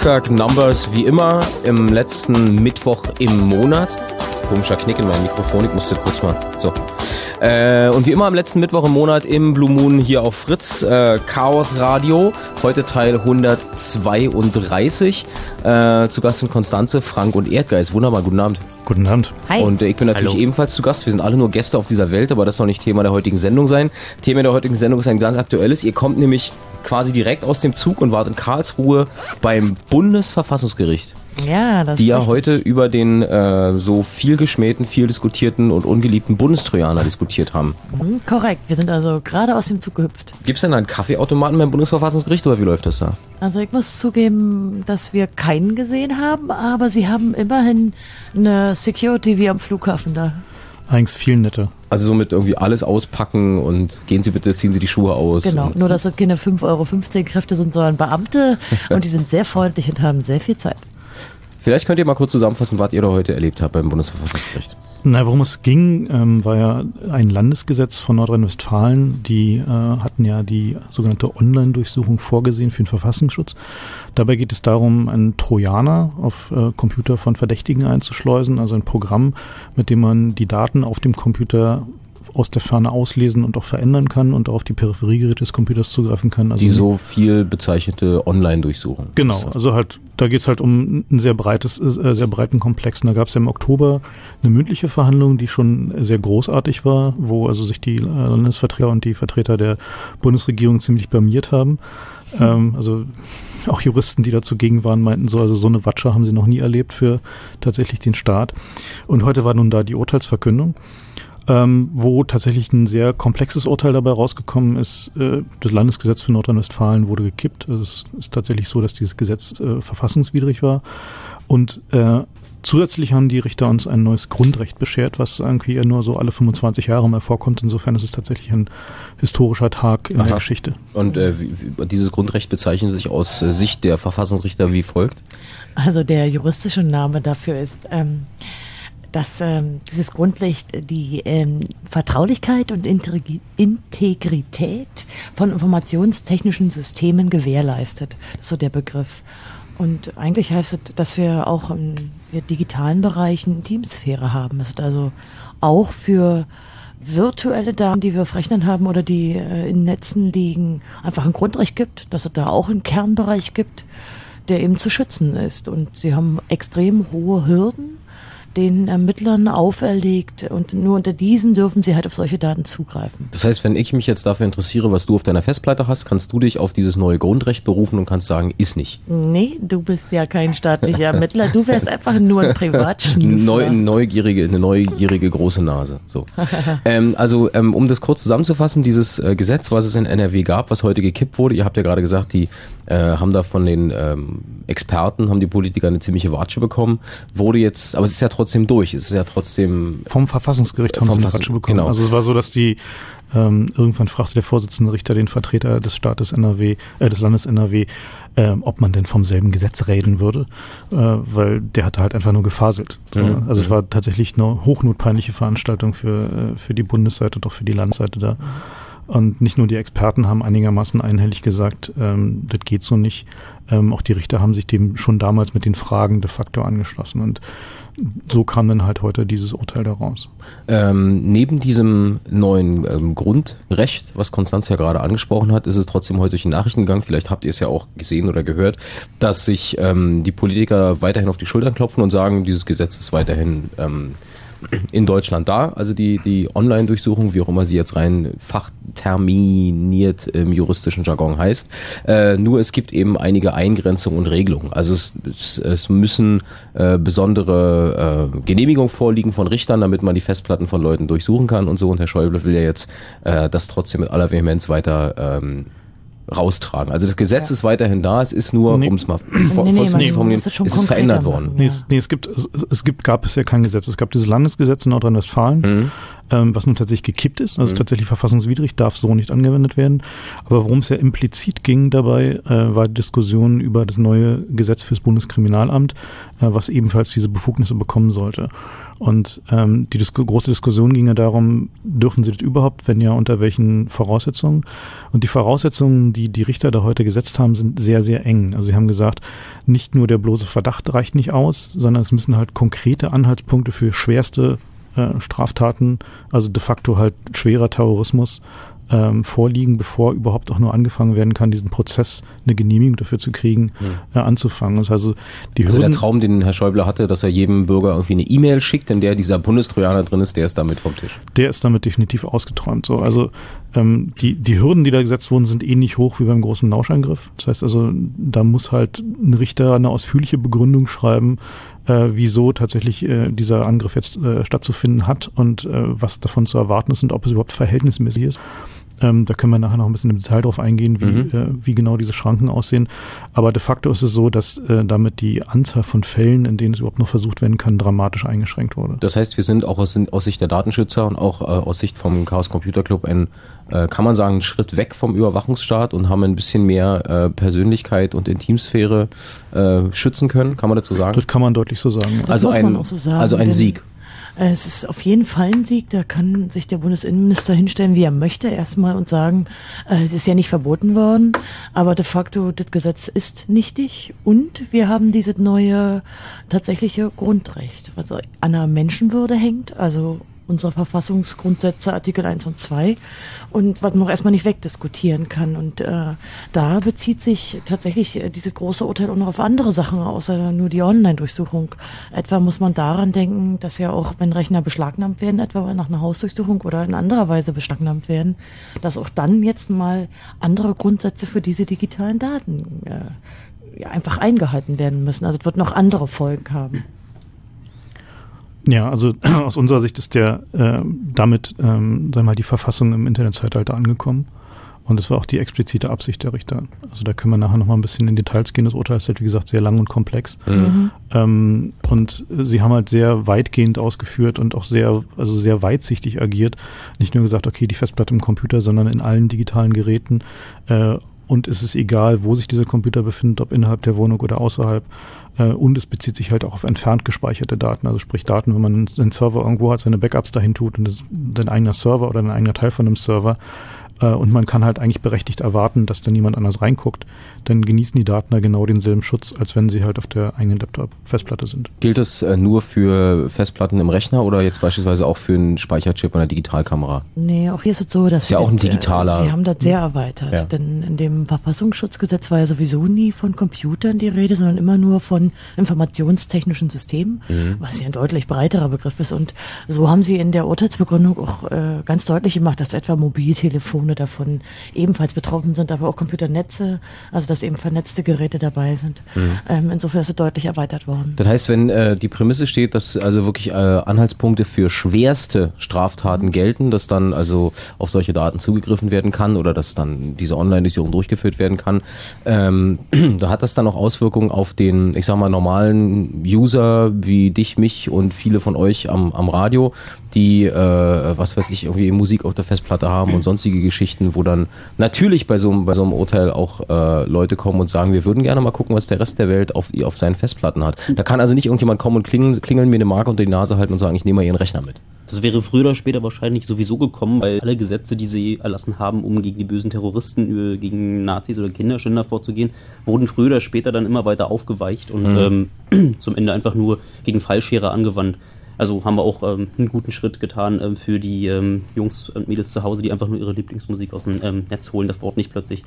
Kraftwerk Numbers wie immer im letzten Mittwoch im Monat. Komischer Knick in meinem Mikrofon, ich musste kurz mal. So. Äh, und wie immer am letzten Mittwoch im Monat im Blue Moon hier auf Fritz, äh, Chaos Radio. Heute Teil 132. Äh, zu Gast sind Konstanze, Frank und Erdgeist. Wunderbar, guten Abend. Guten Abend. Hi. Und ich bin natürlich Hallo. ebenfalls zu Gast. Wir sind alle nur Gäste auf dieser Welt, aber das soll nicht Thema der heutigen Sendung sein. Thema der heutigen Sendung ist ein ganz aktuelles. Ihr kommt nämlich quasi direkt aus dem Zug und wart in Karlsruhe beim Bundesverfassungsgericht, Ja, das die ja richtig. heute über den äh, so viel geschmähten, viel diskutierten und ungeliebten Bundestrojaner diskutiert haben. Hm, korrekt. Wir sind also gerade aus dem Zug gehüpft. Gibt es denn einen Kaffeeautomaten beim Bundesverfassungsgericht oder wie läuft das da? Also ich muss zugeben, dass wir keinen gesehen haben, aber sie haben immerhin eine Security wie am Flughafen da. Eigentlich viel netter. Also so mit irgendwie alles auspacken und gehen Sie bitte, ziehen Sie die Schuhe aus. Genau. Nur, dass es keine 5,15 Euro Kräfte sind, sondern Beamte und die sind sehr freundlich und haben sehr viel Zeit. Vielleicht könnt ihr mal kurz zusammenfassen, was ihr da heute erlebt habt beim Bundesverfassungsgericht. Na, worum es ging, ähm, war ja ein Landesgesetz von Nordrhein-Westfalen. Die äh, hatten ja die sogenannte Online-Durchsuchung vorgesehen für den Verfassungsschutz. Dabei geht es darum, einen Trojaner auf äh, Computer von Verdächtigen einzuschleusen, also ein Programm, mit dem man die Daten auf dem Computer aus der Ferne auslesen und auch verändern kann und auf die Peripheriegeräte des Computers zugreifen kann. Also Die so viel bezeichnete Online-Durchsuchung. Genau, also halt, da geht's halt um einen sehr breites, äh, sehr breiten Komplex. Und da gab's ja im Oktober eine mündliche Verhandlung, die schon sehr großartig war, wo also sich die äh, Landesvertreter und die Vertreter der Bundesregierung ziemlich blamiert haben. Ähm, also auch Juristen, die da zugegen waren, meinten so, also so eine Watsche haben sie noch nie erlebt für tatsächlich den Staat. Und heute war nun da die Urteilsverkündung ähm, wo tatsächlich ein sehr komplexes Urteil dabei rausgekommen ist. Äh, das Landesgesetz für Nordrhein-Westfalen wurde gekippt. Also es ist tatsächlich so, dass dieses Gesetz äh, verfassungswidrig war. Und äh, zusätzlich haben die Richter uns ein neues Grundrecht beschert, was irgendwie ja nur so alle 25 Jahre mal vorkommt. Insofern ist es tatsächlich ein historischer Tag in der Aha. Geschichte. Und äh, wie, wie, dieses Grundrecht bezeichnet sich aus äh, Sicht der Verfassungsrichter wie folgt. Also der juristische Name dafür ist, ähm, dass ähm, dieses Grundrecht die ähm, Vertraulichkeit und Integri- Integrität von informationstechnischen Systemen gewährleistet. Das ist so der Begriff. Und eigentlich heißt es, dass wir auch in der digitalen Bereich eine Teamsphäre haben. Es ist also auch für virtuelle Daten, die wir auf Rechnern haben oder die äh, in Netzen liegen, einfach ein Grundrecht gibt, dass es da auch einen Kernbereich gibt, der eben zu schützen ist. Und sie haben extrem hohe Hürden den Ermittlern auferlegt und nur unter diesen dürfen sie halt auf solche Daten zugreifen. Das heißt, wenn ich mich jetzt dafür interessiere, was du auf deiner Festplatte hast, kannst du dich auf dieses neue Grundrecht berufen und kannst sagen, ist nicht. Nee, du bist ja kein staatlicher Ermittler, du wärst einfach nur ein Privatschnüffler. Neu, neugierige, eine neugierige große Nase. So. ähm, also ähm, um das kurz zusammenzufassen, dieses äh, Gesetz, was es in NRW gab, was heute gekippt wurde, ihr habt ja gerade gesagt, die äh, haben da von den ähm, Experten, haben die Politiker eine ziemliche Watsche bekommen, wurde jetzt, aber es ist ja trotzdem durch, es ist ja trotzdem Vom Verfassungsgericht haben Vom sie Verfassung- bekommen. genau. Also es war so, dass die Ähm, irgendwann fragte der Vorsitzende Richter den Vertreter des Staates NRW, äh, des Landes NRW, äh, ob man denn vom selben Gesetz reden würde, äh, weil der hatte halt einfach nur gefaselt. Mhm. Also es war tatsächlich eine hochnotpeinliche Veranstaltung für, äh, für die Bundesseite und auch für die Landseite da. Und nicht nur die Experten haben einigermaßen einhellig gesagt, ähm, das geht so nicht. Ähm, auch die Richter haben sich dem schon damals mit den Fragen de facto angeschlossen. Und so kam dann halt heute dieses Urteil daraus. Ähm, neben diesem neuen ähm, Grundrecht, was Konstanz ja gerade angesprochen hat, ist es trotzdem heute durch die Nachrichten gegangen, vielleicht habt ihr es ja auch gesehen oder gehört, dass sich ähm, die Politiker weiterhin auf die Schultern klopfen und sagen, dieses Gesetz ist weiterhin ähm, in Deutschland da. Also die, die Online-Durchsuchung, wie auch immer sie jetzt rein fachterminiert im juristischen Jargon heißt. Äh, nur es gibt eben einige Eingrenzungen und Regelungen. Also es, es, es müssen äh, besondere äh, Genehmigungen vorliegen von Richtern, damit man die Festplatten von Leuten durchsuchen kann und so. Und Herr Schäuble will ja jetzt äh, das trotzdem mit aller Vehemenz weiter ähm, raustragen. Also das Gesetz ja. ist weiterhin da, es ist nur, nee. um es mal nee, nee, zu formulieren, es ist verändert worden. Nee, es, nee, es gibt, es, es gibt, gab bisher kein Gesetz. Es gab dieses Landesgesetz in Nordrhein-Westfalen, mhm. Ähm, was nun tatsächlich gekippt ist, also mhm. tatsächlich verfassungswidrig, darf so nicht angewendet werden. Aber worum es ja implizit ging dabei, äh, war die Diskussion über das neue Gesetz fürs Bundeskriminalamt, äh, was ebenfalls diese Befugnisse bekommen sollte. Und ähm, die Dis große Diskussion ging ja darum, dürfen sie das überhaupt, wenn ja, unter welchen Voraussetzungen? Und die Voraussetzungen, die die Richter da heute gesetzt haben, sind sehr, sehr eng. Also sie haben gesagt, nicht nur der bloße Verdacht reicht nicht aus, sondern es müssen halt konkrete Anhaltspunkte für schwerste äh, Straftaten, also de facto halt schwerer Terrorismus ähm, vorliegen, bevor überhaupt auch nur angefangen werden kann, diesen Prozess, eine Genehmigung dafür zu kriegen, hm. äh, anzufangen. Das also die also der Traum, den Herr Schäuble hatte, dass er jedem Bürger irgendwie eine E-Mail schickt, in der dieser Bundestrojaner drin ist, der ist damit vom Tisch. Der ist damit definitiv ausgeträumt. So, also ähm, die, die Hürden, die da gesetzt wurden, sind ähnlich hoch wie beim großen Lauschangriff. Das heißt also, da muss halt ein Richter eine ausführliche Begründung schreiben, äh, wieso tatsächlich äh, dieser Angriff jetzt äh, stattzufinden hat und äh, was davon zu erwarten ist und ob es überhaupt verhältnismäßig ist. Ähm, da können wir nachher noch ein bisschen im Detail drauf eingehen, wie, mhm. äh, wie genau diese Schranken aussehen. Aber de facto ist es so, dass äh, damit die Anzahl von Fällen, in denen es überhaupt noch versucht werden kann, dramatisch eingeschränkt wurde. Das heißt, wir sind auch aus, aus Sicht der Datenschützer und auch äh, aus Sicht vom Chaos Computer Club ein, äh, kann man sagen, einen Schritt weg vom Überwachungsstaat und haben ein bisschen mehr äh, Persönlichkeit und Intimsphäre äh, schützen können. Kann man dazu sagen? Das kann man deutlich so sagen. Das also ein, so sagen, also ein Sieg. Es ist auf jeden Fall ein Sieg. Da kann sich der Bundesinnenminister hinstellen, wie er möchte, erstmal und sagen, äh, es ist ja nicht verboten worden, aber de facto, das Gesetz ist nichtig und wir haben dieses neue tatsächliche Grundrecht, was an der Menschenwürde hängt, also unserer Verfassungsgrundsätze, Artikel 1 und 2, und was man noch erstmal nicht wegdiskutieren kann. Und äh, da bezieht sich tatsächlich äh, dieses große Urteil auch noch auf andere Sachen, außer nur die Online-Durchsuchung. Etwa muss man daran denken, dass ja auch, wenn Rechner beschlagnahmt werden, etwa nach einer Hausdurchsuchung oder in anderer Weise beschlagnahmt werden, dass auch dann jetzt mal andere Grundsätze für diese digitalen Daten äh, ja, einfach eingehalten werden müssen. Also es wird noch andere Folgen haben. Ja, also aus unserer Sicht ist der äh, damit, ähm, sagen wir mal, die Verfassung im Internetzeitalter angekommen. Und das war auch die explizite Absicht der Richter. Also da können wir nachher nochmal ein bisschen in Details gehen. Das Urteil ist halt, wie gesagt, sehr lang und komplex. Mhm. Ähm, und sie haben halt sehr weitgehend ausgeführt und auch sehr, also sehr weitsichtig agiert. Nicht nur gesagt, okay, die Festplatte im Computer, sondern in allen digitalen Geräten. Äh, und es ist egal, wo sich dieser Computer befindet, ob innerhalb der Wohnung oder außerhalb. Äh, und es bezieht sich halt auch auf entfernt gespeicherte Daten, also sprich Daten, wenn man einen Server irgendwo hat, seine Backups dahin tut und dein eigener Server oder ein eigener Teil von einem Server, und man kann halt eigentlich berechtigt erwarten, dass da niemand anders reinguckt, dann genießen die Daten da genau denselben Schutz, als wenn sie halt auf der eigenen Laptop-Festplatte sind. Gilt das äh, nur für Festplatten im Rechner oder jetzt beispielsweise auch für einen Speicherchip einer Digitalkamera? Nee, auch hier ist es so, dass ist ja auch ein digitaler. Sie haben das sehr erweitert, ja. denn in dem Verfassungsschutzgesetz war ja sowieso nie von Computern die Rede, sondern immer nur von informationstechnischen Systemen, mhm. was ja ein deutlich breiterer Begriff ist. Und so haben sie in der Urteilsbegründung auch äh, ganz deutlich gemacht, dass etwa Mobiltelefone Telefone davon ebenfalls betroffen sind, aber auch Computernetze, also dass eben vernetzte Geräte dabei sind. Mhm. Ähm, insofern ist es deutlich erweitert worden. Das heißt, wenn äh, die Prämisse steht, dass also wirklich äh, Anhaltspunkte für schwerste Straftaten mhm. gelten, dass dann also auf solche Daten zugegriffen werden kann oder dass dann diese Online-Durchsuchung durchgeführt werden kann, ähm, da hat das dann auch Auswirkungen auf den, ich sag mal, normalen User wie dich, mich und viele von euch am, am Radio, die, äh, was weiß ich, irgendwie Musik auf der Festplatte haben und sonstige Geschichten, wo dann natürlich bei so, bei so einem Urteil auch äh, Leute kommen und sagen, wir würden gerne mal gucken, was der Rest der Welt auf, auf seinen Festplatten hat. Da kann also nicht irgendjemand kommen und klingeln, klingeln mir eine Marke unter die Nase halten und sagen, ich nehme mal ihren Rechner mit. Das wäre früher oder später wahrscheinlich sowieso gekommen, weil alle Gesetze, die sie erlassen haben, um gegen die bösen Terroristen, gegen Nazis oder Kinderschänder vorzugehen, wurden früher oder später dann immer weiter aufgeweicht und mhm. ähm, zum Ende einfach nur gegen Fallschere angewandt. Also haben wir auch ähm, einen guten Schritt getan ähm, für die ähm, Jungs und Mädels zu Hause, die einfach nur ihre Lieblingsmusik aus dem ähm, Netz holen, dass dort nicht plötzlich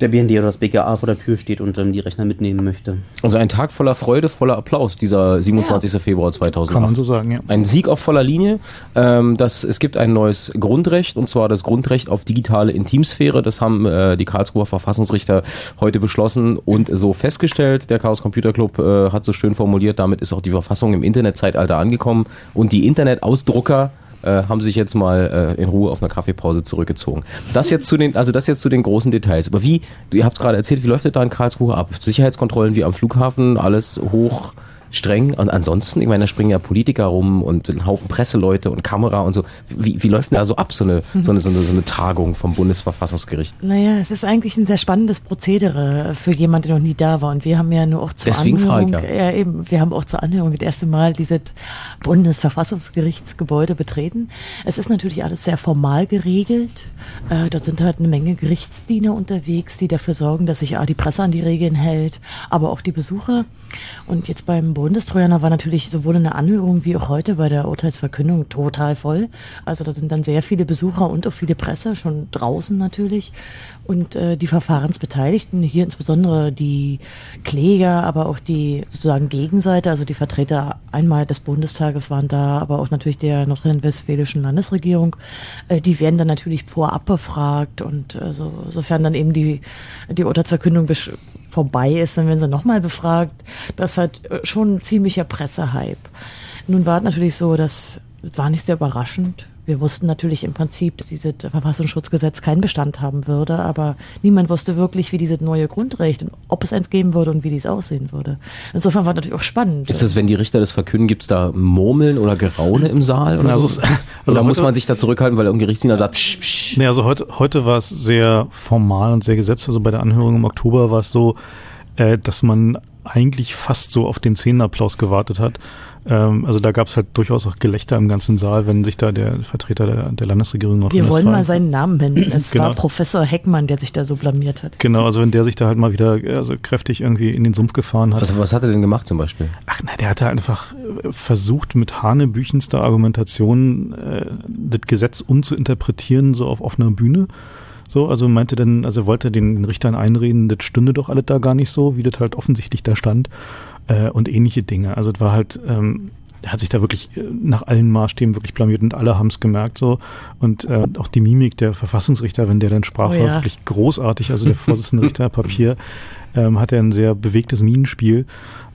der BND oder das BKA vor der Tür steht und ähm, die Rechner mitnehmen möchte. Also ein Tag voller Freude, voller Applaus, dieser 27. Ja. Februar 2008. Kann man so sagen, ja. Ein Sieg auf voller Linie. Ähm, das, es gibt ein neues Grundrecht, und zwar das Grundrecht auf digitale Intimsphäre. Das haben äh, die Karlsruher Verfassungsrichter heute beschlossen und so festgestellt. Der Chaos Computer Club äh, hat so schön formuliert, damit ist auch die Verfassung im Internetzeitalter angekommen und die Internetausdrucker äh, haben sich jetzt mal äh, in Ruhe auf einer Kaffeepause zurückgezogen. Das jetzt zu den, also das jetzt zu den großen Details. Aber wie, ihr habt gerade erzählt, wie läuft das da in Karlsruhe ab? Sicherheitskontrollen wie am Flughafen, alles hoch streng. Und ansonsten, ich meine, da springen ja Politiker rum und ein Haufen Presseleute und Kamera und so. Wie, wie läuft denn da so ab, so eine, so eine, so eine, so eine Tagung vom Bundesverfassungsgericht? Naja, es ist eigentlich ein sehr spannendes Prozedere für jemanden, der noch nie da war. Und wir haben ja nur auch zur Deswegen Anhörung, ich, ja. ja. eben, wir haben auch zur Anhörung das erste Mal dieses Bundesverfassungsgerichtsgebäude betreten. Es ist natürlich alles sehr formal geregelt. Äh, dort sind halt eine Menge Gerichtsdiener unterwegs, die dafür sorgen, dass sich A, die Presse an die Regeln hält, aber auch die Besucher. Und jetzt beim Bundestrojaner war natürlich sowohl in der Anhörung wie auch heute bei der Urteilsverkündung total voll. Also da sind dann sehr viele Besucher und auch viele Presse, schon draußen natürlich. Und äh, die Verfahrensbeteiligten, hier insbesondere die Kläger, aber auch die sozusagen Gegenseite, also die Vertreter einmal des Bundestages waren da, aber auch natürlich der nordrhein-westfälischen Landesregierung, äh, die werden dann natürlich vorab befragt und äh, so, sofern dann eben die, die Urteilsverkündung vorbei ist, dann werden sie nochmal befragt. Das hat äh, schon ein ziemlicher Pressehype. Nun war es natürlich so, das war nicht sehr überraschend. Wir wussten natürlich im Prinzip, dass dieses Verfassungsschutzgesetz keinen Bestand haben würde, aber niemand wusste wirklich, wie dieses neue Grundrecht und ob es eins geben würde und wie dies aussehen würde. Insofern war natürlich auch spannend. Ist das, wenn die Richter das verkünden, gibt es da Murmeln oder Geraune im Saal? Oder, also, so? also oder muss man sich da zurückhalten, weil irgendein Gerichtsdiener sagt, psch, psch. Nee, also heute, heute war es sehr formal und sehr gesetzt. Also bei der Anhörung im Oktober war es so, äh, dass man eigentlich fast so auf den Szenenapplaus gewartet hat. Ähm, also da gab es halt durchaus auch Gelächter im ganzen Saal, wenn sich da der Vertreter der, der Landesregierung noch Wir wollen mal seinen Namen nennen. Es genau. war Professor Heckmann, der sich da so blamiert hat. Genau, also wenn der sich da halt mal wieder also kräftig irgendwie in den Sumpf gefahren hat. Was, was hat er denn gemacht zum Beispiel? Ach na, der hatte einfach äh, versucht mit hanebüchenster Argumentation äh, das Gesetz umzuinterpretieren, so auf offener Bühne. So, also meinte dann, also wollte den Richtern einreden, das stünde doch alles da gar nicht so, wie das halt offensichtlich da stand äh, und ähnliche Dinge. Also es war halt, ähm, er hat sich da wirklich äh, nach allen Maßstäben wirklich blamiert und alle haben es gemerkt so. Und äh, auch die Mimik der Verfassungsrichter, wenn der dann sprach, oh, ja. war wirklich großartig. Also der Vorsitzende Richter Papier ähm, hatte ein sehr bewegtes Minenspiel.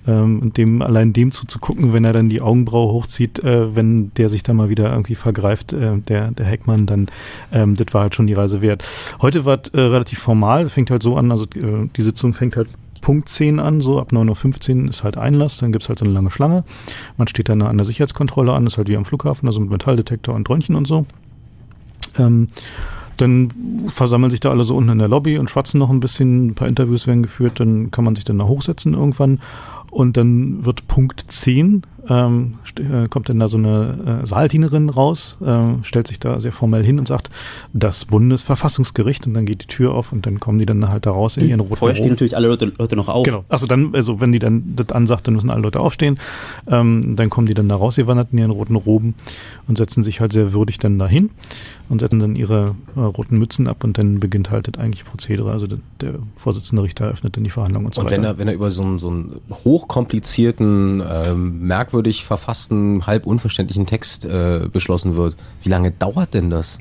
Ähm, und dem allein dem zuzugucken, wenn er dann die Augenbraue hochzieht, äh, wenn der sich da mal wieder irgendwie vergreift, äh, der, der Heckmann, dann ähm, das war halt schon die Reise wert. Heute war äh, relativ formal, fängt halt so an, also äh, die Sitzung fängt halt Punkt 10 an, so ab 9.15 Uhr ist halt Einlass, dann gibt's halt so eine lange Schlange. Man steht dann an der Sicherheitskontrolle an, ist halt wie am Flughafen, also mit Metalldetektor und Dröhnchen und so. Ähm, dann versammeln sich da alle so unten in der Lobby und schwatzen noch ein bisschen, ein paar Interviews werden geführt, dann kann man sich dann da hochsetzen irgendwann und dann wird Punkt 10, ähm, äh, kommt dann da so eine äh, Saaltienerin raus, äh, stellt sich da sehr formell hin und sagt, das Bundesverfassungsgericht und dann geht die Tür auf und dann kommen die dann halt da raus in ihren roten Vorher stehen natürlich alle Leute, Leute noch auf. Genau, also dann, also wenn die dann das ansagt, dann müssen alle Leute aufstehen, ähm, dann kommen die dann da raus, sie wandert in ihren roten Roben und setzen sich halt sehr würdig dann dahin und setzen dann ihre äh, roten Mützen ab und dann beginnt halt das eigentliche Prozedere. Also der, der Vorsitzende Richter eröffnet dann die Verhandlung und so und weiter. Und wenn er, wenn er über so einen, so einen hochkomplizierten, ähm, merkwürdig verfassten, halb unverständlichen Text äh, beschlossen wird, wie lange dauert denn das?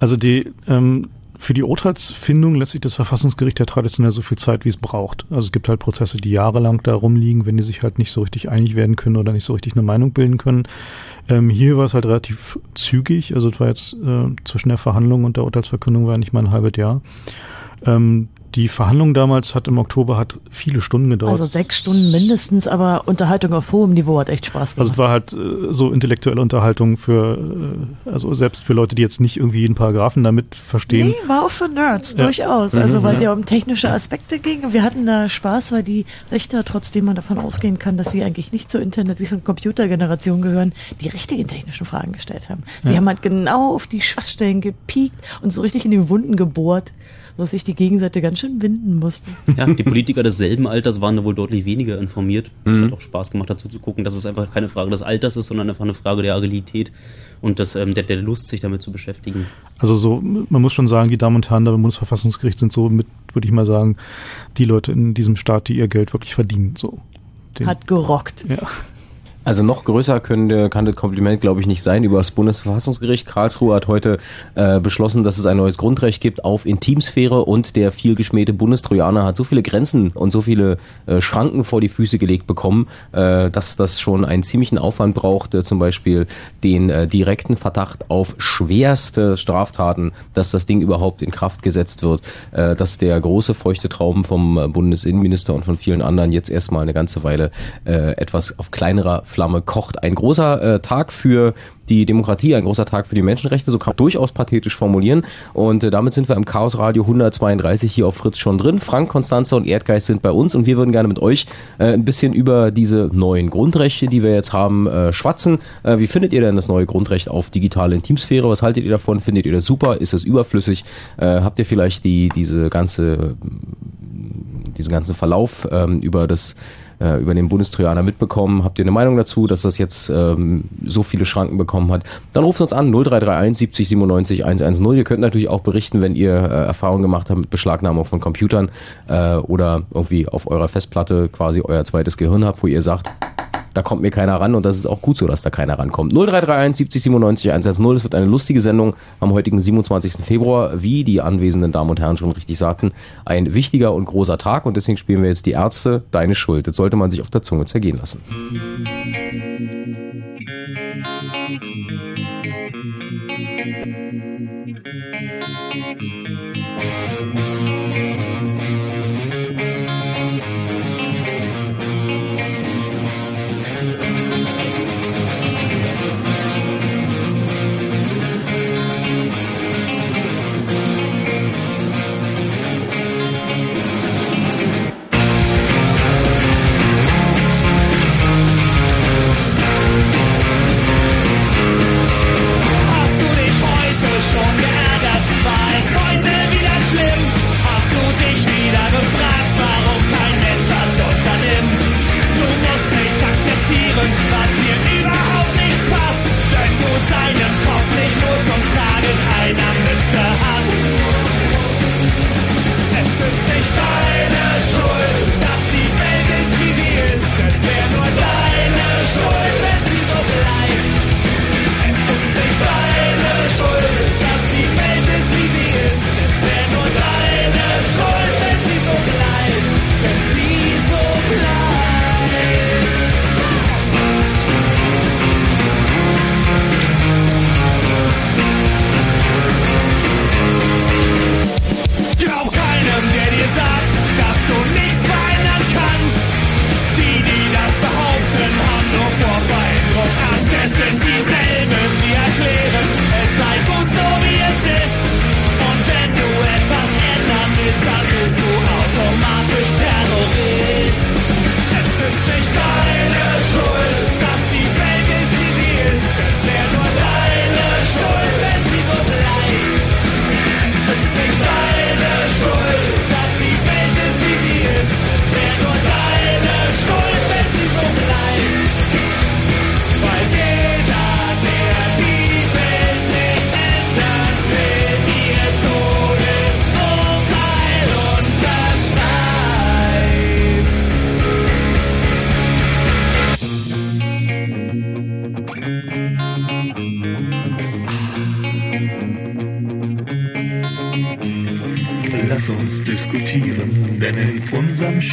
Also die ähm, für die Urteilsfindung lässt sich das Verfassungsgericht ja traditionell so viel Zeit, wie es braucht. Also es gibt halt Prozesse, die jahrelang da rumliegen, wenn die sich halt nicht so richtig einig werden können oder nicht so richtig eine Meinung bilden können. Ähm, hier war es halt relativ zügig, also es war jetzt äh, zwischen der Verhandlung und der Urteilsverkündung war nicht mal ein halbes Jahr. Ähm, die Verhandlung damals hat im Oktober hat viele Stunden gedauert. Also sechs Stunden mindestens, aber Unterhaltung auf hohem Niveau hat echt Spaß gemacht. Also es war halt äh, so intellektuelle Unterhaltung für, äh, also selbst für Leute, die jetzt nicht irgendwie jeden Paragraphen damit verstehen. Nee, war auch für Nerds, ja. durchaus. Also weil es ja um technische Aspekte ging. Wir hatten da Spaß, weil die Richter, trotzdem man davon ausgehen kann, dass sie eigentlich nicht zur Internet- und Computergeneration gehören, die richtigen technischen Fragen gestellt haben. Sie ja. haben halt genau auf die Schwachstellen gepiekt und so richtig in die Wunden gebohrt wo sich die Gegenseite ganz schön winden musste. Ja, die Politiker desselben Alters waren da wohl deutlich weniger informiert. Es mhm. hat auch Spaß gemacht, dazu zu gucken, dass es einfach keine Frage des Alters ist, sondern einfach eine Frage der Agilität und des, ähm, der, der Lust, sich damit zu beschäftigen. Also so, man muss schon sagen, die Damen und Herren da beim Bundesverfassungsgericht sind so mit, würde ich mal sagen, die Leute in diesem Staat, die ihr Geld wirklich verdienen. So. Den, Hat gerockt. Ja. Also noch größer könnte, kann das Kompliment, glaube ich, nicht sein. Über das Bundesverfassungsgericht Karlsruhe hat heute äh, beschlossen, dass es ein neues Grundrecht gibt auf Intimsphäre und der vielgeschmähte Bundestrojaner hat so viele Grenzen und so viele äh, Schranken vor die Füße gelegt bekommen, äh, dass das schon einen ziemlichen Aufwand braucht, äh, zum Beispiel den äh, direkten Verdacht auf schwerste Straftaten, dass das Ding überhaupt in Kraft gesetzt wird, äh, dass der große feuchte Traum vom äh, Bundesinnenminister und von vielen anderen jetzt erstmal eine ganze Weile äh, etwas auf kleinerer Flamme kocht. Ein großer äh, Tag für die Demokratie, ein großer Tag für die Menschenrechte, so kann man durchaus pathetisch formulieren. Und äh, damit sind wir im Chaos Radio 132 hier auf Fritz schon drin. Frank, Konstanze und Erdgeist sind bei uns und wir würden gerne mit euch äh, ein bisschen über diese neuen Grundrechte, die wir jetzt haben, äh, schwatzen. Äh, wie findet ihr denn das neue Grundrecht auf digitale Intimsphäre? Was haltet ihr davon? Findet ihr das super? Ist es überflüssig? Äh, habt ihr vielleicht die diese ganze diesen ganzen Verlauf ähm, über das äh, über den Bundestrojaner mitbekommen? Habt ihr eine Meinung dazu, dass das jetzt ähm, so viele Schranken bekommen hat? Dann ruft uns an 0331 70 97 110. Ihr könnt natürlich auch berichten, wenn ihr äh, Erfahrungen gemacht habt mit Beschlagnahmung von Computern äh, oder irgendwie auf eurer Festplatte quasi euer zweites Gehirn habt, wo ihr sagt, da kommt mir keiner ran und das ist auch gut so, dass da keiner rankommt. 0331 70 97 110. Es wird eine lustige Sendung am heutigen 27. Februar, wie die anwesenden Damen und Herren schon richtig sagten, ein wichtiger und großer Tag und deswegen spielen wir jetzt die Ärzte, deine Schuld. Das sollte man sich auf der Zunge zergehen lassen. lass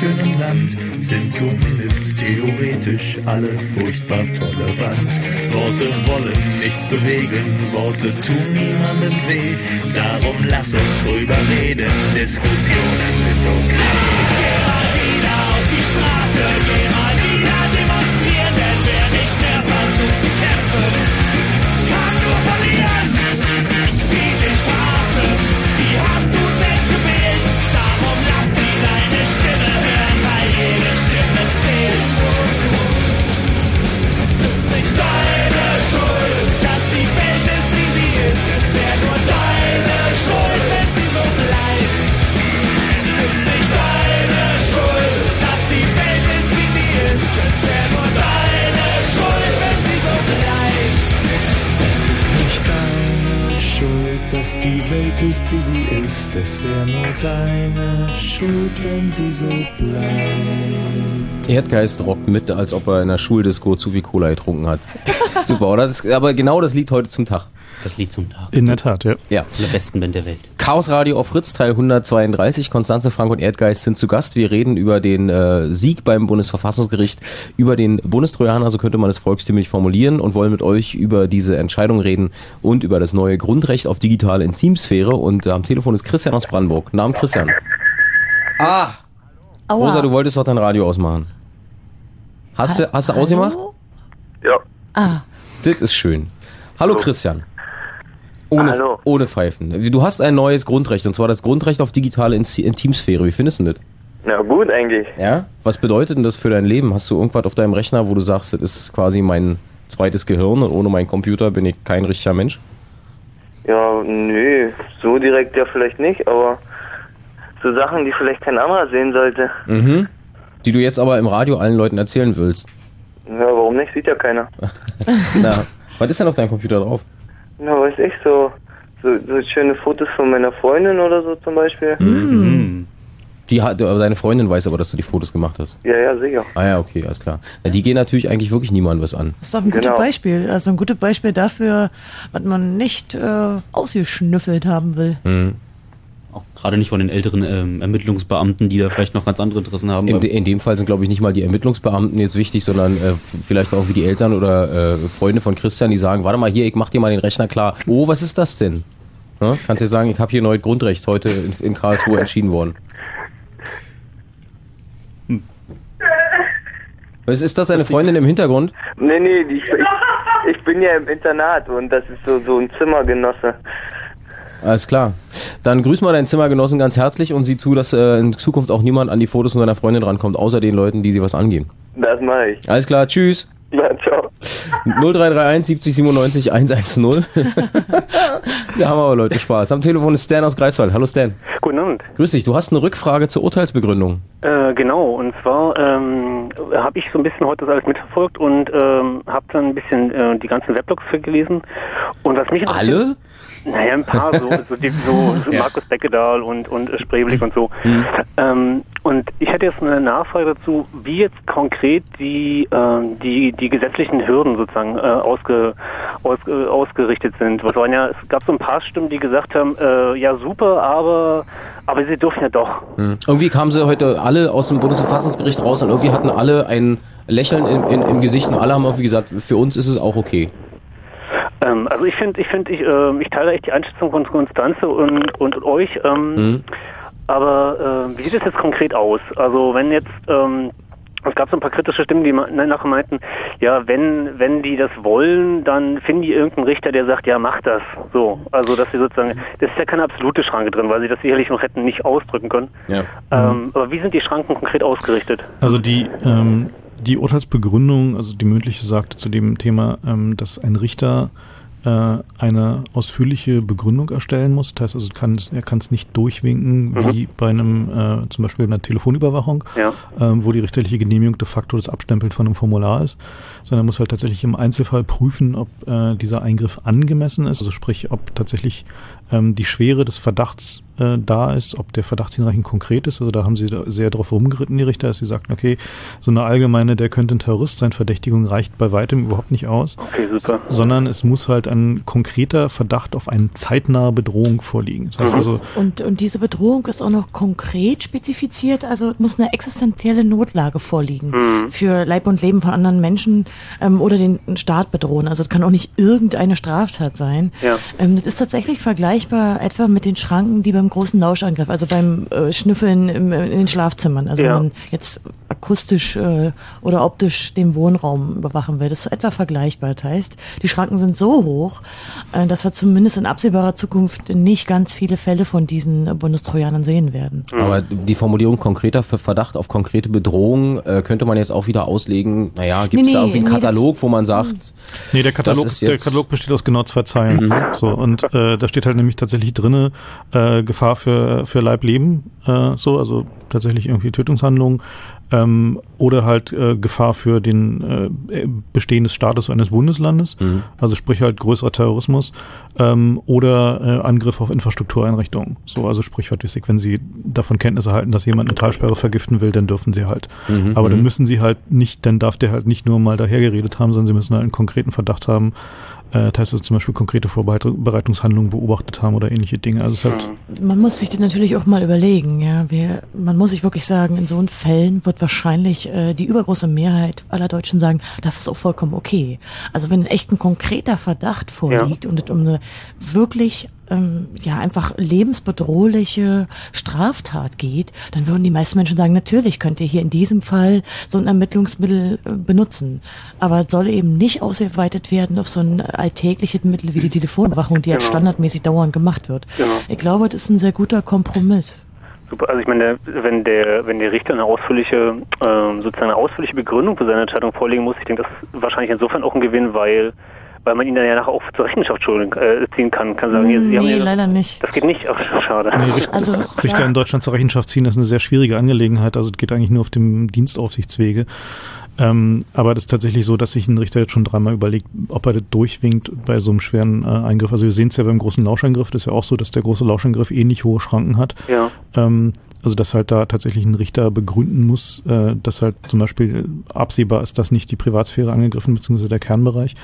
schönen Land sind zumindest theoretisch alle furchtbar tolerant. Worte wollen nichts bewegen, Worte tun niemandem weh, darum lass uns drüber reden, Diskussionen Es wäre nur deine Schuld, wenn sie so bleibt. Erdgeist rockt mit, als ob er in der Schuldisco zu viel Cola getrunken hat. Super, oder? Das, aber genau das liegt heute zum Tag. Das Lied zum Tag. In der Tat, ja. Ja. Der besten Band der Welt. Chaos Radio auf Fritz, Teil 132. Konstanze, Frank und Erdgeist sind zu Gast. Wir reden über den äh, Sieg beim Bundesverfassungsgericht, über den Bundestrojaner, so könnte man es volkstümlich formulieren, und wollen mit euch über diese Entscheidung reden und über das neue Grundrecht auf digitale Intimsphäre. Und äh, am Telefon ist Christian aus Brandenburg. Namen Christian. Ah! Aua. Rosa, du wolltest doch dein Radio ausmachen. Hast du, hast du Hallo? ausgemacht? Ja, Ah, Das ist schön. Hallo Christian. Ohne, Hallo. ohne Pfeifen. Du hast ein neues Grundrecht, und zwar das Grundrecht auf digitale In- Intimsphäre. Wie findest du das? na gut eigentlich. Ja? Was bedeutet denn das für dein Leben? Hast du irgendwas auf deinem Rechner, wo du sagst, das ist quasi mein zweites Gehirn und ohne meinen Computer bin ich kein richtiger Mensch? Ja, nö, so direkt ja vielleicht nicht, aber so Sachen, die vielleicht kein anderer sehen sollte. Mhm. Die du jetzt aber im Radio allen Leuten erzählen willst. Ja, warum nicht? Sieht ja keiner. Na, was ist denn auf deinem Computer drauf? Na, weiß ich, so, so, so schöne Fotos von meiner Freundin oder so zum Beispiel. Die hat, aber deine Freundin weiß aber, dass du die Fotos gemacht hast. Ja, ja, sicher. Ah ja, okay, alles klar. Na, die gehen natürlich eigentlich wirklich niemandem was an. das ist doch ein gutes Genau. Beispiel. Also ein gutes Beispiel dafür, was man nicht äh, ausgeschnüffelt haben will. Mhm. Auch gerade nicht von den älteren ähm, Ermittlungsbeamten, die da vielleicht noch ganz andere Interessen haben. In, de- in dem Fall sind, glaube ich, nicht mal die Ermittlungsbeamten jetzt wichtig, sondern äh, vielleicht auch wie die Eltern oder äh, Freunde von Christian, die sagen, warte mal hier, ich mach dir mal den Rechner klar. Oh, was ist das denn? Ne? Kannst dir sagen, ich habe hier neu Grundrecht heute in, in Karlsruhe entschieden worden. Was ist das, deine Freundin im Hintergrund? Nee, nee, die, ich, ich bin ja im Internat und das ist so, so ein Zimmergenosse. Alles klar. Dann grüß mal deinen Zimmergenossen ganz herzlich und sieh zu, dass äh, in Zukunft auch niemand an die Fotos von deiner Freundin rankommt, außer den Leuten, die sie was angehen. Das mache ich. Alles klar, tschüss. Ja, ciao. 0331 70 97 110. da haben wir aber Leute Spaß. Am Telefon ist Stan aus Greifswald. Hallo Stan. Guten Abend. Grüß dich. Du hast eine Rückfrage zur Urteilsbegründung. Äh, genau, und zwar ähm, habe ich so ein bisschen heute das alles mitverfolgt und ähm, habe dann ein bisschen äh, die ganzen Weblogs gelesen. Und was mich Alle? Naja, ein paar, so, so, die, so, so Ja. Markus Beckedahl und, und äh, und so. Mhm. Ähm, und ich hätte jetzt eine Nachfrage dazu, wie jetzt konkret die, ähm, die, die gesetzlichen Hürden sozusagen äh, ausge, ausge, ausgerichtet sind. Was waren ja, es gab so ein paar Stimmen, die gesagt haben, äh, ja super, aber, aber sie dürfen ja doch. Hm. Irgendwie kamen sie heute alle aus dem Bundesverfassungsgericht raus und irgendwie hatten alle ein Lächeln im, in, im Gesicht und alle haben irgendwie gesagt, für uns ist es auch okay. Ähm, also ich finde, ich finde, ich, äh, ich teile echt die Einschätzung von Konstanze und, und, und euch. Ähm, Hm. Aber äh, wie sieht es jetzt konkret aus? Also wenn jetzt ähm, es gab so ein paar kritische Stimmen, die ma- nachher meinten, ja, wenn wenn die das wollen, dann finden die irgendeinen Richter, der sagt, ja, mach das. So, also dass sie sozusagen, das ist ja keine absolute Schranke drin, weil sie das sicherlich noch hätten nicht ausdrücken können. Ja. Ähm, aber wie sind die Schranken konkret ausgerichtet? Also die, ähm, die Urteilsbegründung, also die mündliche sagte zu dem Thema, ähm, dass ein Richter äh, eine ausführliche Begründung erstellen muss. Das heißt also, kann, es- er kann es nicht durchwinken, wie bei einem, äh, zum Beispiel einer Telefonüberwachung, Ja. ähm, wo die richterliche Genehmigung de facto das Abstempeln von einem Formular ist, sondern er muss halt tatsächlich im Einzelfall prüfen, ob äh, dieser Eingriff angemessen ist, also sprich, ob tatsächlich ähm, die Schwere des Verdachts äh, da ist, ob der Verdacht hinreichend konkret ist. Also da haben sie da sehr drauf rumgeritten, die Richter, dass sie sagten, okay, so eine allgemeine, der könnte ein Terrorist sein, Verdächtigung reicht bei weitem überhaupt nicht aus. Okay, super. Sondern es muss halt ein konkreter Verdacht auf eine zeitnahe Bedrohung vorliegen. Das heißt Mhm. also, Und, und diese Bedrohung ist auch noch konkret spezifiziert, also muss eine existenzielle Notlage vorliegen Mhm. für Leib und Leben von anderen Menschen ähm, oder den Staat bedrohen. Also es kann auch nicht irgendeine Straftat sein. Ja. Ähm, das ist tatsächlich vergleichbar etwa mit den Schranken, die beim großen Lauschangriff, also beim äh, Schnüffeln im, in den Schlafzimmern, also Ja. wenn man jetzt akustisch äh, oder optisch den Wohnraum überwachen will. Das ist etwa vergleichbar. Das heißt, die Schranken sind so hoch, äh, dass wir zumindest in absehbarer Zukunft nicht ganz viele Fälle von diesen äh, Bundestrojanern sehen werden. Aber die Formulierung konkreter für Verdacht auf konkrete Bedrohung äh, könnte man jetzt auch wieder auslegen. Naja, gibt es Nee, da irgendwie einen nee, das- Katalog, wo man sagt, Nee, der Katalog, der Katalog besteht aus genau zwei Zeilen. So und äh, da steht halt nämlich tatsächlich drinne äh, Gefahr für für Leib Leben, äh, so also tatsächlich irgendwie Tötungshandlungen. Ähm, oder halt äh, Gefahr für den äh, Bestehen des Staates eines Bundeslandes, also sprich halt größerer Terrorismus ähm, oder äh, Angriff auf Infrastruktureinrichtungen. So also sprichwörtlich, wenn Sie davon Kenntnis erhalten, dass jemand eine Talsperre vergiften will, dann dürfen Sie halt. Aber dann müssen Sie halt nicht, dann darf der halt nicht nur mal dahergeredet haben, sondern Sie müssen halt einen konkreten Verdacht haben. Äh, das heißt, also zum Beispiel konkrete Vorbereitungshandlungen beobachtet haben oder ähnliche Dinge. Also es halt Man muss sich das natürlich auch mal überlegen. Ja, wir, man muss sich wirklich sagen, in so einen Fällen wird wahrscheinlich äh, die übergroße Mehrheit aller Deutschen sagen, das ist auch vollkommen okay. Also wenn echt ein konkreter Verdacht vorliegt und es um eine wirklich ähm, ja einfach lebensbedrohliche Straftat geht, dann würden die meisten Menschen sagen, natürlich könnt ihr hier in diesem Fall so ein Ermittlungsmittel äh, benutzen. Aber es soll eben nicht ausgeweitet werden auf so ein alltägliches Mittel wie die Telefonüberwachung, die Genau. standardmäßig dauernd gemacht wird. Genau. Ich glaube, das ist ein sehr guter Kompromiss. Super. Also ich meine, der, wenn der wenn der Richter eine ausführliche ähm, sozusagen eine ausführliche Begründung für seine Entscheidung vorlegen muss, ich denke, das ist wahrscheinlich insofern auch ein Gewinn, weil weil man ihn dann ja nachher auch zur Rechenschaft schulden, äh, ziehen kann, kann sagen, hier, Sie haben nee, ja, leider nicht. das geht nicht. Ach, schade. Also Richter ja, in Deutschland zur Rechenschaft ziehen, das ist eine sehr schwierige Angelegenheit. Also es geht eigentlich nur auf dem Dienstaufsichtswege. Ähm, aber das ist tatsächlich so, dass sich ein Richter jetzt schon dreimal überlegt, ob er das durchwinkt bei so einem schweren äh, Eingriff. Also wir sehen es ja beim großen Lauschangriff, das ist ja auch so, dass der große Lauschangriff ähnlich hohe Schranken hat. Ja. Ähm, also dass halt da tatsächlich ein Richter begründen muss, äh, dass halt zum Beispiel absehbar ist, dass nicht die Privatsphäre angegriffen beziehungsweise der Kernbereich.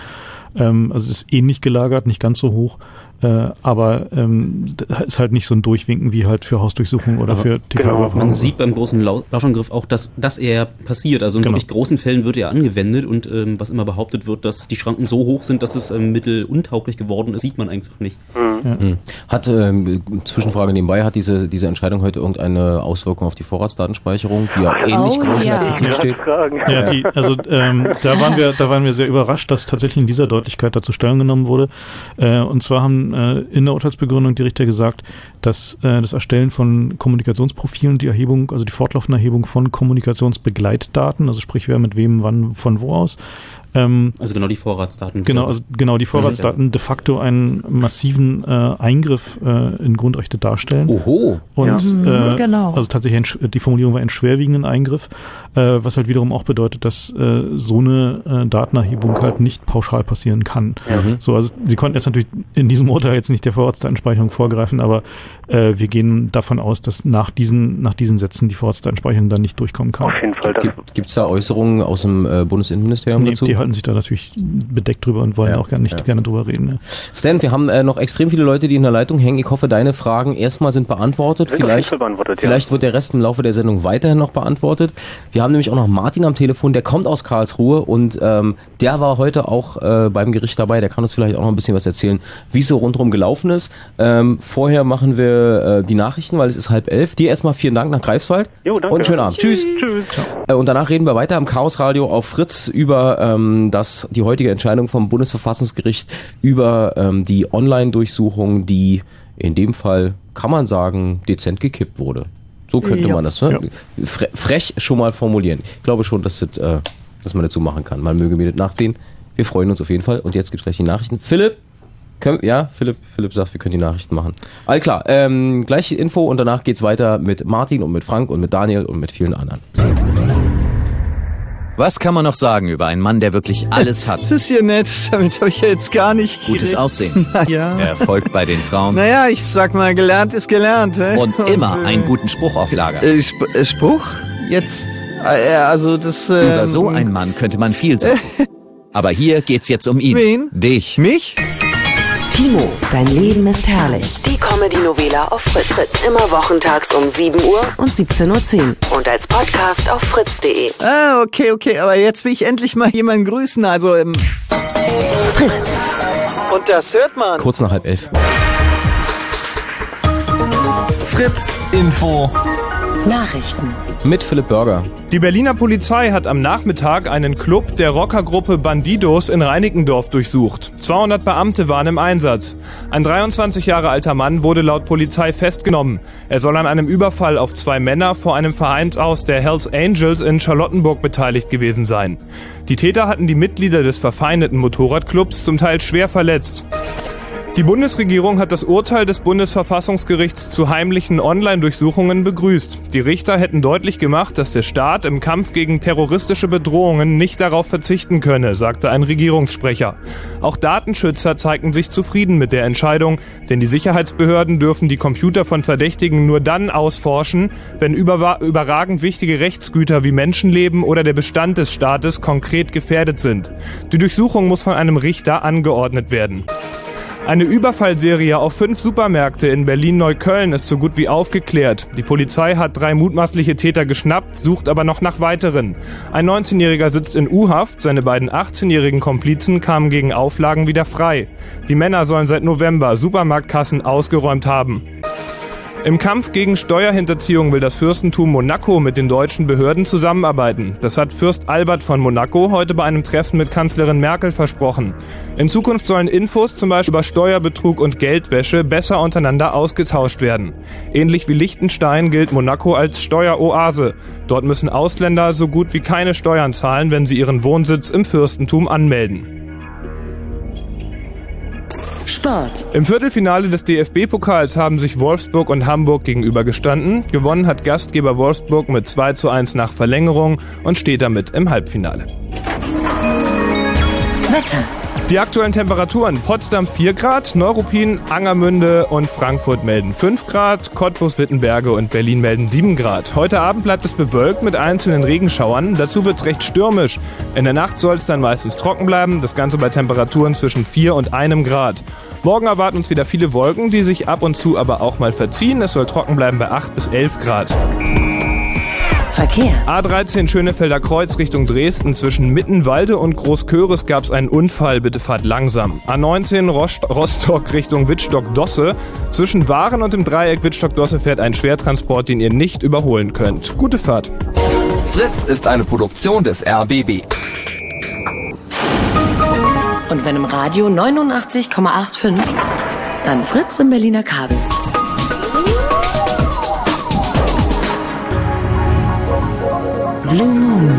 Ähm, also das ist ähnlich gelagert, nicht ganz so hoch, äh, aber ähm, ist halt nicht so ein Durchwinken wie halt für Hausdurchsuchung oder Aber für TV-Überwachung. Man sieht beim großen Lau- Lauschangriff auch, dass das eher passiert. Also in Genau. wirklich großen Fällen wird er angewendet und ähm, was immer behauptet wird, dass die Schranken so hoch sind, dass es ähm, mitteluntauglich geworden ist, sieht man einfach nicht. Hm. Hat, ähm, Zwischenfrage nebenbei, hat diese, diese Entscheidung heute irgendeine Auswirkung auf die Vorratsdatenspeicherung, die ja ähnlich Oh, groß in ja. der Kritik steht? Ja, die, also ähm, da waren wir, da waren wir sehr überrascht, dass tatsächlich in dieser Deutlichkeit dazu Stellung genommen wurde. Äh, und zwar haben äh, in der Urteilsbegründung die Richter gesagt, dass äh, das Erstellen von Kommunikationsprofilen, die Erhebung, also die fortlaufende Erhebung von Kommunikationsbegleitdaten, also sprich wer mit wem, wann, von wo aus, ähm, Also genau die Vorratsdaten. Genau, also genau die Vorratsdaten de facto einen massiven äh, Eingriff äh, in Grundrechte darstellen. Oho. Und Ja. äh, Genau. also tatsächlich ein, die Formulierung war ein schwerwiegenden Eingriff, äh, was halt wiederum auch bedeutet, dass äh, so eine äh, Datenerhebung halt nicht pauschal passieren kann. So, also sie konnten jetzt natürlich in diesem Urteil jetzt nicht der Vorratsdatenspeicherung vorgreifen, aber äh, wir gehen davon aus, dass nach diesen nach diesen Sätzen die Vorratsdatenspeicherung dann nicht durchkommen kann. Auf jeden Fall. Gibt es da Äußerungen aus dem äh, Bundesinnenministerium Nee, dazu? die halten sich da natürlich bedeckt drüber und wollen Ja, auch gar nicht ja. gerne drüber reden. Ja. Stan, wir haben äh, noch extrem viele Leute, die in der Leitung hängen. Ich hoffe, deine Fragen erstmal sind beantwortet. Sind vielleicht beantwortet, ja. vielleicht wird der Rest im Laufe der Sendung weiterhin noch beantwortet. Wir haben nämlich auch noch Martin am Telefon, der kommt aus Karlsruhe und ähm, der war heute auch äh, beim Gericht dabei. Der kann uns vielleicht auch noch ein bisschen was erzählen, wie es so rundherum gelaufen ist. Ähm, vorher machen wir äh, die Nachrichten, weil es ist halb elf. Dir erstmal vielen Dank nach Greifswald Jo, danke. und einen schönen Abend. Tschüss. Tschüss. Äh, Und danach reden wir weiter im Chaos Radio auf Fritz über ähm, das, die heutige Entscheidung vom Bundesverfassungsgericht über ähm, die Online-Durchsuchung, die in dem Fall, kann man sagen, dezent gekippt wurde. So könnte Ja. man das ne? Fre frech schon mal formulieren. Ich glaube schon, dass, das, äh, dass man das so machen kann. Man möge mir das nachsehen. Wir freuen uns auf jeden Fall. Und jetzt gibt's gleich die Nachrichten. Philipp, können, ja, Philipp, Philipp sagt, wir können die Nachrichten machen. All klar, ähm, gleich die Info und danach geht's weiter mit Martin und mit Frank und mit Daniel und mit vielen anderen. Was kann man noch sagen über einen Mann, der wirklich alles hat? Das ist ja nett, damit habe ich ja jetzt gar nicht Gutes gerechnet. Aussehen. Ja. Erfolg bei den Frauen. Naja, ich sag mal, gelernt ist gelernt. Hä? Und immer äh, einen guten Spruch auf Lager. äh, Sp äh, Spruch? Jetzt? Äh, also das... ähm, Über so einen Mann könnte man viel sagen. Aber hier geht's jetzt um ihn. Wen? Dich. Mich? Timo, dein Leben ist herrlich. Die Comedy-Novela auf Fritz. Fritz. Immer wochentags um 7 Uhr und 17.10 Uhr. Und als Podcast auf fritz.de. Ah, okay, okay, aber jetzt will ich endlich mal jemanden grüßen, also... Ähm, Fritz. und das hört man. Kurz nach halb elf. Fritz Info. Nachrichten. Mit Philipp Burger. Die Berliner Polizei hat am Nachmittag einen Club der Rockergruppe Bandidos in Reinickendorf durchsucht. 200 Beamte waren im Einsatz. Ein 23 Jahre alter Mann wurde laut Polizei festgenommen. Er soll an einem Überfall auf zwei Männer vor einem Vereinshaus der Hells Angels in Charlottenburg beteiligt gewesen sein. Die Täter hatten die Mitglieder des verfeindeten Motorradclubs zum Teil schwer verletzt. Die Bundesregierung hat das Urteil des Bundesverfassungsgerichts zu heimlichen Online-Durchsuchungen begrüßt. Die Richter hätten deutlich gemacht, dass der Staat im Kampf gegen terroristische Bedrohungen nicht darauf verzichten könne, sagte ein Regierungssprecher. Auch Datenschützer zeigten sich zufrieden mit der Entscheidung, denn die Sicherheitsbehörden dürfen die Computer von Verdächtigen nur dann ausforschen, wenn überragend wichtige Rechtsgüter wie Menschenleben oder der Bestand des Staates konkret gefährdet sind. Die Durchsuchung muss von einem Richter angeordnet werden. Eine Überfallserie auf fünf Supermärkte in Berlin-Neukölln ist so gut wie aufgeklärt. Die Polizei hat drei mutmaßliche Täter geschnappt, sucht aber noch nach weiteren. Ein 19-Jähriger sitzt in U-Haft, seine beiden 18-jährigen Komplizen kamen gegen Auflagen wieder frei. Die Männer sollen seit November Supermarktkassen ausgeräumt haben. Im Kampf gegen Steuerhinterziehung will das Fürstentum Monaco mit den deutschen Behörden zusammenarbeiten. Das hat Fürst Albert von Monaco heute bei einem Treffen mit Kanzlerin Merkel versprochen. In Zukunft sollen Infos zum Beispiel über Steuerbetrug und Geldwäsche besser untereinander ausgetauscht werden. Ähnlich wie Liechtenstein gilt Monaco als Steueroase. Dort müssen Ausländer so gut wie keine Steuern zahlen, wenn sie ihren Wohnsitz im Fürstentum anmelden. Sport. Im Viertelfinale des DFB-Pokals haben sich Wolfsburg und Hamburg gegenübergestanden. Gewonnen hat Gastgeber Wolfsburg mit 2 zu 1 nach Verlängerung und steht damit im Halbfinale. Wetter. Die aktuellen Temperaturen. Potsdam 4 Grad, Neuruppin, Angermünde und Frankfurt melden 5 Grad, Cottbus, Wittenberge und Berlin melden 7 Grad. Heute Abend bleibt es bewölkt mit einzelnen Regenschauern. Dazu wird es recht stürmisch. In der Nacht soll es dann meistens trocken bleiben, das Ganze bei Temperaturen zwischen 4 und 1 Grad. Morgen erwarten uns wieder viele Wolken, die sich ab und zu aber auch mal verziehen. Es soll trocken bleiben bei 8 bis 11 Grad. Verkehr. A13 Schönefelder Kreuz Richtung Dresden zwischen Mittenwalde und Großköris gab es einen Unfall, bitte fahrt langsam. A19 Rost Rostock Richtung Wittstock-Dosse. Zwischen Waren und dem Dreieck Wittstock-Dosse fährt ein Schwertransport, den ihr nicht überholen könnt. Gute Fahrt. Fritz ist eine Produktion des RBB. Und wenn im Radio 89,85, dann Fritz im Berliner Kabel. Blue Moon.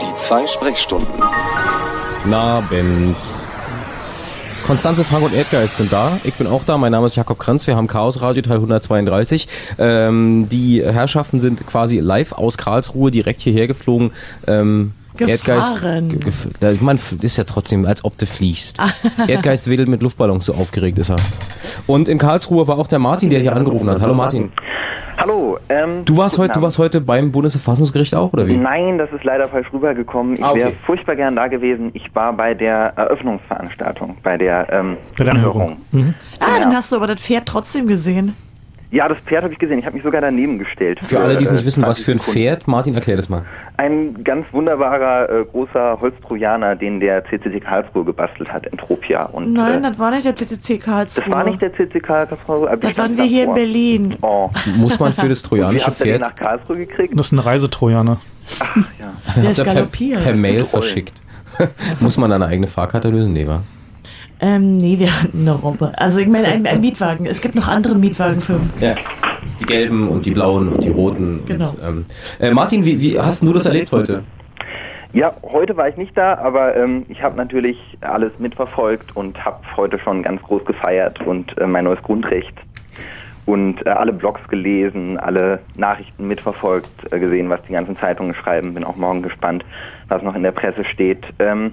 Die zwei Sprechstunden. Guten Abend. Konstanze, Frank und Erdgeist sind da. Ich bin auch da. Mein Name ist Jakob Kranz. Wir haben Chaos Radio Teil 132. Ähm, die Herrschaften sind quasi live aus Karlsruhe direkt hierher geflogen. Ähm, Gefahren. Erdgeist, man ist ja trotzdem, als ob du fliegst. Erdgeist wedelt mit Luftballons, so aufgeregt ist er. Und in Karlsruhe war auch der Martin, der hier angerufen hat. Hallo Martin. Hallo. Ähm, Du warst heute, du warst heute beim Bundesverfassungsgericht auch, oder wie? Nein, das ist leider falsch rübergekommen. Ich Ah, okay. wäre furchtbar gern da gewesen. Ich war bei der Eröffnungsveranstaltung, bei der ähm, Bei der Anhörung. Mhm. Ah, dann hast du aber das Pferd trotzdem gesehen. Ja, das Pferd habe ich gesehen. Ich habe mich sogar daneben gestellt. Für alle, die es äh, nicht wissen, was 20 für ein Sekunden. Pferd, Martin, erklär das mal. Ein ganz wunderbarer, äh, großer Holztrojaner, den der CCC Karlsruhe gebastelt hat, Entropia. Und, Nein, äh, das war nicht der CCC Karlsruhe. das war nicht der CCC Karlsruhe. aber Das waren wir hier in. Berlin. Oh. Muss man für das trojanische Pferd nach Karlsruhe gekriegt? Das ist ein Reisetrojaner. Der ist Hat er per, per Mail verschickt. Muss man eine eigene Fahrkarte lösen? Nee, wa? Ähm, nee, wir hatten eine Robbe. Also ich meine, ein, ein Mietwagen. Es gibt noch andere Mietwagenfirmen. Ja. Die gelben und die blauen und die roten. Genau. Und, ähm, äh, Martin, wie, wie hast du das erlebt heute? Ja, heute war ich nicht da, aber ähm, ich habe natürlich alles mitverfolgt und habe heute schon ganz groß gefeiert und äh, mein neues Grundrecht und äh, alle Blogs gelesen, alle Nachrichten mitverfolgt, äh, gesehen, was die ganzen Zeitungen schreiben. Bin auch morgen gespannt, was noch in der Presse steht. Ähm,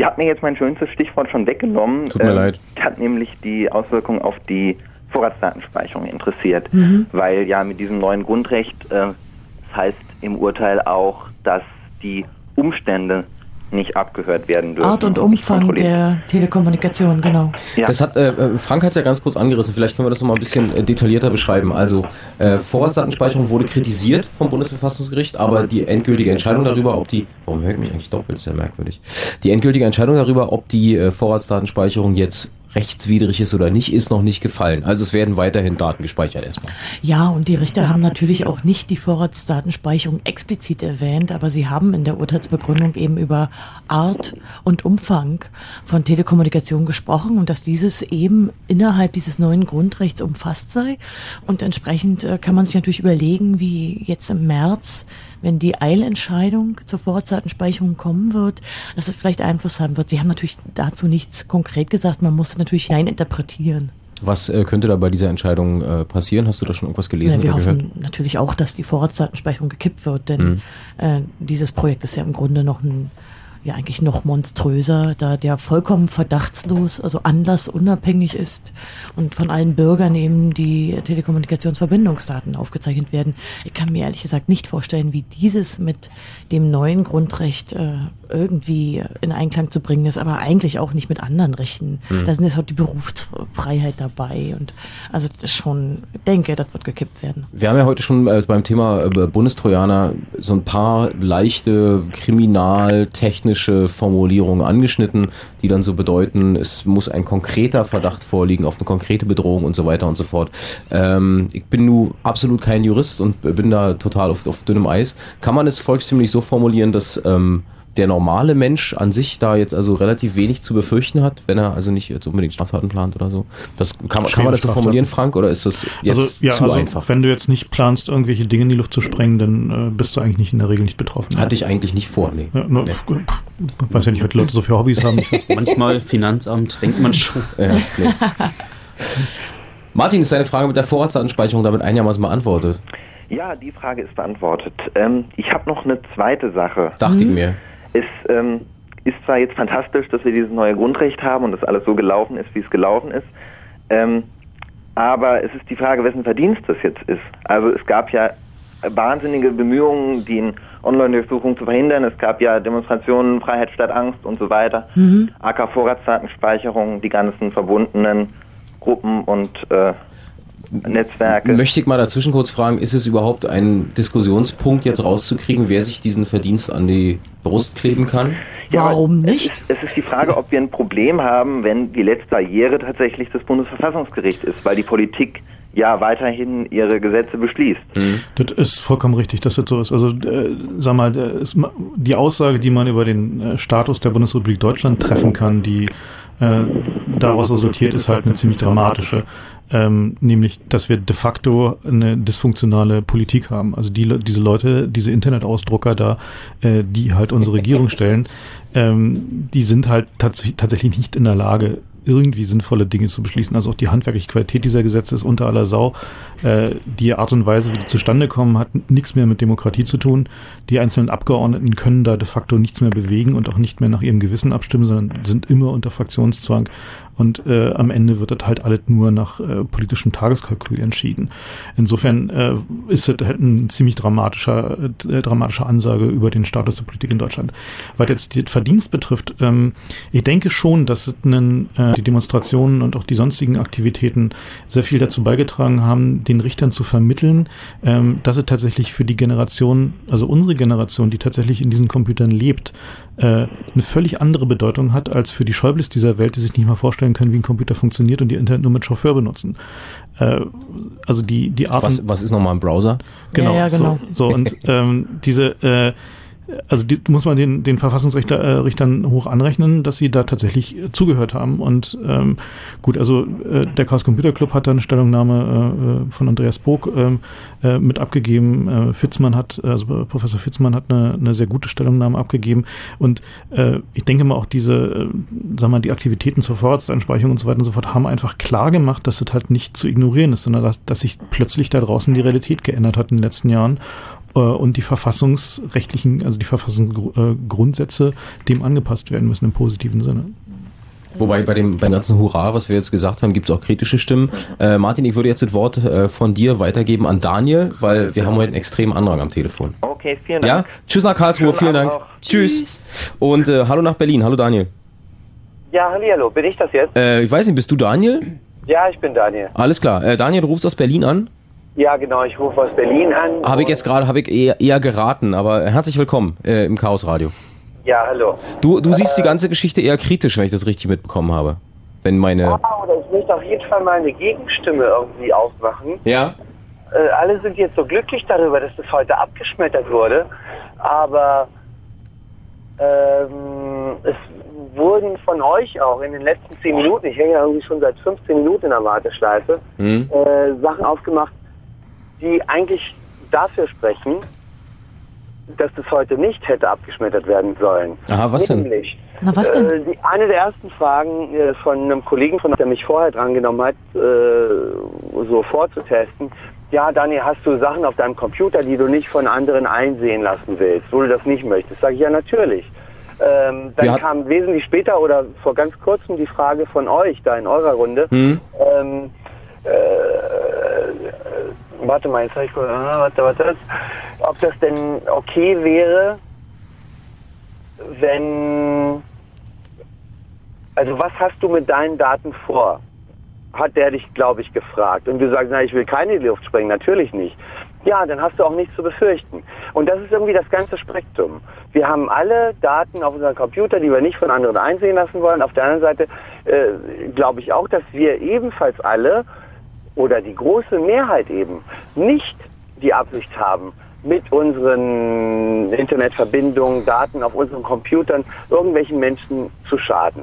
ihr habt mir jetzt mein schönstes Stichwort schon weggenommen. Tut mir Ähm, leid. Ich hat nämlich die Auswirkungen auf die Vorratsdatenspeicherung interessiert, Mhm. weil ja mit diesem neuen Grundrecht, äh, das heißt im Urteil auch, dass die Umstände nicht abgehört werden dürfen. Art und Umfang der Telekommunikation, genau. Das hat äh, äh, Frank hat es ja ganz kurz angerissen. Vielleicht können wir das noch mal ein bisschen äh, detaillierter beschreiben. Also äh, Vorratsdatenspeicherung wurde kritisiert vom Bundesverfassungsgericht, aber die endgültige Entscheidung darüber, ob die warum höre ich mich eigentlich doppelt, ist ja merkwürdig. Die endgültige Entscheidung darüber, ob die äh, Vorratsdatenspeicherung jetzt rechtswidrig ist oder nicht, ist noch nicht gefallen. Also es werden weiterhin Daten gespeichert erstmal. Ja, und die Richter haben natürlich auch nicht die Vorratsdatenspeicherung explizit erwähnt, aber sie haben in der Urteilsbegründung eben über Art und Umfang von Telekommunikation gesprochen und dass dieses eben innerhalb dieses neuen Grundrechts umfasst sei. Und entsprechend äh, kann man sich natürlich überlegen, wie jetzt im März, wenn die Eilentscheidung zur Vorratsdatenspeicherung kommen wird, dass es vielleicht Einfluss haben wird. Sie haben natürlich dazu nichts konkret gesagt, man muss natürlich hineininterpretieren. Was äh, könnte da bei dieser Entscheidung äh, passieren? Hast du da schon irgendwas gelesen Ja, wir oder gehört? hoffen natürlich auch, dass die Vorratsdatenspeicherung gekippt wird, denn Mhm. äh, dieses Projekt ist ja im Grunde noch ein ja eigentlich noch monströser, da der vollkommen verdachtslos, also anlassunabhängig ist und von allen Bürgern eben die Telekommunikationsverbindungsdaten aufgezeichnet werden. Ich kann mir ehrlich gesagt nicht vorstellen, wie dieses mit dem neuen Grundrecht äh, irgendwie in Einklang zu bringen ist, aber eigentlich auch nicht mit anderen Rechten. Mhm. Da sind jetzt auch die Berufsfreiheit dabei und also das schon, ich denke, das wird gekippt werden. Wir haben ja heute schon äh, beim Thema äh, Bundestrojaner so ein paar leichte kriminaltechnische Formulierungen angeschnitten, die dann so bedeuten, es muss ein konkreter Verdacht vorliegen auf eine konkrete Bedrohung und so weiter und so fort. Ähm, ich bin nun absolut kein Jurist und bin da total auf, auf dünnem Eis. Kann man es volkstümlich so formulieren, dass ähm, der normale Mensch an sich da jetzt also relativ wenig zu befürchten hat, wenn er also nicht jetzt unbedingt Straftaten plant oder so? Das kann, man- kann man das so formulieren. Frank, oder ist das jetzt also, ja, zu also, einfach? Wenn du jetzt nicht planst, irgendwelche Dinge in die Luft zu sprengen, dann äh, bist du eigentlich nicht in der Regel nicht betroffen. Hatte ich eigentlich nicht vor, nee. Ja, nur, Nee. Ich weiß ja nicht, was die Leute so für Hobbys haben. Manchmal Finanzamt, denkt man schon. Ja, nee. Martin, ist deine Frage mit der Vorratsdatenspeicherung damit einigermaßen beantwortet? Ja, die Frage ist beantwortet. Ähm, ich habe noch eine zweite Sache. Dachte ich mir. Es ähm, ist zwar jetzt fantastisch, dass wir dieses neue Grundrecht haben und dass alles so gelaufen ist, wie es gelaufen ist, ähm, aber es ist die Frage, wessen Verdienst das jetzt ist. Also es gab ja wahnsinnige Bemühungen, die Online-Durchsuchung zu verhindern. Es gab ja Demonstrationen, Freiheit statt Angst und so weiter. Mhm. AK-Vorratsdatenspeicherung, die ganzen verbundenen Gruppen und äh, Netzwerke. Möchte ich mal dazwischen kurz fragen, ist es überhaupt ein Diskussionspunkt jetzt rauszukriegen, wer sich diesen Verdienst an die Brust kleben kann? Warum nicht? Es ist, es ist die Frage, ob wir ein Problem haben, wenn die letzte Barriere tatsächlich das Bundesverfassungsgericht ist, weil die Politik ja weiterhin ihre Gesetze beschließt. Das ist vollkommen richtig, dass das so ist. Also, äh, sag mal, äh, ist ma- die Aussage, die man über den äh, Status der Bundesrepublik Deutschland treffen kann, die äh, daraus resultiert, ist halt eine ziemlich dramatische. Ähm, nämlich, dass wir de facto eine dysfunktionale Politik haben. Also die, diese Leute, diese Internetausdrucker da, äh, die halt unsere Regierung stellen, ähm, die sind halt tats tatsächlich nicht in der Lage, irgendwie sinnvolle Dinge zu beschließen. Also auch die handwerkliche Qualität dieser Gesetze ist unter aller Sau. Äh, die Art und Weise, wie die zustande kommen, hat nichts mehr mit Demokratie zu tun. Die einzelnen Abgeordneten können da de facto nichts mehr bewegen und auch nicht mehr nach ihrem Gewissen abstimmen, sondern sind immer unter Fraktionszwang. Und äh, am Ende wird das halt alles nur nach äh, politischem Tageskalkül entschieden. Insofern äh, ist das halt ein ziemlich dramatischer, äh, dramatische Ansage über den Status der Politik in Deutschland. Was jetzt den Verdienst betrifft, ähm, ich denke schon, dass einen, äh, die Demonstrationen und auch die sonstigen Aktivitäten sehr viel dazu beigetragen haben, den Richtern zu vermitteln, ähm, dass es tatsächlich für die Generation, also unsere Generation, die tatsächlich in diesen Computern lebt, äh, eine völlig andere Bedeutung hat als für die Schäubles dieser Welt, die sich nicht mal vorstellen können, wie ein Computer funktioniert und die Internet nur mit Chauffeur benutzen. Äh, also die, die Art Was, was ist nochmal ein Browser? Genau, Ja, ja, genau. So, so und ähm, diese, äh, also die, muss man den, den Verfassungsrichter äh, Richtern hoch anrechnen, dass sie da tatsächlich äh, zugehört haben. Und ähm, gut, also äh, der Chaos Computer Club hat da eine Stellungnahme äh, von Andreas Bog ähm, äh, mit abgegeben. Äh, Fitzmann hat, also Professor Fitzmann hat eine, eine sehr gute Stellungnahme abgegeben. Und äh, ich denke mal auch diese, äh, sagen wir mal, die Aktivitäten zur Vorratsdatenspeicherung und so weiter und so fort haben einfach klar gemacht, dass das halt nicht zu ignorieren ist, sondern dass, dass sich plötzlich da draußen die Realität geändert hat in den letzten Jahren äh, und die verfassungsrechtlichen, also die Verfassungsgrundsätze dem angepasst werden müssen im positiven Sinne. Wobei bei dem beim ganzen Hurra, was wir jetzt gesagt haben, gibt es auch kritische Stimmen. Äh, Martin, ich würde jetzt das Wort äh, von dir weitergeben an Daniel, weil wir haben heute einen extremen Andrang am Telefon. Okay, vielen Dank. Ja, tschüss nach Karlsruhe, Schönen vielen Dank. noch. Tschüss. Und äh, hallo nach Berlin, hallo Daniel. Ja, hallo, bin ich das jetzt? Äh, ich weiß nicht, bist du Daniel? Ja, ich bin Daniel. Alles klar. Äh, Daniel, du rufst aus Berlin an. Ja, genau, ich rufe aus Berlin an. Habe ich jetzt gerade, habe ich eher, eher geraten, aber herzlich willkommen äh, im Chaos Radio. Ja, hallo. Du, du siehst die ganze Geschichte eher kritisch, wenn ich das richtig mitbekommen habe. Wenn meine. Ah, oder ich möchte auf jeden Fall mal eine Gegenstimme irgendwie aufmachen. Ja? Äh, alle sind jetzt so glücklich darüber, dass das heute abgeschmettert wurde, aber ähm, es wurden von euch auch in den letzten zehn Minuten, ich hänge ja irgendwie schon seit 15 Minuten in der Warteschleife, Hm? äh, Sachen aufgemacht, die eigentlich dafür sprechen, dass das heute nicht hätte abgeschmettert werden sollen. Aha, was denn? Nämlich, Na, was denn? Äh, die, eine der ersten Fragen äh, von einem Kollegen, von der mich vorher drangenommen hat, äh, so vorzutesten. Ja, Daniel, hast du Sachen auf deinem Computer, die du nicht von anderen einsehen lassen willst, wo du das nicht möchtest? Sag ich ja natürlich. Ähm, dann Ja. kam wesentlich später oder vor ganz kurzem die Frage von euch da in eurer Runde. Hm? Ähm, äh, warte mal, jetzt hab ich kurz, ah, warte, warte, ob das denn okay wäre, wenn, also was hast du mit deinen Daten vor? Hat der dich, glaube ich, gefragt. Und du sagst, na, ich will keine Luft sprengen, natürlich nicht. Ja, dann hast du auch nichts zu befürchten. Und das ist irgendwie das ganze Spektrum. Wir haben alle Daten auf unserem Computer, die wir nicht von anderen einsehen lassen wollen. Auf der anderen Seite äh, glaube ich auch, dass wir ebenfalls alle oder die große Mehrheit eben nicht die Absicht haben, mit unseren Internetverbindungen, Daten auf unseren Computern irgendwelchen Menschen zu schaden.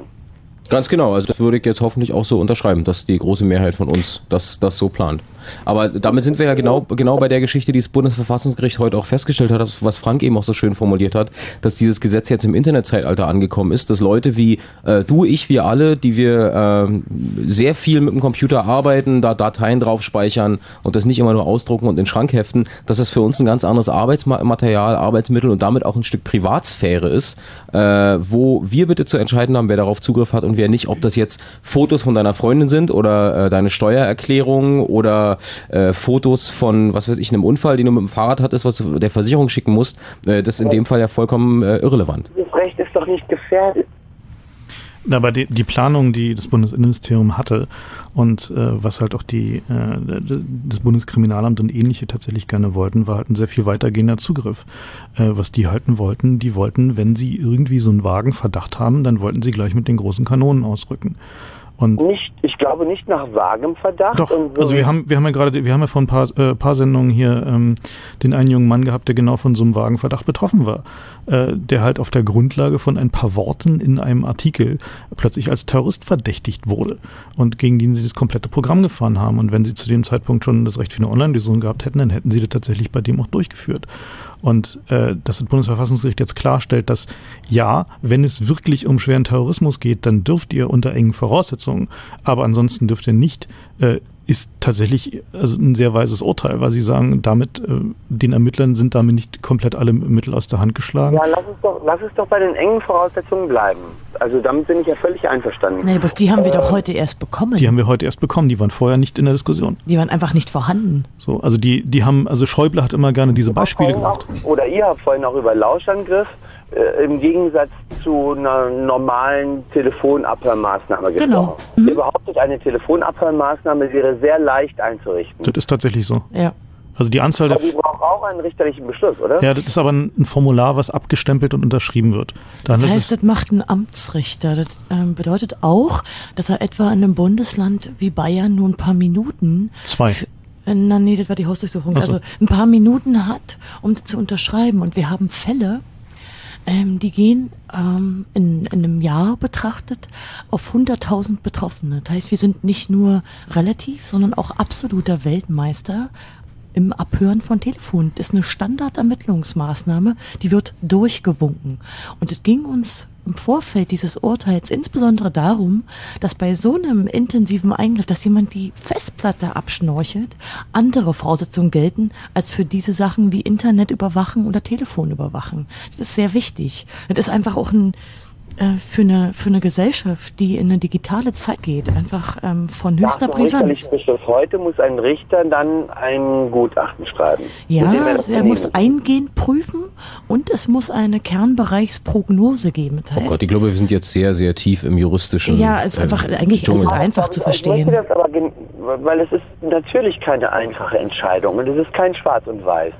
Ganz genau, also das würde ich jetzt hoffentlich auch so unterschreiben, dass die große Mehrheit von uns das, das so plant. Aber damit sind wir ja genau, genau bei der Geschichte, die das Bundesverfassungsgericht heute auch festgestellt hat, was Frank eben auch so schön formuliert hat, dass dieses Gesetz jetzt im Internetzeitalter angekommen ist, dass Leute wie äh, du, ich, wir alle, die wir ähm, sehr viel mit dem Computer arbeiten, da Dateien drauf speichern und das nicht immer nur ausdrucken und in Schrank heften, dass es für uns ein ganz anderes Arbeitsmaterial, Arbeitsmittel und damit auch ein Stück Privatsphäre ist, äh, wo wir bitte zu entscheiden haben, wer darauf Zugriff hat und wer nicht, ob das jetzt Fotos von deiner Freundin sind oder äh, deine Steuererklärung oder äh, Fotos von, was weiß ich, einem Unfall, den du mit dem Fahrrad hattest, was du der Versicherung schicken musst, äh, das ist in dem Fall ja vollkommen äh, irrelevant. Das Recht ist doch nicht gefährdet. Aber die, die Planung, die das Bundesinnenministerium hatte und äh, was halt auch die äh, das Bundeskriminalamt und ähnliche tatsächlich gerne wollten, war halt ein sehr viel weitergehender Zugriff. Äh, was die halten wollten, die wollten, wenn sie irgendwie so einen vagen Verdacht haben, dann wollten sie gleich mit den großen Kanonen ausrücken. Und Nicht, ich glaube nicht nach vagem Verdacht. Doch, so also wir haben, wir haben ja gerade, wir haben ja vor ein paar, äh, paar Sendungen hier ähm, den einen jungen Mann gehabt, der genau von so einem vagen Verdacht betroffen war, äh, der halt auf der Grundlage von ein paar Worten in einem Artikel plötzlich als Terrorist verdächtigt wurde und gegen den sie das komplette Programm gefahren haben. Und wenn sie zu dem Zeitpunkt schon das Recht für eine Online-Lösung gehabt hätten, dann hätten sie das tatsächlich bei dem auch durchgeführt. Und äh, dass das Bundesverfassungsgericht jetzt klarstellt, dass ja, wenn es wirklich um schweren Terrorismus geht, dann dürft ihr unter engen Voraussetzungen, aber ansonsten dürft ihr nicht, äh, ist tatsächlich also ein sehr weises Urteil, weil sie sagen, damit äh, den Ermittlern sind damit nicht komplett alle Mittel aus der Hand geschlagen. Ja, lass es, doch, lass es doch bei den engen Voraussetzungen bleiben. Also damit bin ich ja völlig einverstanden. Nee, bloß die haben wir doch heute erst bekommen. Die haben wir heute erst bekommen, die waren vorher nicht in der Diskussion. Die waren einfach nicht vorhanden. So, also die, die haben, also Schäuble hat immer gerne diese Beispiele gemacht. auch, oder ihr habt vorhin auch über Lauschangriff äh, im Gegensatz zu einer normalen Telefonabhörmaßnahme gesprochen. Genau. Mhm. Ihr behauptet, eine Telefonabhörmaßnahme wäre sehr leicht einzurichten. Das ist tatsächlich so. Ja. Also die Anzahl der Aber die braucht auch einen richterlichen Beschluss, oder? Ja, das ist aber ein Formular, was abgestempelt und unterschrieben wird. Da Das heißt, das macht ein Amtsrichter. Das ähm, bedeutet auch, dass er etwa in einem Bundesland wie Bayern nur ein paar Minuten Zwei. äh, Na, nee, das war die Hausdurchsuchung. So. Also ein paar Minuten hat, um das zu unterschreiben. Und wir haben Fälle, ähm, die gehen ähm, in, in einem Jahr betrachtet auf 100.000 Betroffene. Das heißt, wir sind nicht nur relativ, sondern auch absoluter Weltmeister im Abhören von Telefon. Das ist eine Standardermittlungsmaßnahme, die wird durchgewunken. Und es ging uns im Vorfeld dieses Urteils insbesondere darum, dass bei so einem intensiven Eingriff, dass jemand die Festplatte abschnorchelt, andere Voraussetzungen gelten als für diese Sachen wie Internet überwachen oder Telefon überwachen. Das ist sehr wichtig. Das ist einfach auch ein äh, für eine für eine Gesellschaft, die in eine digitale Zeit geht, einfach ähm, von höchster dem Brisanz. Beschluss heute muss ein Richter dann ein Gutachten schreiben. Ja, er muss eingehend prüfen und es muss eine Kernbereichsprognose geben. Das Oh heißt, Gott, ich glaube, wir sind jetzt sehr, sehr tief im juristischen. ja, es ist einfach ähm, eigentlich also einfach zu verstehen. aber, weil es ist natürlich keine einfache Entscheidung und es ist kein Schwarz und Weiß.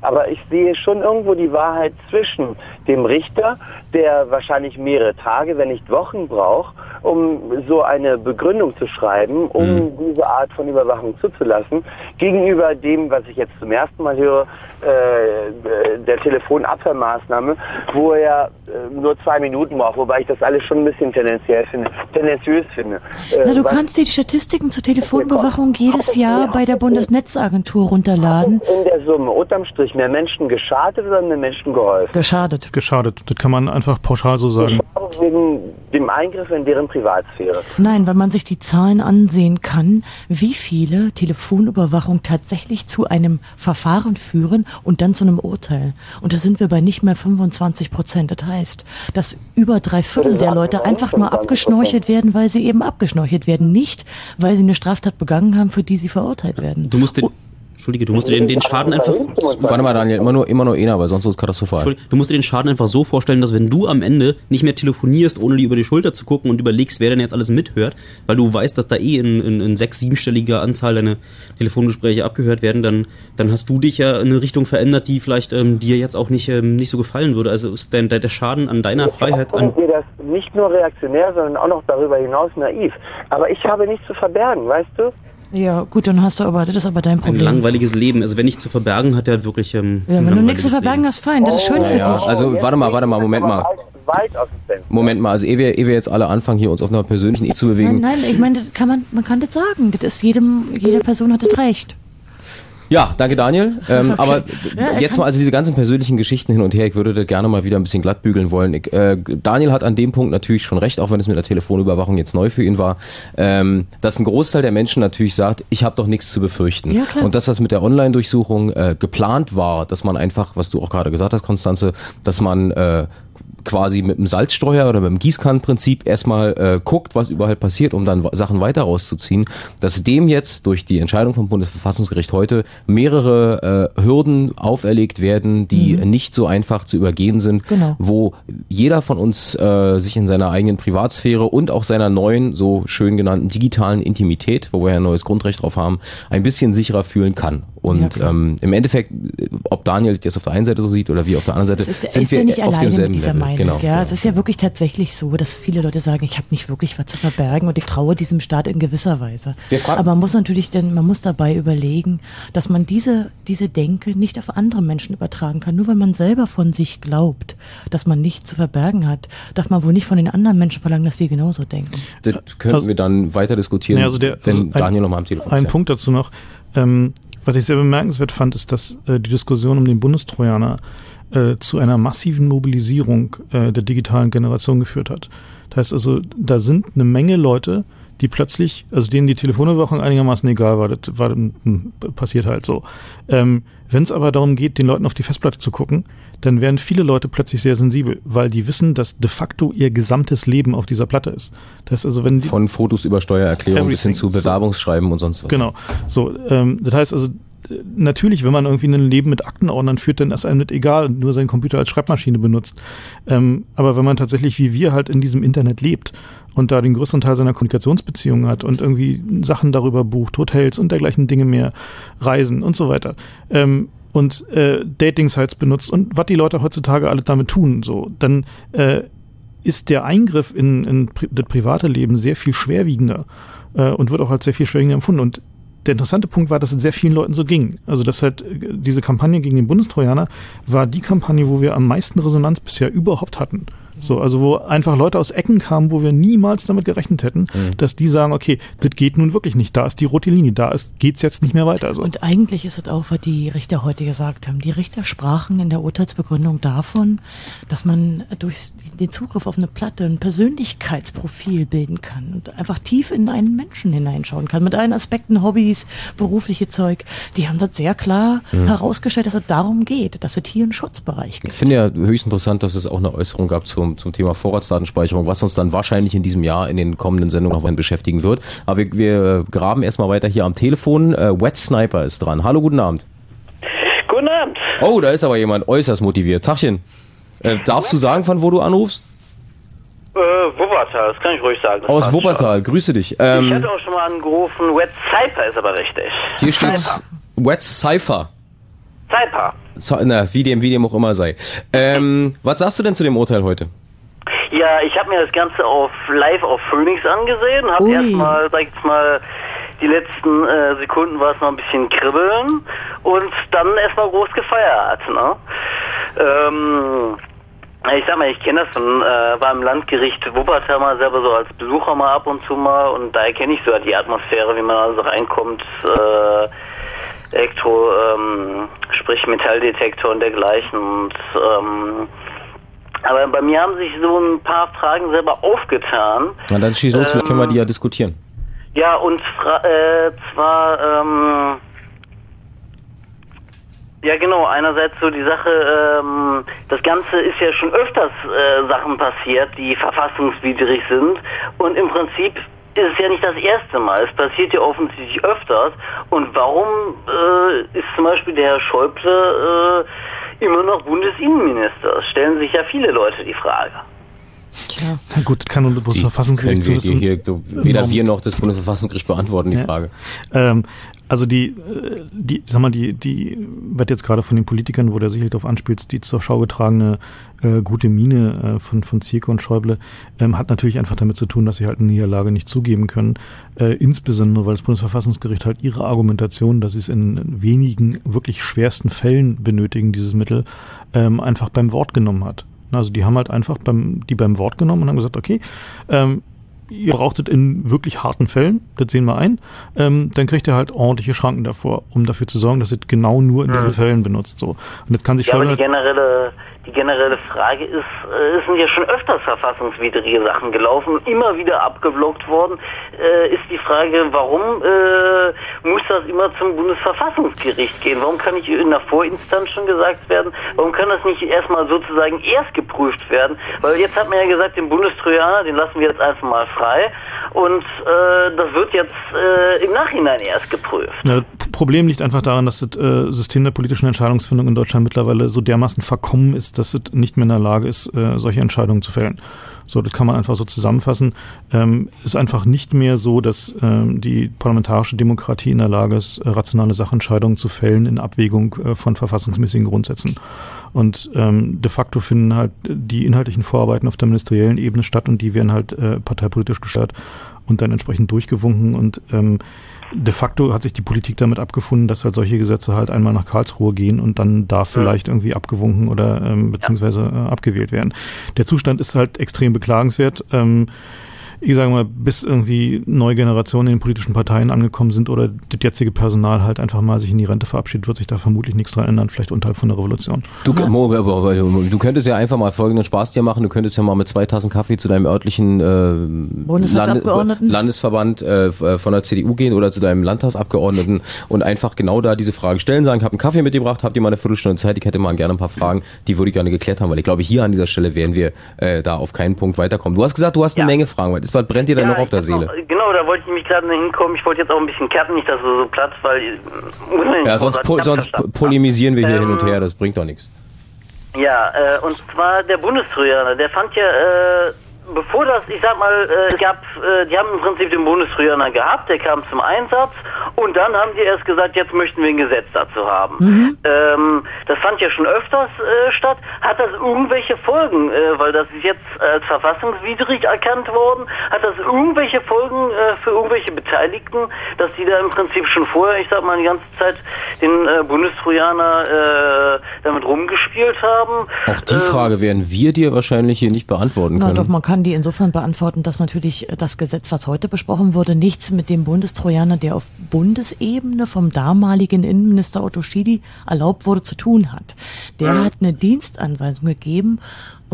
Aber ich sehe schon irgendwo die Wahrheit zwischen dem Richter, der wahrscheinlich mehrere Tage, wenn nicht Wochen braucht, um so eine Begründung zu schreiben, um Mhm. diese Art von Überwachung zuzulassen, gegenüber dem, was ich jetzt zum ersten Mal höre, äh, der Telefonabhörmaßnahme, wo er äh, nur zwei Minuten braucht, wobei ich das alles schon ein bisschen tendenziell finde, tendenziös finde. Äh, Na, du kannst die Statistiken zur Telefonüberwachung jedes Jahr bei der Bundesnetzagentur runterladen. in der Summe unterm Strich mehr Menschen geschadet oder mehr Menschen geholfen? Geschadet. Geschadet. Das kann man einfach pauschal so sagen. Wegen dem Eingriff in deren Privatsphäre. Nein, weil man sich die Zahlen ansehen kann, wie viele Telefonüberwachung tatsächlich zu einem Verfahren führen und dann zu einem Urteil. Und da sind wir bei nicht mehr 25 Prozent. Das heißt, dass über drei Viertel der Leute einfach nur abgeschnorchelt werden, weil sie eben abgeschnorchelt werden. Nicht, weil sie eine Straftat begangen haben, für die sie verurteilt werden. Du musst den, Entschuldige, du musst dir den, den Schaden einfach. Warte mal, Daniel, immer nur, immer nur einer, weil sonst ist es katastrophal. Entschuldige, Du musst dir den Schaden einfach so vorstellen, dass wenn du am Ende nicht mehr telefonierst, ohne dir über die Schulter zu gucken und überlegst, wer denn jetzt alles mithört, weil du weißt, dass da eh in, in, in sechs, siebenstelliger Anzahl deine Telefongespräche abgehört werden, dann, dann hast du dich ja in eine Richtung verändert, die vielleicht ähm, dir jetzt auch nicht, ähm, nicht so gefallen würde. Also ist dein, der, der Schaden an deiner Freiheit, an, Und ihr das nicht nur reaktionär, sondern auch noch darüber hinaus naiv. Aber ich habe nichts zu verbergen, weißt du? Ja, gut, dann hast du aber, das ist aber dein ein Problem. langweiliges Leben. Also wenn nichts zu verbergen, hat er wirklich. Ähm, Ja, ein wenn du nichts zu verbergen Leben. hast, fein, das ist schön für Ja, dich. also warte mal, warte mal, Moment mal. Moment mal, also ehe wir, ehe wir jetzt alle anfangen, hier uns auf einer persönlichen Ebene zu bewegen. Nein, nein, ich meine, das kann man, man kann das sagen. Das ist jedem, jede Person hat das Recht. Ja, danke Daniel. Ähm, Okay. Aber Ja, jetzt mal also diese ganzen persönlichen Geschichten hin und her, ich würde das gerne mal wieder ein bisschen glatt bügeln wollen. Ich, äh, Daniel hat an dem Punkt natürlich schon recht, auch wenn es mit der Telefonüberwachung jetzt neu für ihn war, ähm, dass ein Großteil der Menschen natürlich sagt, ich habe doch nichts zu befürchten. Ja, klar. Und das, was mit der Online-Durchsuchung äh, geplant war, dass man einfach, was du auch gerade gesagt hast, Konstanze, dass man äh, quasi mit dem Salzstreuer oder mit dem Gießkannenprinzip erstmal äh, guckt, was überall passiert, um dann Sachen weiter rauszuziehen, dass dem jetzt durch die Entscheidung vom Bundesverfassungsgericht heute mehrere äh, Hürden auferlegt werden, die Mhm. nicht so einfach zu übergehen sind, Genau. wo jeder von uns äh, sich in seiner eigenen Privatsphäre und auch seiner neuen, so schön genannten digitalen Intimität, wo wir ja ein neues Grundrecht drauf haben, ein bisschen sicherer fühlen kann. Ja, Und klar. ähm, im Endeffekt, äh, ob Daniel das auf der einen Seite so sieht oder wie auf der anderen Seite, ist, sind ist wir ja nicht auf demselben Level. Meinung. Genau. Ja, es ist ja wirklich tatsächlich so, dass viele Leute sagen, ich habe nicht wirklich was zu verbergen und ich traue diesem Staat in gewisser Weise. Aber man muss natürlich denn, man muss dabei überlegen, dass man diese, diese Denke nicht auf andere Menschen übertragen kann. Nur weil man selber von sich glaubt, dass man nichts zu verbergen hat, darf man wohl nicht von den anderen Menschen verlangen, dass sie genauso denken. Das könnten wir dann weiter diskutieren, Ja, also der- wenn also ein- Daniel noch mal am Telefon Ein ist. Punkt dazu noch. Ähm, was ich sehr bemerkenswert fand, ist, dass äh, die Diskussion um den Bundestrojaner äh, zu einer massiven Mobilisierung äh, der digitalen Generation geführt hat. Das heißt also, da sind eine Menge Leute, die plötzlich, also denen die Telefonüberwachung einigermaßen egal war, das war hm, passiert halt so. Ähm, Wenn es aber darum geht, den Leuten auf die Festplatte zu gucken, dann werden viele Leute plötzlich sehr sensibel, weil die wissen, dass de facto ihr gesamtes Leben auf dieser Platte ist. Das heißt also, wenn die, Von Fotos über Steuererklärung bis hin zu Bewerbungsschreiben und sonst was. Genau. So, ähm, das heißt also, natürlich, wenn man irgendwie ein Leben mit Aktenordnern führt, dann ist einem nicht egal und nur seinen Computer als Schreibmaschine benutzt. Ähm, aber wenn man tatsächlich wie wir halt in diesem Internet lebt und da den größten Teil seiner Kommunikationsbeziehungen hat und irgendwie Sachen darüber bucht, Hotels und dergleichen Dinge mehr, Reisen und so weiter. Ähm, und äh, Dating-Sites benutzt und was die Leute heutzutage alle damit tun, so, dann äh, ist der Eingriff in, in pri das private Leben sehr viel schwerwiegender äh, und wird auch als sehr viel schwerwiegender empfunden. Und der interessante Punkt war, dass es sehr vielen Leuten so ging. Also dass halt äh, diese Kampagne gegen den Bundestrojaner war die Kampagne, wo wir am meisten Resonanz bisher überhaupt hatten. So, also wo einfach Leute aus Ecken kamen, wo wir niemals damit gerechnet hätten, Mhm. dass die sagen, okay, das geht nun wirklich nicht, da ist die rote Linie, da ist, geht's jetzt nicht mehr weiter. So. Und eigentlich ist es auch, was die Richter heute gesagt haben. Die Richter sprachen in der Urteilsbegründung davon, dass man durch den Zugriff auf eine Platte ein Persönlichkeitsprofil bilden kann und einfach tief in einen Menschen hineinschauen kann. Mit allen Aspekten, Hobbys, berufliche Zeug. Die haben das sehr klar Mhm. herausgestellt, dass es darum geht, dass es hier einen Schutzbereich gibt. Ich finde ja höchst interessant, dass es auch eine Äußerung gab zum, zum Thema Vorratsdatenspeicherung, was uns dann wahrscheinlich in diesem Jahr in den kommenden Sendungen noch mal beschäftigen wird. Aber wir, wir graben erstmal weiter hier am Telefon. Äh, Wet Sniper ist dran. Hallo, guten Abend. Guten Abend. Oh, da ist aber jemand äußerst motiviert. Tachchen. Äh, darfst du sagen, von wo du anrufst? Äh, Wuppertal, das kann ich ruhig sagen. das Aus Wuppertal. Grüße dich. schon. ich Ähm, hatte auch schon mal angerufen, Wet Cyper ist aber richtig. hier steht Wet Cypher. Cyper. Zo- Na, wie dem, wie dem auch immer sei. Ähm, was sagst du denn zu dem Urteil heute? Ja, ich habe mir das Ganze auf live auf Phoenix angesehen, habe erstmal, sag ich jetzt mal, die letzten äh, Sekunden war es noch ein bisschen kribbeln und dann erstmal groß gefeiert, ne? Ähm, ich sag mal, ich kenne das von, äh, war im Landgericht Wuppertal mal selber so als Besucher mal ab und zu mal und daher kenne ich so die Atmosphäre, wie man also reinkommt, äh, Elektro, ähm, sprich Metalldetektor und dergleichen und ähm, aber bei mir haben sich so ein paar Fragen selber aufgetan. Na, dann schieß los, vielleicht können wir Ähm, die ja diskutieren. Ja, und äh, zwar, ähm, ja genau, einerseits so die Sache, ähm, das Ganze ist ja schon öfters äh, Sachen passiert, die verfassungswidrig sind und im Prinzip ist es ja nicht das erste Mal, es passiert ja offensichtlich öfters und warum äh, ist zum Beispiel der Herr Schäuble äh, immer noch Bundesinnenminister? Das stellen sich ja viele Leute die Frage. Na gut, kann und das Können Bundesverfassungsgericht wir so hier, hier weder wir noch das Bundesverfassungsgericht beantworten die Ja. Frage. Ähm, also die, äh, die, sag mal, die, die wird jetzt gerade von den Politikern, wo der sicherlich darauf anspielt, die zur Schau getragene äh, gute Miene äh, von, von Zierke und Schäuble, ähm, hat natürlich einfach damit zu tun, dass sie halt eine Niederlage nicht zugeben können. Äh, insbesondere, weil das Bundesverfassungsgericht halt ihre Argumentation, dass sie es in wenigen wirklich schwersten Fällen benötigen, dieses Mittel, ähm, einfach beim Wort genommen hat. Also die haben halt einfach beim, die beim Wort genommen und haben gesagt, okay, ähm, ihr braucht es in wirklich harten Fällen, das sehen wir ein, ähm, dann kriegt ihr halt ordentliche Schranken davor, um dafür zu sorgen, dass ihr es genau nur in diesen Mhm. Fällen benutzt. So. Und jetzt kann sich Ja, aber Schäuble die generelle, die generelle Frage ist, äh, es sind ja schon öfters verfassungswidrige Sachen gelaufen, immer wieder abgeblockt worden. Äh, ist die Frage, warum äh, muss das immer zum Bundesverfassungsgericht gehen? Warum kann nicht in der Vorinstanz schon gesagt werden? Warum kann das nicht erstmal sozusagen erst geprüft werden? Weil jetzt hat man ja gesagt, den Bundestrojaner, den lassen wir jetzt einfach mal frei. Und äh, das wird jetzt äh, im Nachhinein erst geprüft. Ja, das Problem liegt einfach daran, dass das äh, System der politischen Entscheidungsfindung in Deutschland mittlerweile so dermaßen verkommen ist, dass es nicht mehr in der Lage ist, äh, solche Entscheidungen zu fällen. So, das kann man einfach so zusammenfassen. Ähm, ist einfach nicht mehr so, dass ähm, die parlamentarische Demokratie in der Lage ist, äh, rationale Sachentscheidungen zu fällen in Abwägung äh, von verfassungsmäßigen Grundsätzen. Und ähm, de facto finden halt die inhaltlichen Vorarbeiten auf der ministeriellen Ebene statt und die werden halt äh, parteipolitisch gestört und dann entsprechend durchgewunken und ähm, de facto hat sich die Politik damit abgefunden, dass halt solche Gesetze halt einmal nach Karlsruhe gehen und dann da vielleicht irgendwie abgewunken oder ähm, beziehungsweise äh, abgewählt werden. Der Zustand ist halt extrem beklagenswert. Ähm, ich sage mal, bis irgendwie neue Generationen in den politischen Parteien angekommen sind oder das jetzige Personal halt einfach mal sich in die Rente verabschiedet, wird sich da vermutlich nichts dran ändern, vielleicht unterhalb von der Revolution. Du, du könntest ja einfach mal folgenden Spaß dir machen. Du könntest ja mal mit zwei Tassen Kaffee zu deinem örtlichen äh, Bundestagsabgeordneten? Landesverband äh, von der CDU gehen oder zu deinem Landtagsabgeordneten und einfach genau da diese Frage stellen, sagen, ich habe einen Kaffee mitgebracht, habt ihr mal eine Viertelstunde Zeit, ich hätte mal gerne ein paar Fragen, die würde ich gerne geklärt haben, weil ich glaube, hier an dieser Stelle werden wir äh, da auf keinen Punkt weiterkommen. Du hast gesagt, du hast eine Menge Fragen, was was brennt dir denn noch auf der Seele? Noch, genau, da wollte ich nämlich gerade hinkommen. Ich wollte jetzt auch ein bisschen kärten, nicht, dass er so platt, weil Ja, sonst, po sonst polemisieren wir hier hin und Ähm, her, das bringt doch nichts. Ja, äh, und zwar der Bundestrojaner, der fand ja, äh, bevor das, ich sag mal, äh, gab, äh, die haben im Prinzip den Bundestrojaner gehabt, der kam zum Einsatz und dann haben die erst gesagt, jetzt möchten wir ein Gesetz dazu haben. Mhm. Ähm, das fand ja schon öfters äh, statt. Hat das irgendwelche Folgen, äh, weil das ist jetzt als verfassungswidrig erkannt worden, hat das irgendwelche Folgen äh, für irgendwelche Beteiligten, dass die da im Prinzip schon vorher, ich sag mal, die ganze Zeit den äh, Bundestrojaner äh, damit rumgespielt haben? Auch die Ähm, Frage werden wir dir wahrscheinlich hier nicht beantworten Na können. doch, man kann die insofern beantworten, dass natürlich äh, das Gesetz, was heute besprochen wurde, nichts mit dem Bundestrojaner, der auf Bundesebene vom damaligen Innenminister Otto Schily erlaubt wurde, zu tun hat. Der hat eine Dienstanweisung gegeben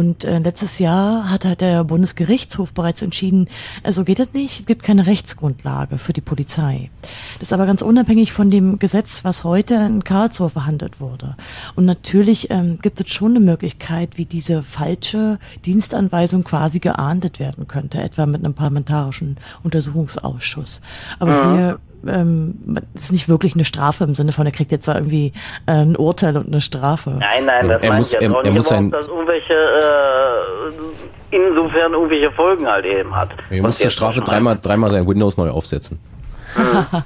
und äh, letztes Jahr hat halt der Bundesgerichtshof bereits entschieden, äh, so geht das nicht, es gibt keine Rechtsgrundlage für die Polizei. Das ist aber ganz unabhängig von dem Gesetz, was heute in Karlsruhe verhandelt wurde. Und natürlich ähm, gibt es schon eine Möglichkeit, wie diese falsche Dienstanweisung quasi geahndet werden könnte, etwa mit einem parlamentarischen Untersuchungsausschuss. Aber Mhm. hier ähm, ist nicht wirklich eine Strafe im Sinne von, er kriegt jetzt da irgendwie äh, ein Urteil und eine Strafe. Nein, nein, das Er muss- ich jetzt er- auch er nicht, muss sein- ob das irgendwelche, äh, insofern irgendwelche Folgen halt eben hat. Er muss zur Strafe dreimal, dreimal sein Windows neu aufsetzen.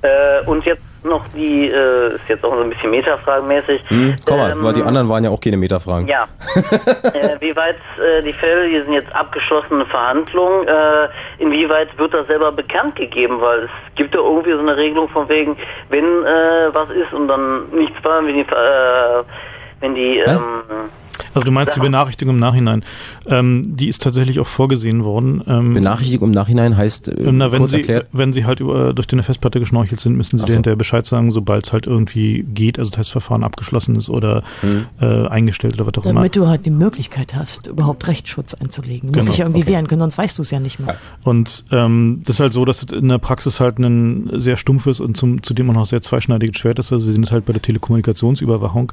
Äh, und jetzt noch die, äh, ist jetzt auch so ein bisschen metafragenmäßig. Hm, komm mal, Ähm, weil die anderen waren ja auch keine Metafragen. Ja. äh, wie weit äh, die Fälle, die sind jetzt abgeschlossene Verhandlungen, äh, inwieweit wird das selber bekannt gegeben? Weil es gibt ja irgendwie so eine Regelung von wegen, wenn äh, was ist und dann nichts war, wenn die, äh, wenn die, ähm, Also du meinst die Benachrichtigung im Nachhinein. Ähm, die ist tatsächlich auch vorgesehen worden. Ähm, Benachrichtigung im Nachhinein heißt, äh, Na, wenn kurz sie, erklärt, wenn sie halt über, durch eine Festplatte geschnorchelt sind, müssen sie Ach dir so. hinterher Bescheid sagen, sobald es halt irgendwie geht, also Testverfahren abgeschlossen ist oder Hm. äh, eingestellt oder was auch immer. Damit du halt die Möglichkeit hast, überhaupt Rechtsschutz einzulegen. Du musst Genau, dich ja irgendwie okay. wehren können, sonst weißt du es ja nicht mehr. Und ähm, das ist halt so, dass es in der Praxis halt ein sehr stumpfes und zum, zudem auch noch sehr zweischneidiges Schwert ist. Also wir sind halt bei der Telekommunikationsüberwachung.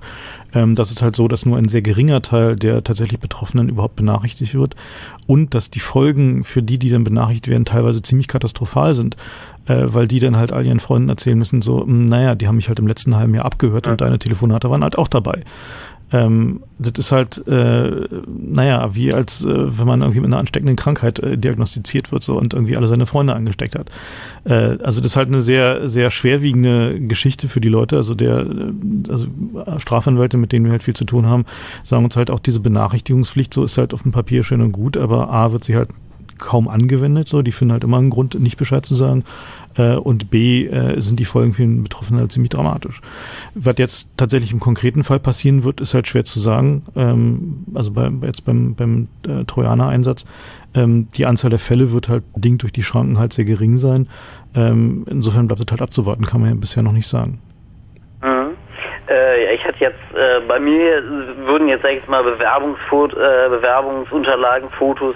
Ähm, das ist halt so, dass nur ein sehr geringer Teil der tatsächlich Betroffenen überhaupt benachrichtigt wird und dass die Folgen für die, die dann benachrichtigt werden, teilweise ziemlich katastrophal sind. Äh, weil die dann halt all ihren Freunden erzählen müssen, so, "Hm, naja, die haben mich halt im letzten halben Jahr abgehört und deine Telefonate waren halt auch dabei. Ähm, das ist halt, äh, naja, wie als äh, wenn man irgendwie mit einer ansteckenden Krankheit äh, diagnostiziert wird so und irgendwie alle seine Freunde angesteckt hat. Äh, also das ist halt eine sehr, sehr schwerwiegende Geschichte für die Leute. Also der, äh, also Strafanwälte, mit denen wir halt viel zu tun haben, sagen uns halt auch diese Benachrichtigungspflicht, so ist halt auf dem Papier schön und gut, aber A wird sie halt kaum angewendet, so die finden halt immer einen Grund, nicht Bescheid zu sagen. Äh, und B äh, sind die Folgen für den Betroffenen halt ziemlich dramatisch. Was jetzt tatsächlich im konkreten Fall passieren wird, ist halt schwer zu sagen. Ähm, also bei, jetzt beim, beim äh, Trojaner-Einsatz. Ähm, die Anzahl der Fälle wird halt bedingt durch die Schranken halt sehr gering sein. Ähm, insofern bleibt es halt abzuwarten, kann man ja bisher noch nicht sagen. Mhm. Äh, ich hatte jetzt, äh, bei mir würden jetzt, sag ich mal, Bewerbungsfot äh, Bewerbungsunterlagen, Fotos,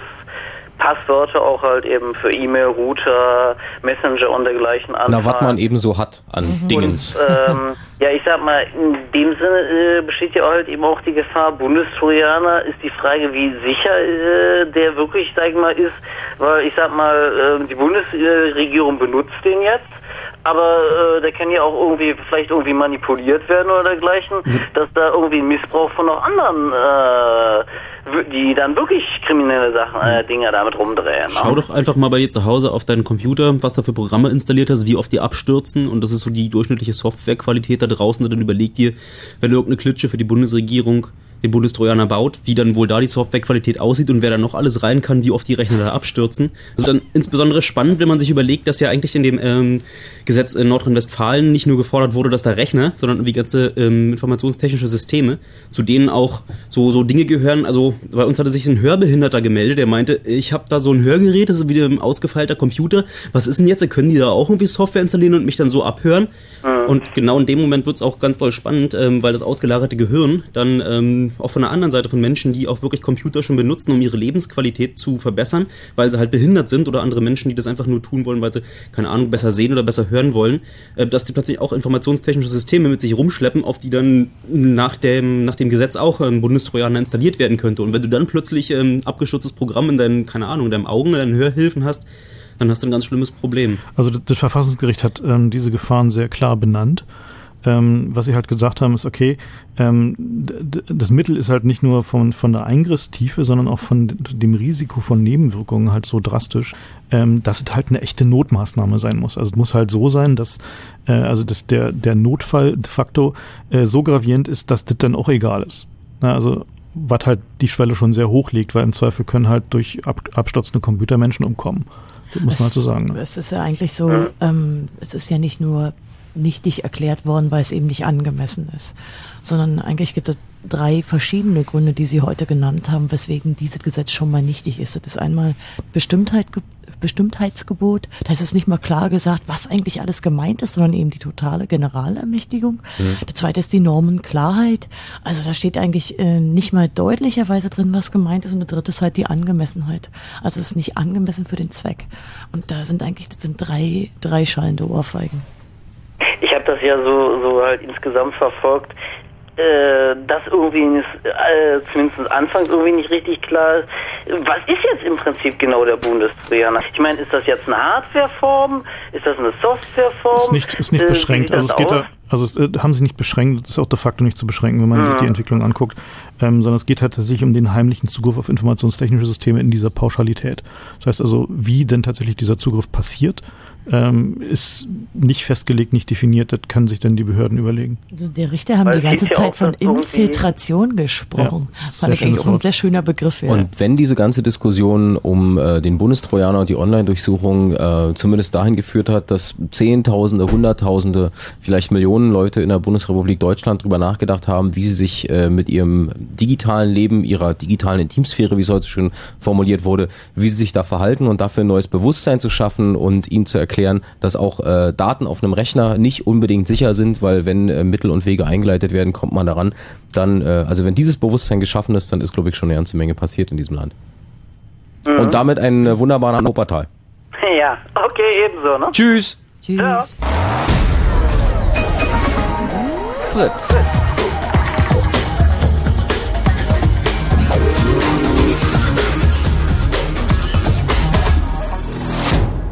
Passwörter auch halt eben für E-Mail, Router, Messenger und dergleichen na, was man eben so hat an Dingens. ähm, ja, ich sag mal, in dem Sinne äh, besteht ja halt eben auch die Gefahr, Bundestrojaner ist die Frage, wie sicher äh, der wirklich, sag ich mal, ist, weil ich sag mal, äh, die Bundesregierung benutzt den jetzt, aber äh, der kann ja auch irgendwie vielleicht irgendwie manipuliert werden oder dergleichen, dass da irgendwie ein Missbrauch von noch anderen, äh, die dann wirklich kriminelle Sachen, äh, Dinger damit rumdrehen. ne? Schau doch einfach mal bei dir zu Hause auf deinen Computer, was da für Programme installiert hast, wie oft die abstürzen und das ist so die durchschnittliche Softwarequalität da draußen. Dann überleg dir, wenn du irgendeine Klitsche für die Bundesregierung den Bundestrojaner baut, wie dann wohl da die Softwarequalität aussieht und wer da noch alles rein kann, wie oft die Rechner da abstürzen. Also dann insbesondere spannend, wenn man sich überlegt, dass ja eigentlich in dem ähm, Gesetz in Nordrhein-Westfalen nicht nur gefordert wurde, dass da Rechner, sondern irgendwie ganze ähm, informationstechnische Systeme, zu denen auch so so Dinge gehören. Also bei uns hatte sich ein Hörbehinderter gemeldet, der meinte, ich habe da so ein Hörgerät, das ist wieder ein ausgefeilter Computer. Was ist denn jetzt? Können die da auch irgendwie Software installieren und mich dann so abhören? Und genau in dem Moment wird's auch ganz doll spannend, ähm, weil das ausgelagerte Gehirn dann ähm, auch von der anderen Seite von Menschen, die auch wirklich Computer schon benutzen, um ihre Lebensqualität zu verbessern, weil sie halt behindert sind oder andere Menschen, die das einfach nur tun wollen, weil sie, keine Ahnung, besser sehen oder besser hören wollen, äh, dass die plötzlich auch informationstechnische Systeme mit sich rumschleppen, auf die dann nach dem, nach dem Gesetz auch ähm, Bundestrojaner installiert werden könnte. Und wenn du dann plötzlich ähm, abgeschütztes Programm in deinen, keine Ahnung, in deinem Augen, in deinen Hörhilfen hast, dann hast du ein ganz schlimmes Problem. Also das, das Verfassungsgericht hat ähm, diese Gefahren sehr klar benannt. Ähm, was sie halt gesagt haben, ist, okay, ähm, das Mittel ist halt nicht nur von, von der Eingriffstiefe, sondern auch von dem Risiko von Nebenwirkungen halt so drastisch, ähm, dass es halt eine echte Notmaßnahme sein muss. Also es muss halt so sein, dass äh, also dass der, der Notfall de facto äh, so gravierend ist, dass das dann auch egal ist. Na, also was halt die Schwelle schon sehr hoch liegt, weil im Zweifel können halt durch ab, abstürzende Computer Menschen umkommen. Das muss es, man halt so sagen. Ne? Es ist ja eigentlich so, ähm, es ist ja nicht nur nichtig erklärt worden, weil es eben nicht angemessen ist, sondern eigentlich gibt es drei verschiedene Gründe, die Sie heute genannt haben, weswegen dieses Gesetz schon mal nichtig ist. Das ist einmal Bestimmtheit, Bestimmtheitsgebot. Da ist es nicht mal klar gesagt, was eigentlich alles gemeint ist, sondern eben die totale Generalermächtigung. Mhm. Das zweite ist die Normenklarheit. Also da steht eigentlich äh, nicht mal deutlicherweise drin, was gemeint ist. Und das dritte ist halt die Angemessenheit. Also es ist nicht angemessen für den Zweck. Und da sind eigentlich, das sind drei, drei schallende Ohrfeigen. Ich habe das ja so, so halt insgesamt verfolgt, äh, dass irgendwie nicht, äh, zumindest anfangs irgendwie nicht richtig klar ist. Was ist jetzt im Prinzip genau der Bundestrojaner? Ich meine, ist das jetzt eine Hardwareform? Ist das eine Softwareform? Ist nicht, ist nicht Äh, beschränkt. Also es geht da, also es, äh, haben sie nicht beschränkt, das ist auch de facto nicht zu beschränken, wenn man sich Mhm. die Entwicklung anguckt, ähm, sondern es geht halt tatsächlich um den heimlichen Zugriff auf informationstechnische Systeme in dieser Pauschalität. Das heißt also, wie denn tatsächlich dieser Zugriff passiert, ähm, ist nicht festgelegt, nicht definiert, das können sich dann die Behörden überlegen. Also der Richter haben Weil die ganze Zeit von Infiltration gesprochen. Ja, Fand ich eigentlich ein sehr schöner Begriff. Ja. Und wenn diese ganze Diskussion um äh, den Bundestrojaner und die Online-Durchsuchung äh, zumindest dahin geführt hat, dass Zehntausende, Hunderttausende, vielleicht Millionen Leute in der Bundesrepublik Deutschland drüber nachgedacht haben, wie sie sich äh, mit ihrem digitalen Leben, ihrer digitalen Intimsphäre, wie es heute schön formuliert wurde, wie sie sich da verhalten und dafür ein neues Bewusstsein zu schaffen und ihnen zu erklären, dass auch äh, Daten auf einem Rechner nicht unbedingt sicher sind, weil wenn äh, Mittel und Wege eingeleitet werden, kommt man daran. Dann, äh, also wenn dieses Bewusstsein geschaffen ist, dann ist, glaube ich, schon eine ganze Menge passiert in diesem Land. Mhm. Und damit einen äh, wunderbaren Abend Wuppertal. Ja, okay, ebenso, ne? Tschüss. Tschüss. Fritz.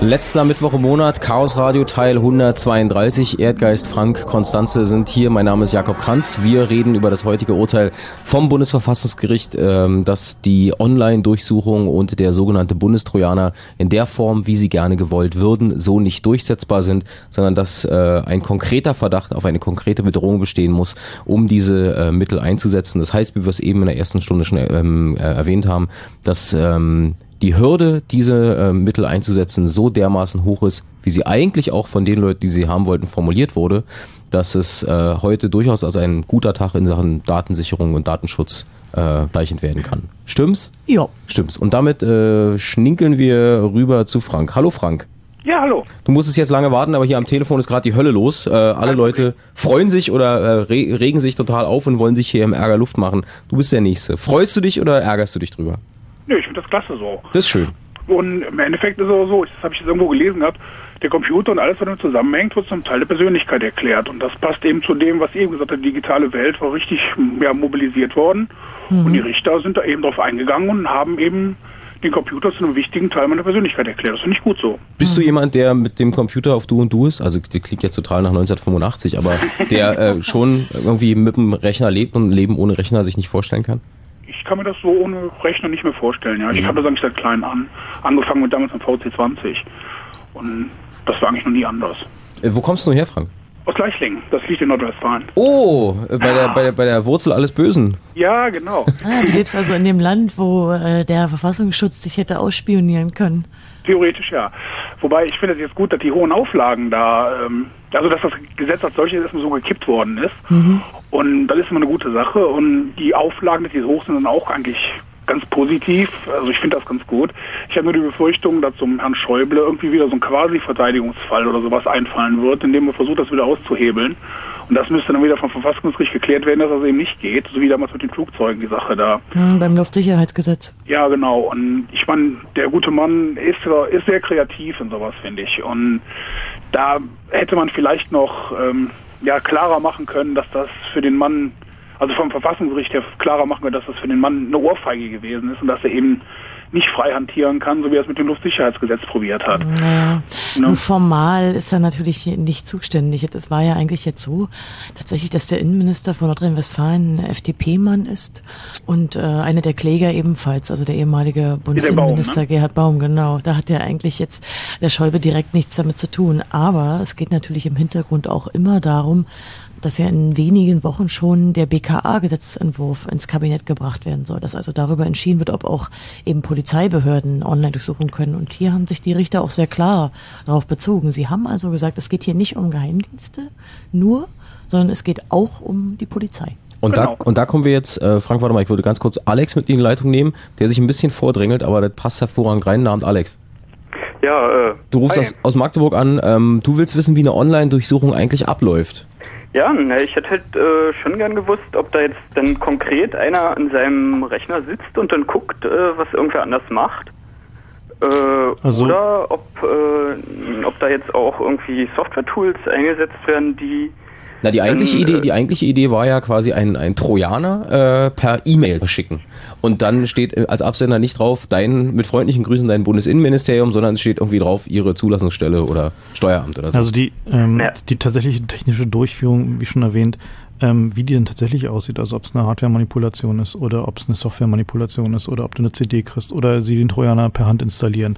Letzter Mittwoch im Monat, Chaos Radio Teil 132. Erdgeist, Frank, Konstanze sind hier. Mein Name ist Jakob Kranz. Wir reden über das heutige Urteil vom Bundesverfassungsgericht, ähm, dass die Online-Durchsuchung und der sogenannte Bundestrojaner in der Form, wie sie gerne gewollt würden, so nicht durchsetzbar sind, sondern dass äh, ein konkreter Verdacht auf eine konkrete Bedrohung bestehen muss, um diese äh, Mittel einzusetzen. Das heißt, wie wir es eben in der ersten Stunde schon ähm, äh, erwähnt haben, dass ähm, die Hürde, diese äh, Mittel einzusetzen, so dermaßen hoch ist, wie sie eigentlich auch von den Leuten, die sie haben wollten, formuliert wurde, dass es äh, heute durchaus als ein guter Tag in Sachen Datensicherung und Datenschutz äh, zeichnet werden kann. Stimmt's? Ja. Stimmt's. Und damit äh, schninkeln wir rüber zu Frank. Hallo Frank. Ja, hallo. Du musstest jetzt lange warten, aber hier am Telefon ist gerade die Hölle los. Äh, alle Leute freuen sich oder äh, re regen sich total auf und wollen sich hier im Ärger Luft machen. Du bist der Nächste. Freust du dich oder ärgerst du dich drüber? Nö, ich finde das klasse so. Das ist schön. Und im Endeffekt ist es auch so, das habe ich jetzt irgendwo gelesen gehabt, der Computer und alles, was damit zusammenhängt, wird zum Teil der Persönlichkeit erklärt. Und das passt eben zu dem, was ihr eben gesagt habt, die digitale Welt war richtig ja, mobilisiert worden. Und die Richter sind da eben drauf eingegangen und haben eben den Computer zu einem wichtigen Teil meiner Persönlichkeit erklärt. Das finde ich gut so. Bist du jemand, der mit dem Computer auf Du und Du ist? Also der klingt jetzt total nach 1985, aber der äh, schon irgendwie mit dem Rechner lebt und ein Leben ohne Rechner sich nicht vorstellen kann? Ich kann mir das so ohne Rechner nicht mehr vorstellen. Ja, Ich habe das eigentlich seit klein an angefangen mit damals am VC20. Und das war eigentlich noch nie anders. Äh, wo kommst du her, Frank? Aus Gleichlingen, das liegt in Nordrhein-Westfalen. Oh, äh, bei, der, bei, der, bei der Wurzel alles Bösen. Ja, genau. Ah, du lebst also in dem Land, wo äh, der Verfassungsschutz dich hätte ausspionieren können. Theoretisch ja. Wobei ich finde es jetzt gut, dass die hohen Auflagen da, ähm, also dass das Gesetz als solches erstmal so gekippt worden ist. Mhm. Und das ist immer eine gute Sache. Und die Auflagen, dass die so hoch sind, sind auch eigentlich ganz positiv. Also ich finde das ganz gut. Ich habe nur die Befürchtung, dass zum Herrn Schäuble irgendwie wieder so ein Quasi-Verteidigungsfall oder sowas einfallen wird, indem man versucht, das wieder auszuhebeln. Und das müsste dann wieder vom Verfassungsgericht geklärt werden, dass das eben nicht geht. So wie damals mit den Flugzeugen, die Sache da. Hm, beim Luftsicherheitsgesetz. Ja, genau. Und ich meine, der gute Mann ist, ist sehr kreativ in sowas, finde ich. Und da hätte man vielleicht noch ähm, ja, klarer machen können, dass das für den Mann, also vom Verfassungsgericht her klarer machen können, dass das für den Mann eine Ohrfeige gewesen ist und dass er eben nicht frei hantieren kann, so wie er es mit dem Luftsicherheitsgesetz probiert hat. Naja, nur formal ist er natürlich nicht zuständig. Es war ja eigentlich jetzt so, tatsächlich, dass der Innenminister von Nordrhein-Westfalen ein FDP-Mann ist und äh, einer der Kläger ebenfalls, also der ehemalige Bundesinnenminister Baum, ne? Gerhard Baum, genau. Da hat ja eigentlich jetzt der Schäuble direkt nichts damit zu tun. Aber es geht natürlich im Hintergrund auch immer darum, dass ja in wenigen Wochen schon der BKA-Gesetzentwurf ins Kabinett gebracht werden soll, dass also darüber entschieden wird, ob auch eben Polizeibehörden online durchsuchen können. Und hier haben sich die Richter auch sehr klar darauf bezogen. Sie haben also gesagt, es geht hier nicht um Geheimdienste nur, sondern es geht auch um die Polizei. Und, Genau. da, und da kommen wir jetzt, äh, Frank, warte mal, ich würde ganz kurz Alex mit in die Leitung nehmen, der sich ein bisschen vordrängelt, aber das passt hervorragend rein. Namens Alex. Ja, äh, Du rufst aus, aus Magdeburg an. Ähm, du willst wissen, wie eine Online-Durchsuchung eigentlich abläuft. Ja, na, ich hätte halt äh, schon gern gewusst, ob da jetzt dann konkret einer an seinem Rechner sitzt und dann guckt, äh, was irgendwer anders macht. Äh, Also- oder ob, äh, ob da jetzt auch irgendwie Software-Tools eingesetzt werden, die Na, die eigentliche Dann, Idee, äh, die eigentliche Idee war ja quasi ein, ein Trojaner äh, per E-Mail verschicken. Und dann steht äh, als Absender nicht drauf, dein, mit freundlichen Grüßen dein Bundesinnenministerium, sondern es steht irgendwie drauf, ihre Zulassungsstelle oder Steueramt oder so. Also die, ähm, die tatsächliche technische Durchführung, wie schon erwähnt, ähm, wie die denn tatsächlich aussieht, also ob es eine Hardware-Manipulation ist oder ob es eine Software-Manipulation ist oder ob du eine CD kriegst oder sie den Trojaner per Hand installieren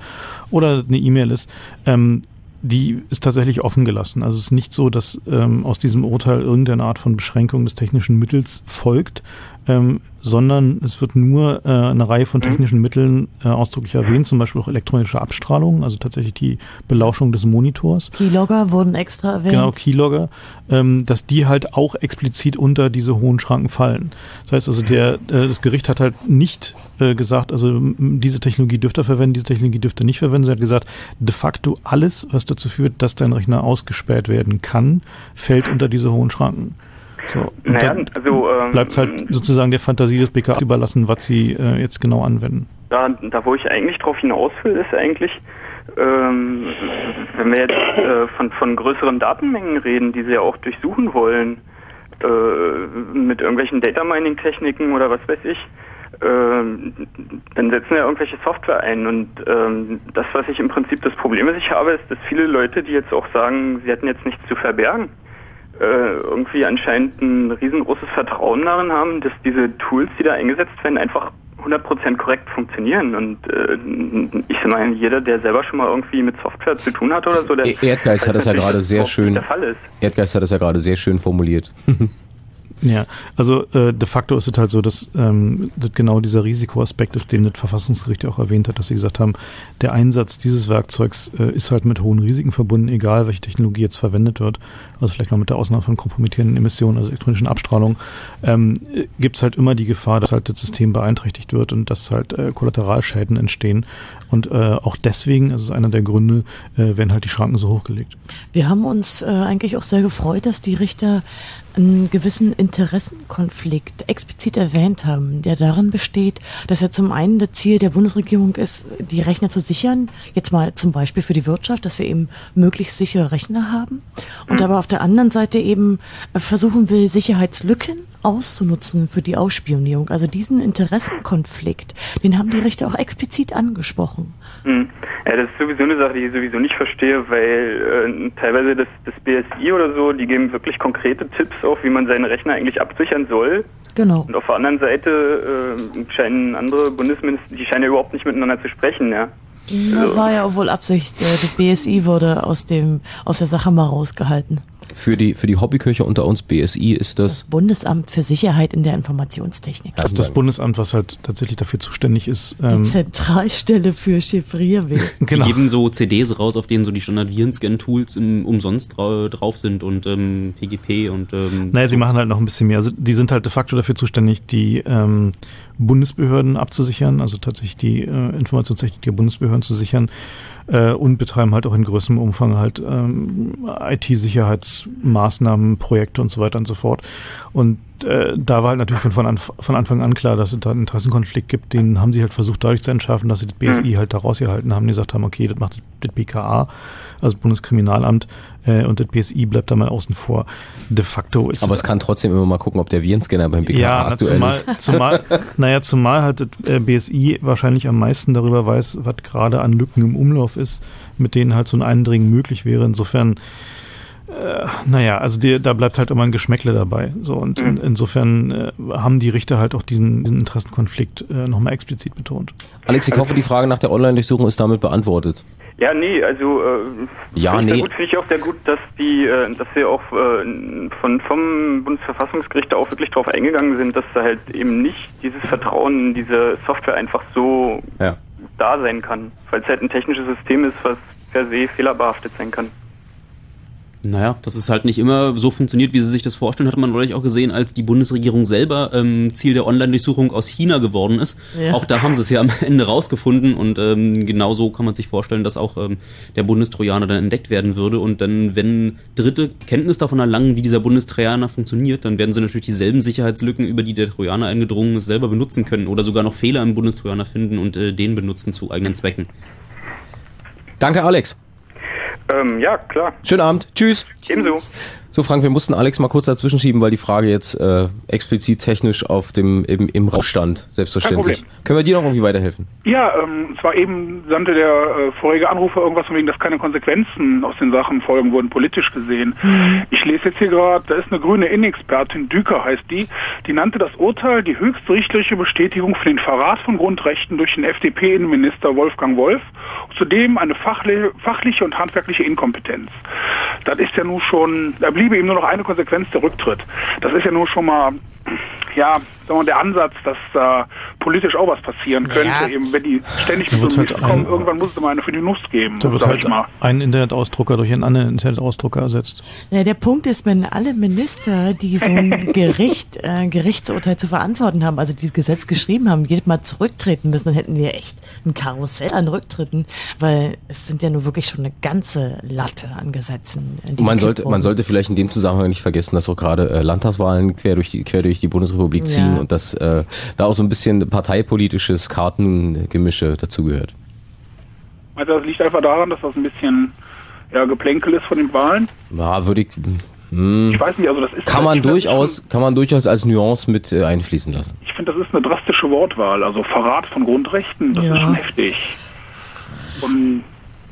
oder eine E-Mail ist, ähm, die ist tatsächlich offen gelassen. Also es ist nicht so, dass ähm, aus diesem Urteil irgendeine Art von Beschränkung des technischen Mittels folgt, ähm, sondern es wird nur äh, eine Reihe von technischen Mitteln äh, ausdrücklich erwähnt, zum Beispiel auch elektronische Abstrahlung, also tatsächlich die Belauschung des Monitors. Keylogger wurden extra erwähnt. Genau, Keylogger, ähm, dass die halt auch explizit unter diese hohen Schranken fallen. Das heißt also, der, äh, das Gericht hat halt nicht äh, gesagt, also diese Technologie dürft ihr verwenden, diese Technologie dürft ihr nicht verwenden. Sie hat gesagt, de facto alles, was dazu führt, dass dein Rechner ausgespäht werden kann, fällt unter diese hohen Schranken. So, Naja, dann also, ähm, bleibt es halt sozusagen der Fantasie des BKA überlassen, was sie äh, jetzt genau anwenden. Da, da wo ich eigentlich drauf hinaus will, ist eigentlich, ähm, wenn wir jetzt äh, von, von größeren Datenmengen reden, die sie ja auch durchsuchen wollen, äh, mit irgendwelchen Data Mining Techniken oder was weiß ich, ähm, dann setzen ja irgendwelche Software ein und ähm, das, was ich im Prinzip das Problem, das ich habe, ist, dass viele Leute, die jetzt auch sagen, sie hätten jetzt nichts zu verbergen, irgendwie anscheinend ein riesengroßes Vertrauen darin haben, dass diese Tools, die da eingesetzt werden, einfach 100% korrekt funktionieren. Und äh, ich meine, jeder, der selber schon mal irgendwie mit Software zu tun hat oder so, der E- Erdgeist hat es ja gerade sehr schön. der Fall ist. Erdgeist hat es ja gerade sehr schön formuliert. Ja, also äh, de facto ist es halt so, dass ähm, das genau dieser Risikoaspekt ist, den das Verfassungsgericht ja auch erwähnt hat, dass sie gesagt haben, der Einsatz dieses Werkzeugs äh, ist halt mit hohen Risiken verbunden, egal welche Technologie jetzt verwendet wird. Also vielleicht noch mit der Ausnahme von kompromittierenden Emissionen, also elektronischen Abstrahlung, ähm, äh, gibt es halt immer die Gefahr, dass halt das System beeinträchtigt wird und dass halt äh, Kollateralschäden entstehen. Und äh, auch deswegen, das ist einer der Gründe, äh, werden halt die Schranken so hochgelegt. Wir haben uns äh, eigentlich auch sehr gefreut, dass die Richter einen gewissen Interessenkonflikt explizit erwähnt haben, der darin besteht, dass ja zum einen das Ziel der Bundesregierung ist, die Rechner zu sichern, jetzt mal zum Beispiel für die Wirtschaft, dass wir eben möglichst sichere Rechner haben und aber auf der anderen Seite eben äh, versuchen will, Sicherheitslücken auszunutzen für die Ausspionierung. Also diesen Interessenkonflikt, den haben die Richter auch explizit angesprochen. Hm. Ja, das ist sowieso eine Sache, die ich sowieso nicht verstehe, weil äh, teilweise das, das BSI oder so, die geben wirklich konkrete Tipps auf, wie man seine Rechner eigentlich absichern soll. Genau. Und auf der anderen Seite äh, scheinen andere Bundesminister, die scheinen ja überhaupt nicht miteinander zu sprechen, ja. Das war ja auch wohl Absicht. Äh, Das BSI wurde aus dem aus der Sache mal rausgehalten. Für die, für die Hobbyköche unter uns, BSI, ist das. Bundesamt für Sicherheit in der Informationstechnik. Das, das Bundesamt, was halt tatsächlich dafür zuständig ist. Die Ähm, Zentralstelle für Chiffrierwesen. Genau. Die geben so CDs raus, auf denen so die Standard-Virenscan-Tools im- umsonst drau drauf sind und ähm, PGP und ähm, Naja, sie machen halt noch ein bisschen mehr. Also die sind halt de facto dafür zuständig, die ähm, Bundesbehörden abzusichern, also tatsächlich die äh, Informationstechnik der Bundesbehörden zu sichern äh, und betreiben halt auch in größerem Umfang halt ähm, IT-Sicherheitsmaßnahmen, Projekte und so weiter und so fort. Und äh, da war halt natürlich von, von, Anf von Anfang an klar, dass es da einen Interessenkonflikt gibt. Den haben sie halt versucht dadurch zu entschärfen, dass sie das BSI Mhm. halt da rausgehalten haben. Die gesagt haben, okay, das macht das BKA, also Bundeskriminalamt, äh, und das BSI bleibt da mal außen vor. De facto ist Aber es kann trotzdem immer mal gucken, ob der Virenscanner beim BKA ja, na, aktuell zumal, ist. zumal, naja, zumal halt das äh, BSI wahrscheinlich am meisten darüber weiß, was gerade an Lücken im Umlauf ist, mit denen halt so ein Eindringen möglich wäre. Insofern, äh, naja, also die, da bleibt halt immer ein Geschmäckle dabei. So und in, insofern äh, haben die Richter halt auch diesen, diesen Interessenkonflikt äh, nochmal explizit betont. Alex, ich hoffe, die Frage nach der Online-Durchsuchung ist damit beantwortet. Ja, nee, also äh, Ja, finde ich nee. finde ich auch sehr gut, dass die, äh, dass wir auch äh, von vom Bundesverfassungsgericht auch wirklich drauf eingegangen sind, dass da halt eben nicht dieses Vertrauen in diese Software einfach so Ja. da sein kann, weil es halt ein technisches System ist, was per se fehlerbehaftet sein kann. Naja, dass es halt nicht immer so funktioniert, wie sie sich das vorstellen, hat man neulich auch gesehen, als die Bundesregierung selber ähm, Ziel der Online-Durchsuchung aus China geworden ist. Ja. Auch da haben sie es ja am Ende rausgefunden und ähm, genauso kann man sich vorstellen, dass auch ähm, der Bundestrojaner dann entdeckt werden würde und dann, wenn Dritte Kenntnis davon erlangen, wie dieser Bundestrojaner funktioniert, dann werden sie natürlich dieselben Sicherheitslücken, über die der Trojaner eingedrungen ist, selber benutzen können oder sogar noch Fehler im Bundestrojaner finden und äh, den benutzen zu eigenen Zwecken. Danke, Alex. Ähm, ja, klar. Schönen Abend. Tschüss. Ebenso. So, Frank, wir mussten Alex mal kurz dazwischen schieben, weil die Frage jetzt äh, explizit technisch auf dem im, im Raum stand, selbstverständlich. Können wir dir noch irgendwie weiterhelfen? Ja, ähm, zwar eben sandte der äh, vorige Anrufer irgendwas von wegen, dass keine Konsequenzen aus den Sachen folgen wurden, politisch gesehen. Ich lese jetzt hier gerade, da ist eine grüne Innenexpertin, Düker heißt die, die nannte das Urteil die höchstrichterliche Bestätigung für den Verrat von Grundrechten durch den FDP-Innenminister Wolfgang Wolf, zudem eine fachliche, fachliche und handwerkliche Inkompetenz. Das ist ja nun schon, da bliebe ihm nur noch eine Konsequenz, der Rücktritt. Das ist ja nun schon mal, ja, sagen wir mal, der Ansatz, dass da politisch auch was passieren könnte, Ja. eben wenn die ständig mit so einem halt kommen, ein- irgendwann muss es mal eine für die Nuss geben, Da wird halt ich mal. ein Internetausdrucker durch einen anderen Internetausdrucker ersetzt. Ja, der Punkt ist, wenn alle Minister, die so ein Gericht, äh, Gerichtsurteil zu verantworten haben, also die das Gesetz geschrieben haben, jedes Mal zurücktreten müssen, dann hätten wir echt ein Karussell an Rücktritten, weil es sind ja nur wirklich schon eine ganze Latte an Gesetzen. man sollte, man sollte vielleicht in dem Zusammenhang nicht vergessen, dass auch gerade äh, Landtagswahlen quer durch die quer durch die Bundesrepublik Ja. ziehen und dass äh, da auch so ein bisschen parteipolitisches Kartengemische dazugehört. Also das liegt einfach daran, dass das ein bisschen ja, Geplänkel ist von den Wahlen. Ja, würde ich. Hm, Ich weiß nicht, also das ist kann man durchaus, kann man durchaus als Nuance mit äh, einfließen lassen. Ich finde, das ist eine drastische Wortwahl. Also Verrat von Grundrechten, das Ja. ist schon heftig. Und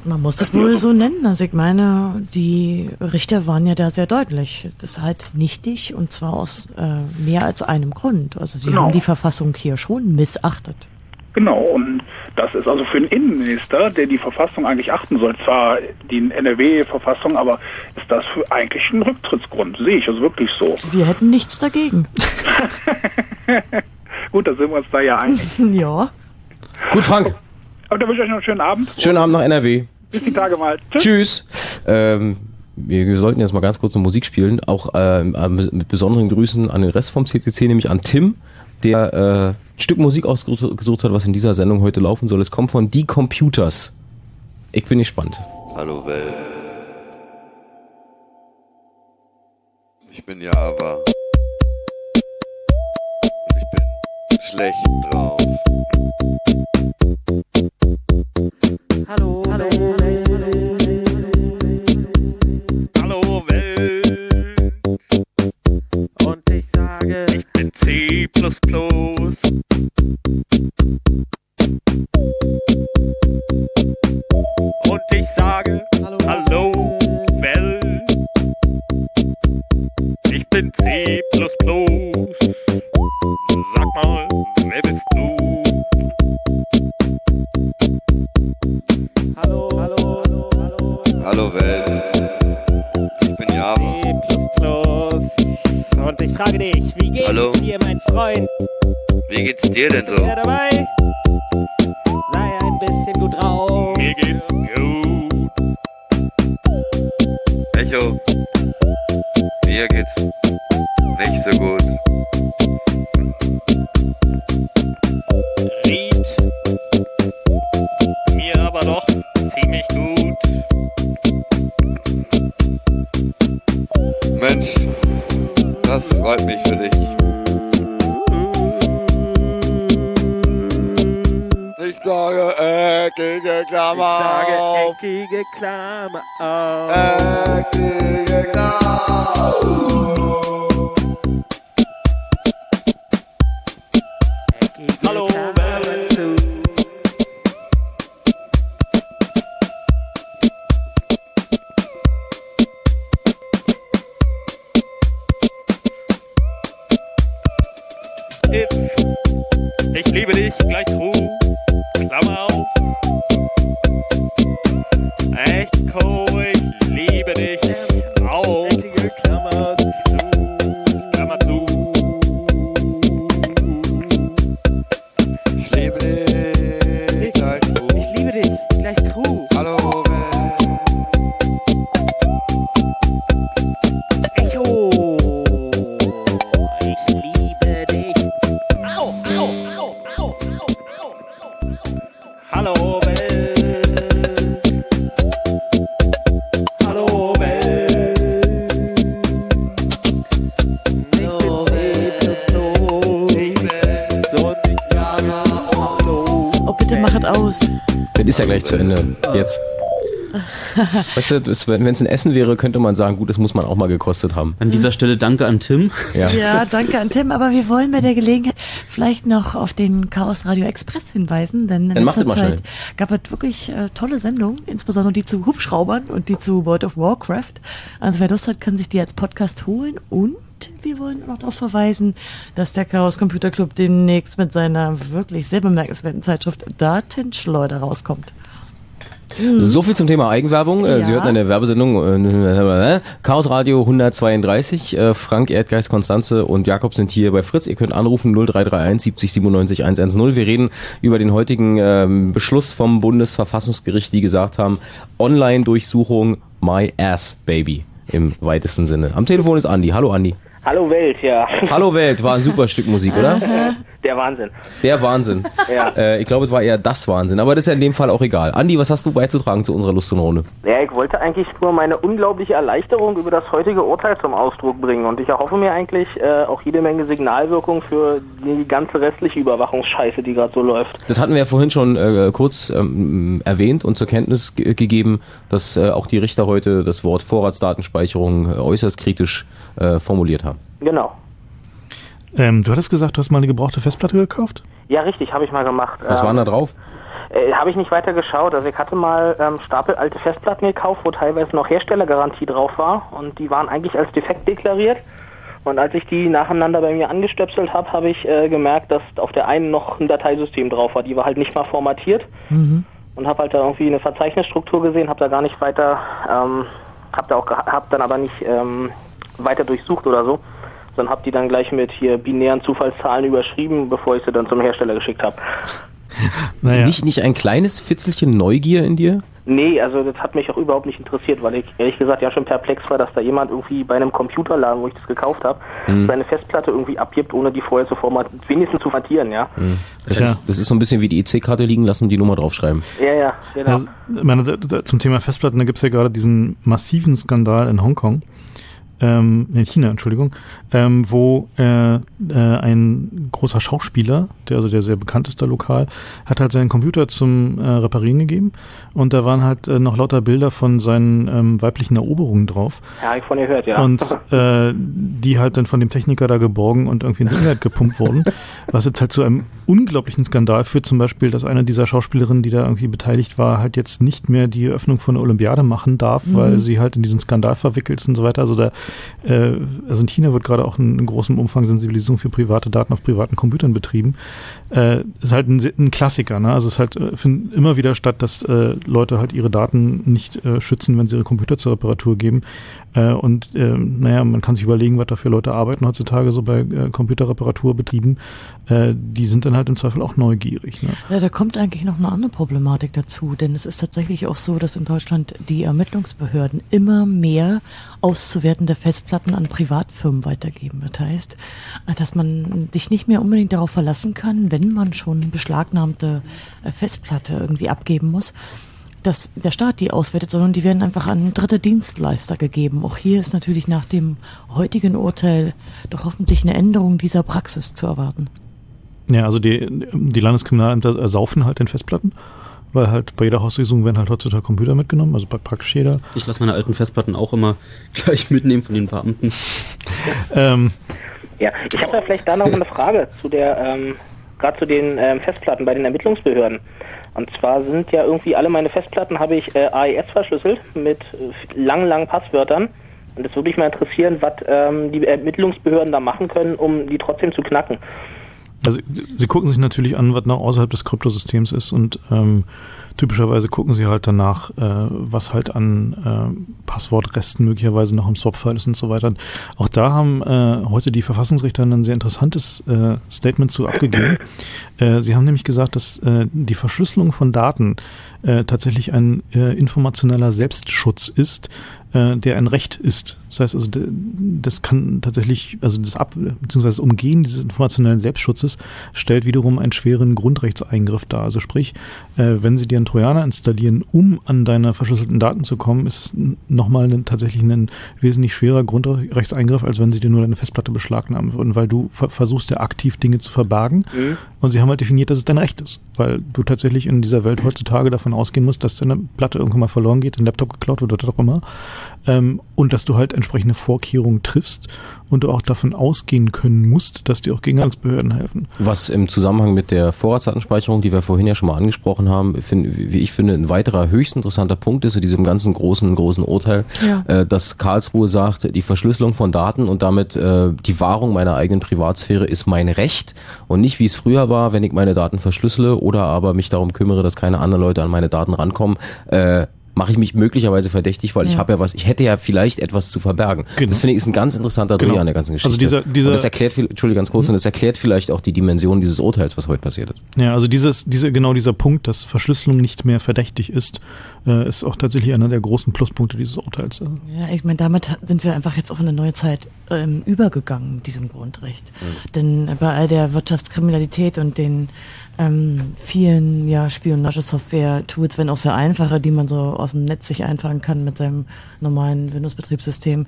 Man muss das wohl so nennen. Also ich meine, die Richter waren ja da sehr deutlich. Das ist halt nichtig und zwar aus äh, mehr als einem Grund. Also sie Genau. haben die Verfassung hier schon missachtet. genau, und das ist also für einen Innenminister, der die Verfassung eigentlich achten soll, zwar die NRW-Verfassung, aber ist das für eigentlich ein Rücktrittsgrund, sehe ich also wirklich so. Wir hätten nichts dagegen. Gut, da sind wir uns da ja einig. ja. Gut, Frank. Aber dann wünsche ich euch noch einen schönen Abend. Schönen Abend nach NRW. Bis die Tage mal. Tschüss. Ähm, wir, sollten jetzt mal ganz kurz eine Musik spielen, auch ähm, äh, mit, besonderen Grüßen an den Rest vom CCC, nämlich an Tim, der äh, ein Stück Musik ausgesucht hat, was in dieser Sendung heute laufen soll. Es kommt von Die Computers. Ich bin gespannt. Hallo Welt. Ich bin Java. Und ich bin schlecht drauf. Hallo, hallo, hallo Welt. Und ich sage, ich bin C++. Und ich sage, hallo, Welt. Ich bin C++. Hallo, Welt. Ich bin Java. Und ich frage dich, wie geht's Hallo? dir, mein Freund? Wie geht's dir denn so? Wer dabei? Sei ein bisschen gut drauf. Mir geht's gut. Echo. Mir geht's nicht Mensch, das freut mich für dich. Ich sage eckige Klammer ich sage, auf. Eckige Klammer auf. Eckige Klammer auf. Ende. Jetzt. Weißt du, wenn es ein Essen wäre, könnte man sagen, gut, das muss man auch mal gekostet haben. An dieser Stelle danke an Tim. Ja. Ja, danke an Tim, aber wir wollen bei der Gelegenheit vielleicht noch auf den Chaos Radio Express hinweisen, denn in Dann letzter Zeit gab es wirklich äh, tolle Sendungen, insbesondere die zu Hubschraubern und die zu World of Warcraft. Also wer Lust hat, kann sich die als Podcast holen und wir wollen noch darauf verweisen, dass der Chaos Computer Club demnächst mit seiner wirklich sehr bemerkenswerten Zeitschrift Datenschleuder rauskommt. So viel zum Thema Eigenwerbung. Äh, Sie Ja. hörten eine Werbesendung. Äh, Chaos Radio 132. Äh, Frank, Erdgeist, Konstanze und Jakob sind hier bei Fritz. Ihr könnt anrufen 0331 70 97 110. Wir reden über den heutigen ähm, Beschluss vom Bundesverfassungsgericht, die gesagt haben, Online-Durchsuchung My Ass Baby im weitesten Sinne. Am Telefon ist Andi. Hallo Andi. Hallo Welt, ja. Hallo Welt, war ein super Stück Musik, oder? Der Wahnsinn. Der Wahnsinn. Ja. Äh, ich glaube, es war eher das Wahnsinn. Aber das ist ja in dem Fall auch egal. Andi, was hast du beizutragen zu unserer Lustenrunde? Ja, ich wollte eigentlich nur meine unglaubliche Erleichterung über das heutige Urteil zum Ausdruck bringen und ich erhoffe mir eigentlich äh, auch jede Menge Signalwirkung für die ganze restliche Überwachungsscheiße, die gerade so läuft. Das hatten wir ja vorhin schon äh, kurz ähm, erwähnt und zur Kenntnis ge gegeben, dass äh, auch die Richter heute das Wort Vorratsdatenspeicherung äh, äußerst kritisch äh, formuliert haben. Genau. Ähm, du hattest gesagt, du hast mal eine gebrauchte Festplatte gekauft? Ja, richtig, habe ich mal gemacht. Was Ähm, waren da drauf? Äh, habe ich nicht weiter geschaut. Also ich hatte mal ähm, Stapel alte Festplatten gekauft, wo teilweise noch Herstellergarantie drauf war und die waren eigentlich als defekt deklariert. Und als ich die nacheinander bei mir angestöpselt habe, habe ich äh, gemerkt, dass auf der einen noch ein Dateisystem drauf war. Die war halt nicht mal formatiert und habe halt da irgendwie eine Verzeichnisstruktur gesehen, habe da gar nicht weiter, ähm, habe da auch, geha- hab dann aber nicht ähm, weiter durchsucht oder so, sondern habe die dann gleich mit hier binären Zufallszahlen überschrieben, bevor ich sie dann zum Hersteller geschickt habe. Nicht, nicht ein kleines Fitzelchen Neugier in dir? Nee, also das hat mich auch überhaupt nicht interessiert, weil ich ehrlich gesagt ja schon perplex war, dass da jemand irgendwie bei einem Computerladen, wo ich das gekauft habe, Hm. seine Festplatte irgendwie abgibt, ohne die vorher zu format wenigstens zu formatieren, ja. Das, ist, das ist so ein bisschen wie die EC-Karte liegen lassen und die Nummer draufschreiben. Ja, ja, genau. Also, meine, zum Thema Festplatten, da gibt's ja gerade diesen massiven Skandal in Hongkong, ähm, in China, Entschuldigung, ähm, wo äh, äh, ein großer Schauspieler, der also der sehr bekannt ist da lokal, hat halt seinen Computer zum äh, Reparieren gegeben und da waren halt äh, noch lauter Bilder von seinen ähm, weiblichen Eroberungen drauf. Ja, ich von ihr gehört, ja. Und äh, die halt dann von dem Techniker da geborgen und irgendwie ins Internet gepumpt wurden. Was jetzt halt zu einem unglaublichen Skandal führt, zum Beispiel, dass eine dieser Schauspielerinnen, die da irgendwie beteiligt war, halt jetzt nicht mehr die Eröffnung von der Olympiade machen darf, Mhm. weil sie halt in diesen Skandal verwickelt ist und so weiter. Also da, äh, also in China wird gerade auch in, in großem Umfang Sensibilisierung für private Daten auf privaten Computern betrieben. Äh, ist halt ein, ein Klassiker, ne? Also es halt äh, findet immer wieder statt, dass äh, Leute halt ihre Daten nicht äh, schützen, wenn sie ihre Computer zur Reparatur geben. Äh, und äh, naja, man kann sich überlegen, was da für Leute arbeiten heutzutage so bei äh, Computerreparaturbetrieben. Äh, die sind dann halt im Zweifel auch neugierig. Ne? Ja, da kommt eigentlich noch eine andere Problematik dazu, denn es ist tatsächlich auch so, dass in Deutschland die Ermittlungsbehörden immer mehr auszuwertende Festplatten an Privatfirmen weitergeben. Das heißt, dass man sich nicht mehr unbedingt darauf verlassen kann, wenn man schon beschlagnahmte äh, Festplatte irgendwie abgeben muss, dass der Staat die auswertet, sondern die werden einfach an dritte Dienstleister gegeben. Auch hier ist natürlich nach dem heutigen Urteil doch hoffentlich eine Änderung dieser Praxis zu erwarten. Ja, also die, die Landeskriminalämter ersaufen halt den Festplatten, weil halt bei jeder Hausdurchsuchung werden halt heutzutage Computer mitgenommen, also bei praktisch jeder. Ich lasse meine alten Festplatten auch immer gleich mitnehmen von den Beamten. Ähm, Ja, ich habe da vielleicht da noch eine Frage zu der, ähm, gerade zu den ähm, Festplatten bei den Ermittlungsbehörden. Und zwar sind ja irgendwie alle meine Festplatten habe ich äh, AES verschlüsselt mit äh, langen, langen Passwörtern. Und es würde mich mal interessieren, was ähm, die Ermittlungsbehörden da machen können, um die trotzdem zu knacken. Also sie gucken sich natürlich an, was noch außerhalb des Kryptosystems ist und ähm, typischerweise gucken sie halt danach, äh, was halt an äh, Passwortresten möglicherweise noch im Swap-File ist und so weiter. Auch da haben äh, heute die Verfassungsrichter ein sehr interessantes äh, Statement zu abgegeben. Äh, sie haben nämlich gesagt, dass äh, die Verschlüsselung von Daten äh, tatsächlich ein äh, informationeller Selbstschutz ist, äh, der ein Recht ist. Das heißt also, das kann tatsächlich, also das Ab- bzw. das Umgehen dieses informationellen Selbstschutzes stellt wiederum einen schweren Grundrechtseingriff dar. Also sprich, äh, wenn sie dir einen Trojaner installieren, um an deine verschlüsselten Daten zu kommen, ist es nochmal ein, tatsächlich ein wesentlich schwerer Grundrechtseingriff, als wenn sie dir nur deine Festplatte beschlagnahmen würden, weil du ver versuchst ja aktiv Dinge zu verbergen. Mhm. Und sie haben halt definiert, dass es dein Recht ist, weil du tatsächlich in dieser Welt heutzutage davon ausgehen musst, dass deine Platte irgendwann mal verloren geht, dein Laptop geklaut wird oder was auch immer. Ähm, und dass du halt entsprechende Vorkehrungen triffst und du auch davon ausgehen können musst, dass dir auch Gegengangsbehörden helfen. Was im Zusammenhang mit der Vorratsdatenspeicherung, die wir vorhin ja schon mal angesprochen haben, find, wie ich finde, ein weiterer höchst interessanter Punkt ist zu diesem ganzen großen, großen Urteil, Ja. äh, dass Karlsruhe sagt, die Verschlüsselung von Daten und damit äh, die Wahrung meiner eigenen Privatsphäre ist mein Recht und nicht wie es früher war, wenn ich meine Daten verschlüssele oder aber mich darum kümmere, dass keine anderen Leute an meine Daten rankommen. Äh, mache ich mich möglicherweise verdächtig, weil ich Ja. habe ja was, ich hätte ja vielleicht etwas zu verbergen. Genau. Das finde ich ist ein ganz interessanter Dreh Genau. an der ganzen Also Geschichte. dieser- dieser- und das erklärt, Entschuldigung, ganz kurz, Mhm. und das erklärt vielleicht auch die Dimension dieses Urteils, was heute passiert ist. Ja, also dieses, diese, genau dieser Punkt, dass Verschlüsselung nicht mehr verdächtig ist, äh, ist auch tatsächlich einer der großen Pluspunkte dieses Urteils. Also, Ja, ich meine, damit sind wir einfach jetzt auch in eine neue Zeit ähm, übergegangen, mit diesem Grundrecht. Denn bei all der Wirtschaftskriminalität und den ähm, vielen ja, Spionagesoftware-Tools, wenn auch sehr einfache, die man so aus dem Netz sich einfahren kann mit seinem normalen Windows-Betriebssystem,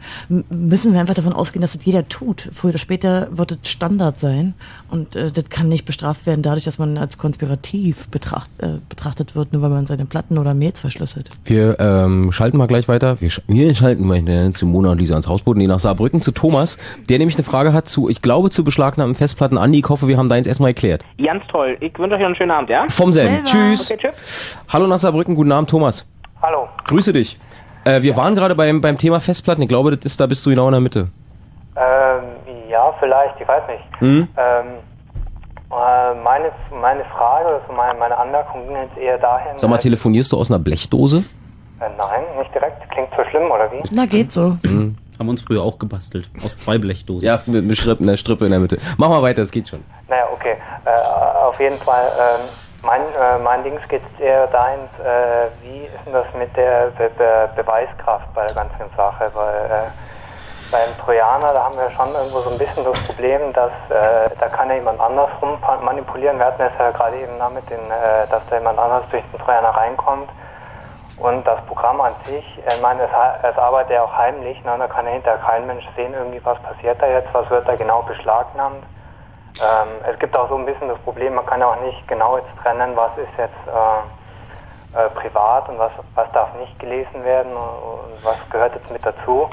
müssen wir einfach davon ausgehen, dass das jeder tut. Früher oder später wird es Standard sein und äh, das kann nicht bestraft werden dadurch, dass man als konspirativ betracht, äh, betrachtet wird, nur weil man seine Platten oder Mails verschlüsselt. Wir ähm, schalten mal gleich weiter. Wir, sch wir schalten mal äh, zu Mona und Lisa ans Hausboot, nee, nach Saarbrücken zu Thomas, der nämlich eine Frage hat zu, ich glaube, zu beschlagnahmten Festplatten. Andi, ich hoffe, wir haben deins erstmal erklärt. Ganz toll. Ich wünsche euch noch einen schönen Abend, ja? Vom selben. Tschüss. Okay, tschüss. Hallo nach Saarbrücken, guten Abend, Thomas. Hallo. Grüße dich. Äh, wir waren gerade beim, beim Thema Festplatten. Ich glaube, das ist, da bist du genau in der Mitte. Ähm, ja, vielleicht, ich weiß nicht. Hm? Ähm, äh, meine, meine Frage, also meine, meine Anmerkung ging jetzt eher dahin. Sag mal, telefonierst du aus einer Blechdose? äh, nein, nicht direkt. Klingt so schlimm, oder wie? Na, geht so. Mhm. Haben wir uns früher auch gebastelt. Aus zwei Blechdosen. Ja, mit, mit Strippe, einer Strippe in der Mitte. Mach mal weiter, es geht schon. Naja, okay. Äh, auf jeden Fall, ähm, mein, äh, mein Dings geht eher dahin, äh, wie ist denn das mit der Be Be Beweiskraft bei der ganzen Sache? Weil äh, beim Trojaner, da haben wir schon irgendwo so ein bisschen das Problem, dass äh, da kann ja jemand anders rum manipulieren. Wir hatten es ja gerade eben damit, den, äh, dass da jemand anders durch den Trojaner reinkommt. Und das Programm an sich, ich meine, es, es arbeitet ja auch heimlich, ne? da kann ja hinterher kein Mensch sehen, irgendwie was passiert da jetzt, was wird da genau beschlagnahmt. Ähm, es gibt auch so ein bisschen das Problem, man kann ja auch nicht genau jetzt trennen, was ist jetzt äh, äh, privat und was, was darf nicht gelesen werden und, und was gehört jetzt mit dazu.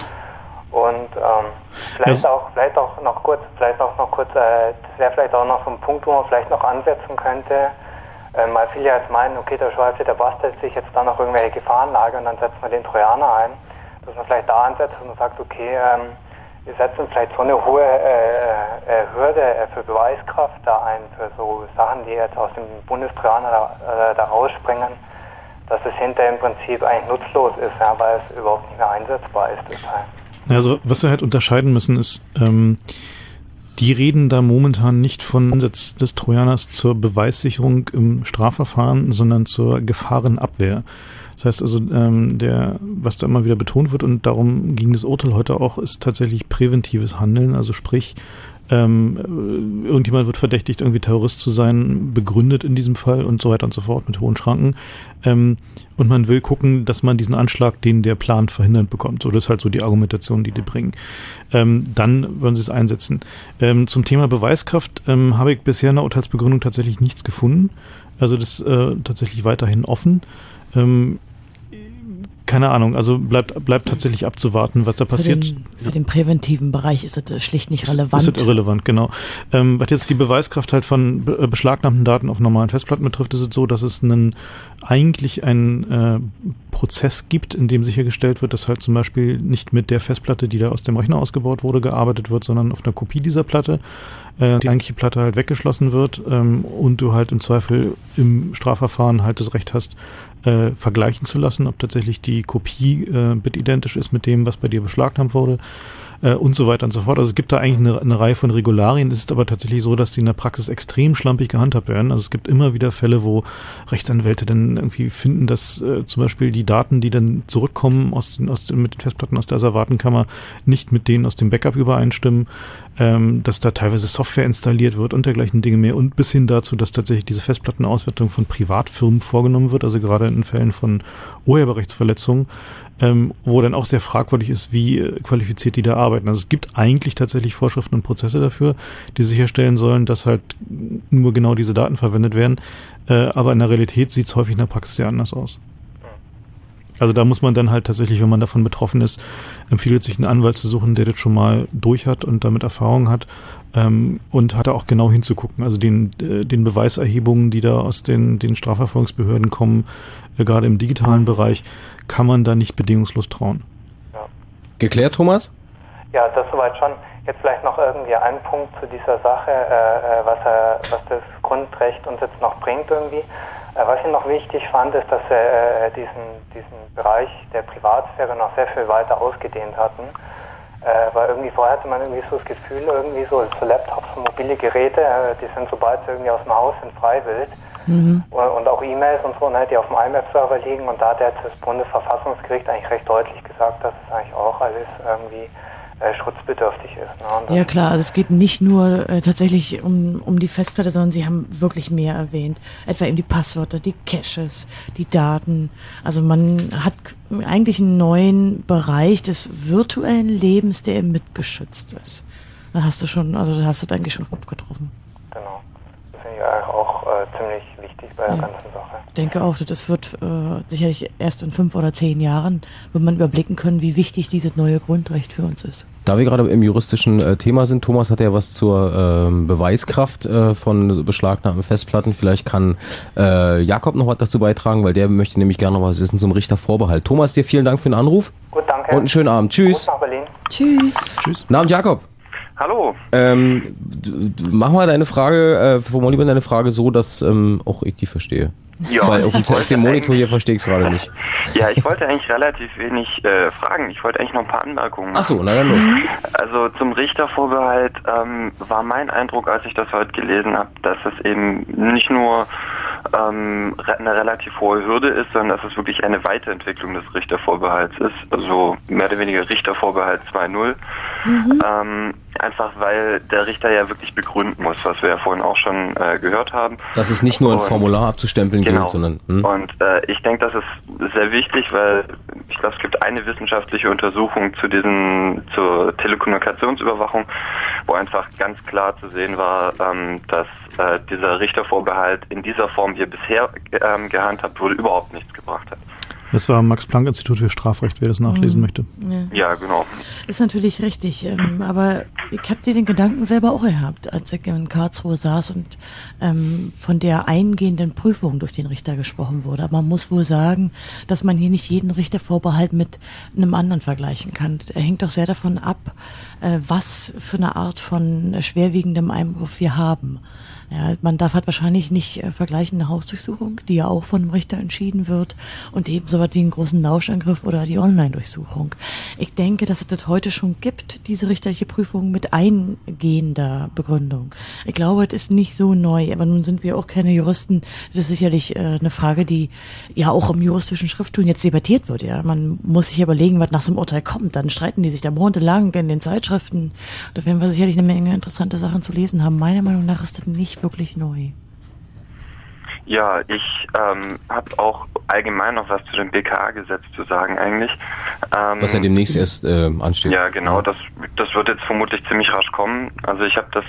Und ähm, vielleicht Ja. auch, vielleicht auch noch kurz, vielleicht auch noch kurz, äh, das wäre vielleicht auch noch so ein Punkt, wo man vielleicht noch ansetzen könnte. Ähm, weil viele jetzt meinen, okay, der Schweizer, der bastelt sich jetzt da noch irgendwelche Gefahrenlage und dann setzt man den Trojaner ein. Dass man vielleicht da ansetzt und sagt, okay, ähm, wir setzen vielleicht so eine hohe äh, äh, Hürde äh, für Beweiskraft da ein, für so Sachen, die jetzt aus dem Bundestrojaner da, äh, da rausspringen, dass es hinterher im Prinzip eigentlich nutzlos ist, ja, weil es überhaupt nicht mehr einsetzbar ist. Ja, Also was wir halt unterscheiden müssen ist, ähm, die reden da momentan nicht von Ansatz des Trojaners zur Beweissicherung im Strafverfahren, sondern zur Gefahrenabwehr. Das heißt also, ähm, der, was da immer wieder betont wird und darum ging das Urteil heute auch, ist tatsächlich präventives Handeln. Also sprich, ähm, äh, irgendjemand wird verdächtigt, irgendwie Terrorist zu sein, begründet in diesem Fall und so weiter und so fort mit hohen Schranken. Ähm, und man will gucken, dass man diesen Anschlag, den der plant, verhindert bekommt. So, das ist halt so die Argumentation, die die bringen. Ähm, dann würden sie es einsetzen. Ähm, zum Thema Beweiskraft ähm, habe ich bisher in der Urteilsbegründung tatsächlich nichts gefunden. Also das äh, tatsächlich weiterhin offen. Ähm, keine Ahnung, also bleibt, bleibt tatsächlich abzuwarten, was da passiert. Für den, für den präventiven Bereich ist das äh, schlicht nicht relevant. Ist das irrelevant, genau. Ähm, was jetzt die Beweiskraft halt von äh, beschlagnahmten Daten auf normalen Festplatten betrifft, ist es so, dass es einen, eigentlich einen äh, Prozess gibt, in dem sichergestellt wird, dass halt zum Beispiel nicht mit der Festplatte, die da aus dem Rechner ausgebaut wurde, gearbeitet wird, sondern auf einer Kopie dieser Platte äh, die eigentliche Platte halt weggeschlossen wird ähm, und du halt im Zweifel im Strafverfahren halt das Recht hast, äh, vergleichen zu lassen, ob tatsächlich die Kopie äh, bitidentisch ist mit dem, was bei dir beschlagnahmt wurde äh, und so weiter und so fort. Also es gibt da eigentlich eine, eine Reihe von Regularien. Es ist aber tatsächlich so, dass die in der Praxis extrem schlampig gehandhabt werden. Also es gibt immer wieder Fälle, wo Rechtsanwälte dann irgendwie finden, dass äh, zum Beispiel die Daten, die dann zurückkommen aus den, aus den, mit den Festplatten aus der Asservatenkammer, nicht mit denen aus dem Backup übereinstimmen, ähm, dass da teilweise Software installiert wird und dergleichen Dinge mehr und bis hin dazu, dass tatsächlich diese Festplattenauswertung von Privatfirmen vorgenommen wird, also gerade in Fällen von Urheberrechtsverletzungen ähm, wo dann auch sehr fragwürdig ist, wie qualifiziert die da arbeiten. Also es gibt eigentlich tatsächlich Vorschriften und Prozesse dafür, die sicherstellen sollen, dass halt nur genau diese Daten verwendet werden. Äh, aber in der Realität sieht es häufig in der Praxis sehr anders aus. Also da muss man dann halt tatsächlich, wenn man davon betroffen ist, empfiehlt sich einen Anwalt zu suchen, der das schon mal durch hat und damit Erfahrung hat ähm, und hat da auch genau hinzugucken. Also den, äh, den Beweiserhebungen, die da aus den, den Strafverfolgungsbehörden kommen, äh, gerade im digitalen Bereich, kann man da nicht bedingungslos trauen. Geklärt, Thomas? Ja, das soweit schon. Jetzt vielleicht noch irgendwie ein Punkt zu dieser Sache, äh, äh, was, er, was das Grundrecht uns jetzt noch bringt irgendwie. Äh, was ich noch wichtig fand, ist, dass wir äh, diesen, diesen Bereich der Privatsphäre noch sehr viel weiter ausgedehnt hatten. Äh, weil irgendwie vorher hatte man irgendwie so das Gefühl, irgendwie so, so Laptops und mobile Geräte, äh, die sind sobald sie irgendwie aus dem Haus sind, freiwillig. Mhm. Und, auch E-Mails und so, ne, die auf dem IMAP-Server liegen. Und da hat jetzt das Bundesverfassungsgericht eigentlich recht deutlich gesagt, dass es eigentlich auch alles irgendwie äh, schutzbedürftig ist. Ne? Ja klar, also es geht nicht nur äh, tatsächlich um, um die Festplatte, sondern Sie haben wirklich mehr erwähnt. Etwa eben die Passwörter, die Caches, die Daten. Also man hat eigentlich einen neuen Bereich des virtuellen Lebens, der eben mitgeschützt ist. Da hast du schon, also da hast du eigentlich schon Kopf getroffen. Genau. Das finde ich auch äh, ziemlich wichtig bei der Ja. ganzen Sache. Ich denke auch, das wird äh, sicherlich erst in fünf oder zehn Jahren, wird man überblicken können, wie wichtig dieses neue Grundrecht für uns ist. Da wir gerade im juristischen äh, Thema sind, Thomas hat ja was zur ähm, Beweiskraft äh, von beschlagnahmten Festplatten. Vielleicht kann äh, Jakob noch was dazu beitragen, weil der möchte nämlich gerne noch was wissen zum Richtervorbehalt. Thomas, dir vielen Dank für den Anruf. Gut, danke. Und einen schönen Abend. Tschüss. Nach Berlin. Tschüss. Tschüss. Na und Jakob. Hallo. Ähm, mach mal deine Frage, äh, formulier mal deine Frage so, dass ähm, auch ich die verstehe. Ja, Weil auf dem, ich wollte auf dem Monitor hier eigentlich- verstehe ich es gerade nicht. Ja, ich wollte eigentlich relativ wenig äh, fragen. Ich wollte eigentlich noch ein paar Anmerkungen machen. Ach so, na dann los. Also zum Richtervorbehalt ähm, war mein Eindruck, als ich das heute gelesen habe, dass es eben nicht nur ähm, eine relativ hohe Hürde ist, sondern dass es wirklich eine Weiterentwicklung des Richtervorbehalts ist. Also mehr oder weniger Richtervorbehalt 2.0. Ähm, einfach weil der Richter ja wirklich begründen muss, was wir ja vorhin auch schon äh, gehört haben. Dass es nicht nur ein Formular abzustempeln Genau. gilt, sondern hm? Und äh, ich denke, das ist sehr wichtig, weil ich glaube, es gibt eine wissenschaftliche Untersuchung zu diesen zur Telekommunikationsüberwachung, wo einfach ganz klar zu sehen war, ähm, dass äh, dieser Richtervorbehalt in dieser Form, wie er bisher ähm, gehandhabt wurde, überhaupt nichts gebracht hat. Das war Max-Planck-Institut für Strafrecht, wer das nachlesen Mhm. möchte. Ja, genau. Ist natürlich richtig, ähm, aber ich habe dir den Gedanken selber auch gehabt, als ich in Karlsruhe saß und ähm, von der eingehenden Prüfung durch den Richter gesprochen wurde. Aber man muss wohl sagen, dass man hier nicht jeden Richtervorbehalt mit einem anderen vergleichen kann. Er hängt doch sehr davon ab, äh, was für eine Art von schwerwiegendem Einwurf wir haben. Ja, man darf halt wahrscheinlich nicht äh, vergleichen eine Hausdurchsuchung, die ja auch von einem Richter entschieden wird, und eben so wie einen großen Lauschangriff oder die Online-Durchsuchung. Ich denke, dass es das heute schon gibt, diese richterliche Prüfung mit eingehender Begründung. Ich glaube, es ist nicht so neu, aber nun sind wir auch keine Juristen. Das ist sicherlich äh, eine Frage, die ja auch im juristischen Schrifttun jetzt debattiert wird. Ja, man muss sich überlegen, was nach so einem Urteil kommt. Dann streiten die sich da monatelang in den Zeitschriften. Da werden wir sicherlich eine Menge interessante Sachen zu lesen haben. Meiner Meinung nach ist das nicht wirklich neu. Ja, ich ähm, habe auch allgemein noch was zu dem BKA-Gesetz zu sagen eigentlich. Ähm, Was ja demnächst erst äh, ansteht. Ja, genau. Das, das wird jetzt vermutlich ziemlich rasch kommen. Also ich habe das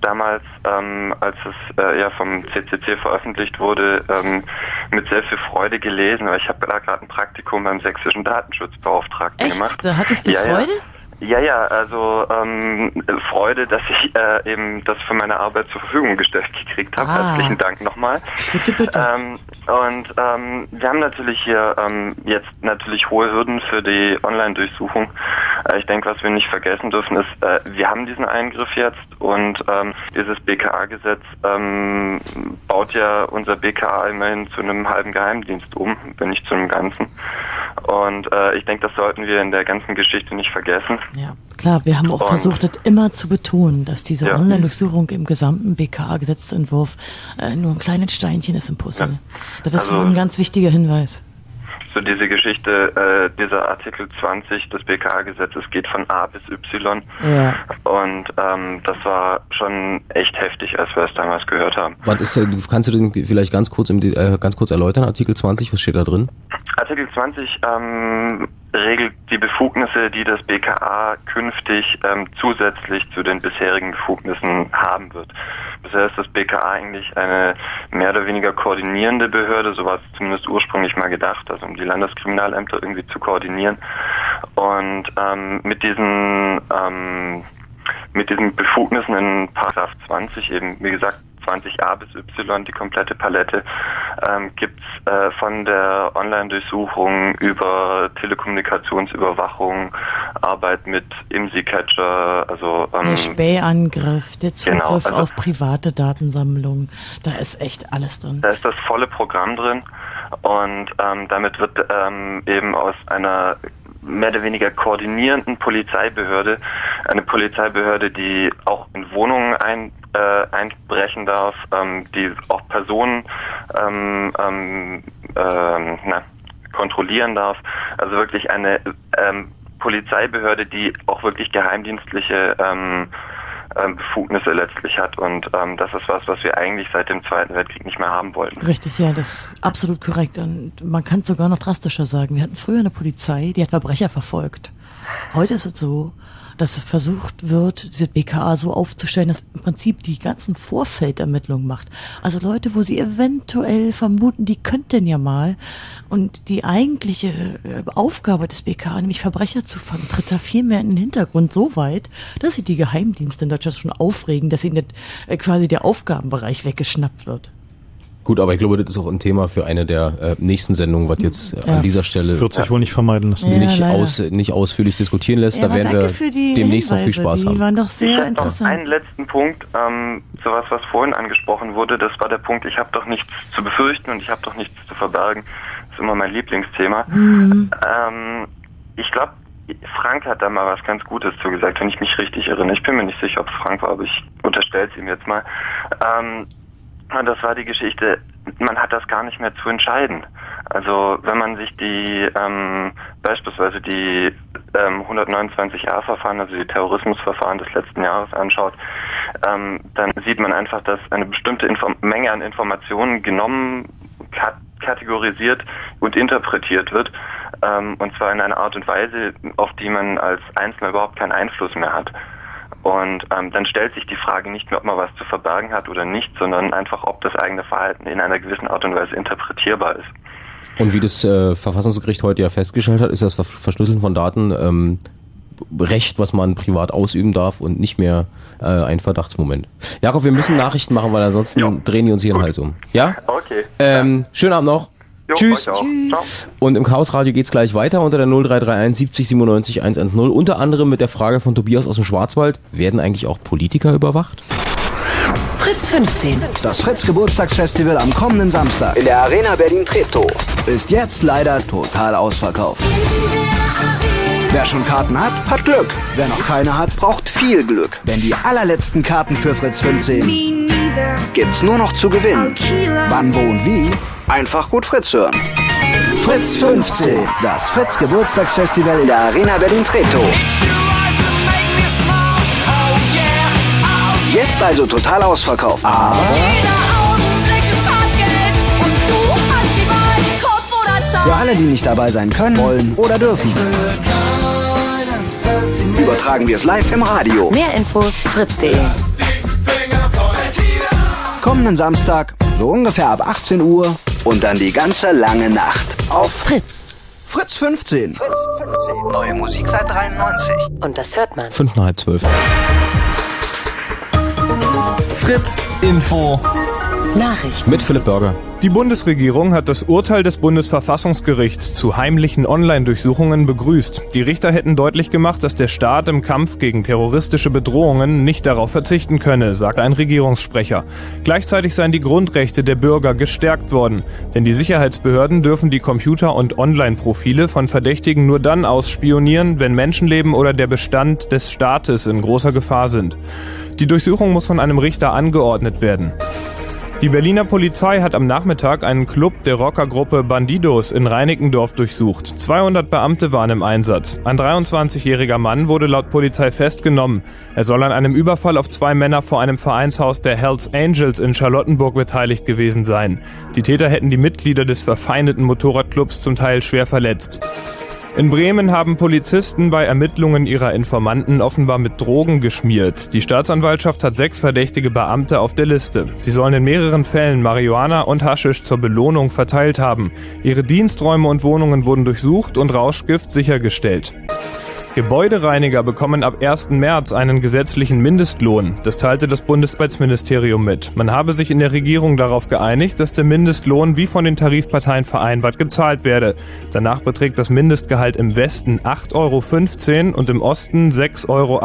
damals, ähm, als es äh, ja vom CCC veröffentlicht wurde, ähm, mit sehr viel Freude gelesen. Aber ich habe da gerade ein Praktikum beim sächsischen Datenschutzbeauftragten Echt? gemacht. Da hattest du ja, Freude? Ja. Ja, ja, also ähm, Freude, dass ich äh, eben das für meine Arbeit zur Verfügung gestellt gekriegt habe. Ah. Herzlichen Dank nochmal. Bitte, bitte. Ähm, und ähm, wir haben natürlich hier ähm, jetzt natürlich hohe Hürden für die Online-Durchsuchung. Äh, ich denke, was wir nicht vergessen dürfen, ist, äh, wir haben diesen Eingriff jetzt und ähm, dieses BKA-Gesetz ähm, baut ja unser BKA immerhin zu einem halben Geheimdienst um, wenn nicht zu einem ganzen. Und äh, ich denke, das sollten wir in der ganzen Geschichte nicht vergessen. Ja, klar, wir haben auch Und- versucht, das immer zu betonen, dass diese Ja. Online-Durchsuchung im gesamten BKA-Gesetzentwurf äh, nur ein kleines Steinchen ist im Puzzle. Das ist Also- ein ganz wichtiger Hinweis. So diese Geschichte, äh, dieser Artikel 20 des BKA-Gesetzes geht von A bis Y. Ja. Und ähm, das war schon echt heftig, als wir es damals gehört haben. Was ist, kannst du den vielleicht ganz kurz, im, äh, ganz kurz erläutern, Artikel 20, was steht da drin? Artikel 20 ähm, regelt die Befugnisse, die das BKA künftig ähm, zusätzlich zu den bisherigen Befugnissen haben wird. Bisher ist das BKA eigentlich eine mehr oder weniger koordinierende Behörde, so war es zumindest ursprünglich mal gedacht, also um die Landeskriminalämter irgendwie zu koordinieren. Und ähm, mit diesen ähm, mit diesen Befugnissen in Paragraph 20 eben, wie gesagt, 20a bis y, die komplette Palette, ähm, gibt's äh, von der Online-Durchsuchung über Telekommunikationsüberwachung, Arbeit mit IMSI-Catcher, also ähm, Der Spähangriff, der Zugriff Genau, also- auf private Datensammlungen, da ist echt alles drin. Da ist das volle Programm drin und ähm, damit wird ähm, eben aus einer mehr oder weniger koordinierenden Polizeibehörde eine Polizeibehörde, die auch in Wohnungen ein, äh, einbrechen darf, ähm, die auch Personen ähm, ähm, ähm, na, kontrollieren darf. Also wirklich eine ähm, Polizeibehörde, die auch wirklich geheimdienstliche ähm, ähm, Befugnisse letztlich hat. Und ähm, das ist was, was wir eigentlich seit dem Zweiten Weltkrieg nicht mehr haben wollten. Richtig, ja, das ist absolut korrekt. Und man kann es sogar noch drastischer sagen. Wir hatten früher eine Polizei, die hat Verbrecher verfolgt. Heute ist es so, dass versucht wird, diese BKA so aufzustellen, dass im Prinzip die ganzen Vorfeldermittlungen macht. Also Leute, wo sie eventuell vermuten, die könnten ja mal. Und die eigentliche äh, Aufgabe des BKA, nämlich Verbrecher zu fangen, tritt da viel mehr in den Hintergrund so weit, dass sie die Geheimdienste in Deutschland schon aufregen, dass ihnen äh, quasi der Aufgabenbereich weggeschnappt wird. Gut, aber ich glaube, das ist auch ein Thema für eine der äh, nächsten Sendungen, was jetzt äh, Ja. an dieser Stelle Wird sich wohl nicht vermeiden lassen. Ja, nicht, leider. aus, nicht ausführlich diskutieren lässt. Ja, da werden danke wir für die demnächst noch viel Hinweise, Spaß die haben. waren doch Ich sehr hab noch interessant. einen letzten Punkt, ähm, sowas, was vorhin angesprochen wurde, das war der Punkt, ich habe doch nichts zu befürchten und ich habe doch nichts zu verbergen. Das ist immer mein Lieblingsthema. Mhm. Ähm, ich glaube, Frank hat da mal was ganz Gutes zugesagt, wenn ich mich richtig erinnere. Ich bin mir nicht sicher, ob es Frank war, aber ich unterstelle es ihm jetzt mal. Ähm, das war die Geschichte, man hat das gar nicht mehr zu entscheiden. Also wenn man sich die ähm, beispielsweise die ähm, 129a-Verfahren, also die Terrorismusverfahren des letzten Jahres anschaut, ähm, dann sieht man einfach, dass eine bestimmte Inform Menge an Informationen genommen, kat kategorisiert und interpretiert wird. Ähm, und zwar in einer Art und Weise, auf die man als Einzelner überhaupt keinen Einfluss mehr hat. Und ähm, dann stellt sich die Frage nicht mehr, ob man was zu verbergen hat oder nicht, sondern einfach, ob das eigene Verhalten in einer gewissen Art und Weise interpretierbar ist. Und wie das äh, Verfassungsgericht heute ja festgestellt hat, ist das Ver Verschlüsseln von Daten ähm, Recht, was man privat ausüben darf und nicht mehr äh, ein Verdachtsmoment. Jakob, wir müssen Nachrichten machen, weil ansonsten drehen die uns hier den Hals um. Ja? Okay. Ähm, schönen Abend noch. Jo, Tschüss. euch auch. Ciao. Und im Chaosradio geht's gleich weiter unter der 0331 70 97 110. Unter anderem mit der Frage von Tobias aus dem Schwarzwald, werden eigentlich auch Politiker überwacht? Fritz Fritz 15. Das Fritz Geburtstagsfestival am kommenden Samstag in der Arena Berlin Treptow ist jetzt leider total ausverkauft. Wer schon Karten hat, hat Glück. Wer noch keine hat, braucht viel Glück. Denn die allerletzten Karten für Fritz 15 gibt's nur noch zu gewinnen. Wann, wo und wie? Einfach gut Fritz hören. Fritz 15, das Fritz Geburtstagsfestival in der Arena Berlin Treptow. Jetzt also total ausverkauft. Aber für alle, die nicht dabei sein können, wollen oder dürfen, übertragen wir es live im Radio. Mehr Infos fritz.de. Kommenden Samstag, so ungefähr ab 18 Uhr und dann die ganze lange Nacht auf Fritz. Fritz 15. Fritz 15. Neue Musik seit 93. Und das hört man. Fünf nach halb zwölf. Fritz Info. Nachrichten. Mit Philipp Burger. Die Bundesregierung hat das Urteil des Bundesverfassungsgerichts zu heimlichen Online-Durchsuchungen begrüßt. Die Richter hätten deutlich gemacht, dass der Staat im Kampf gegen terroristische Bedrohungen nicht darauf verzichten könne, sagt ein Regierungssprecher. Gleichzeitig seien die Grundrechte der Bürger gestärkt worden, denn die Sicherheitsbehörden dürfen die Computer- und Online-Profile von Verdächtigen nur dann ausspionieren, wenn Menschenleben oder der Bestand des Staates in großer Gefahr sind. Die Durchsuchung muss von einem Richter angeordnet werden. Die Berliner Polizei hat am Nachmittag einen Club der Rockergruppe Bandidos in Reinickendorf durchsucht. 200 Beamte waren im Einsatz. Ein 23-jähriger Mann wurde laut Polizei festgenommen. Er soll an einem Überfall auf zwei Männer vor einem Vereinshaus der Hells Angels in Charlottenburg beteiligt gewesen sein. Die Täter hätten die Mitglieder des verfeindeten Motorradclubs zum Teil schwer verletzt. In Bremen haben Polizisten bei Ermittlungen ihrer Informanten offenbar mit Drogen geschmiert. Die Staatsanwaltschaft hat sechs verdächtige Beamte auf der Liste. Sie sollen in mehreren Fällen Marihuana und Haschisch zur Belohnung verteilt haben. Ihre Diensträume und Wohnungen wurden durchsucht und Rauschgift sichergestellt. Gebäudereiniger bekommen ab 1. März einen gesetzlichen Mindestlohn. Das teilte das Bundesarbeitsministerium mit. Man habe sich in der Regierung darauf geeinigt, dass der Mindestlohn wie von den Tarifparteien vereinbart gezahlt werde. Danach beträgt das Mindestgehalt im Westen 8,15 Euro und im Osten 6,58 Euro.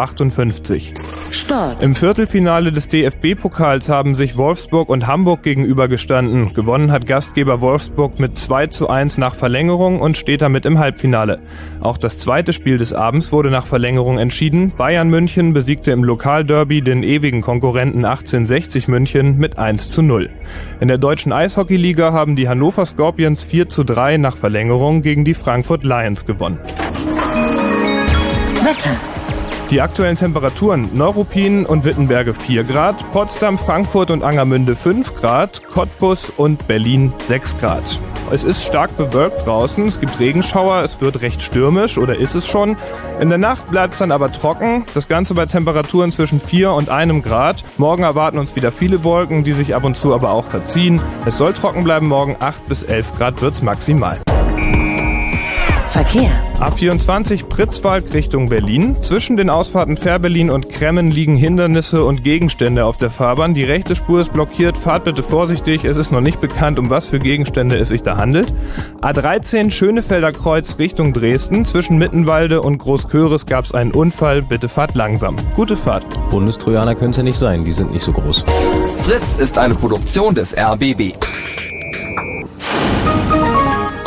Sport. Im Viertelfinale des DFB-Pokals haben sich Wolfsburg und Hamburg gegenübergestanden. Gewonnen hat Gastgeber Wolfsburg mit 2 zu 1 nach Verlängerung und steht damit im Halbfinale. Auch das zweite Spiel des Abends wurde nach Verlängerung entschieden. Bayern München besiegte im Lokalderby den ewigen Konkurrenten 1860 München mit 1 zu 0. In der deutschen Eishockeyliga haben die Hannover Scorpions 4 zu 3 nach Verlängerung gegen die Frankfurt Lions gewonnen. Wetter. Die aktuellen Temperaturen Neuruppin und Wittenberge 4 Grad, Potsdam, Frankfurt und Angermünde 5 Grad, Cottbus und Berlin 6 Grad. Es ist stark bewölkt draußen, es gibt Regenschauer, es wird recht stürmisch oder ist es schon. In der Nacht bleibt es dann aber trocken, das Ganze bei Temperaturen zwischen 4 und 1 Grad. Morgen erwarten uns wieder viele Wolken, die sich ab und zu aber auch verziehen. Es soll trocken bleiben, morgen 8 bis 11 Grad wird's maximal. Verkehr. A24 Pritzwalk Richtung Berlin. Zwischen den Ausfahrten Fährberlin und Kremmen liegen Hindernisse und Gegenstände auf der Fahrbahn. Die rechte Spur ist blockiert. Fahrt bitte vorsichtig. Es ist noch nicht bekannt, um was für Gegenstände es sich da handelt. A13 Schönefelder Kreuz Richtung Dresden. Zwischen Mittenwalde und Großköris gab es einen Unfall. Bitte fahrt langsam. Gute Fahrt. Bundestrojaner könnte nicht sein, die sind nicht so groß. Fritz ist eine Produktion des RBB.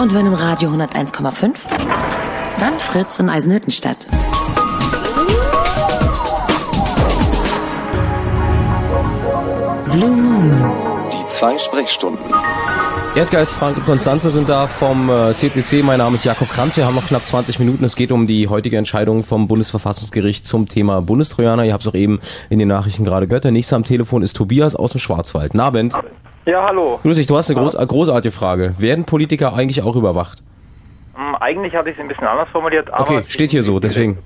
Und wenn im Radio 101,5? Dann Fritz in Eisenhüttenstadt. Blue Moon. Die zwei Sprechstunden. Erdgeist, Frank und Konstanze sind da vom äh, CCC. Mein Name ist Jakob Kranz. Wir haben noch knapp 20 Minuten. Es geht um die heutige Entscheidung vom Bundesverfassungsgericht zum Thema Bundestrojaner. Ihr habt es auch eben in den Nachrichten gerade gehört. Der nächste am Telefon ist Tobias aus dem Schwarzwald. Nabend. Ja, hallo. Grüß dich, du hast eine groß, großartige Frage. Werden Politiker eigentlich auch überwacht? Hm, Eigentlich hatte ich es ein bisschen anders formuliert, aber Okay, steht hier so, deswegen.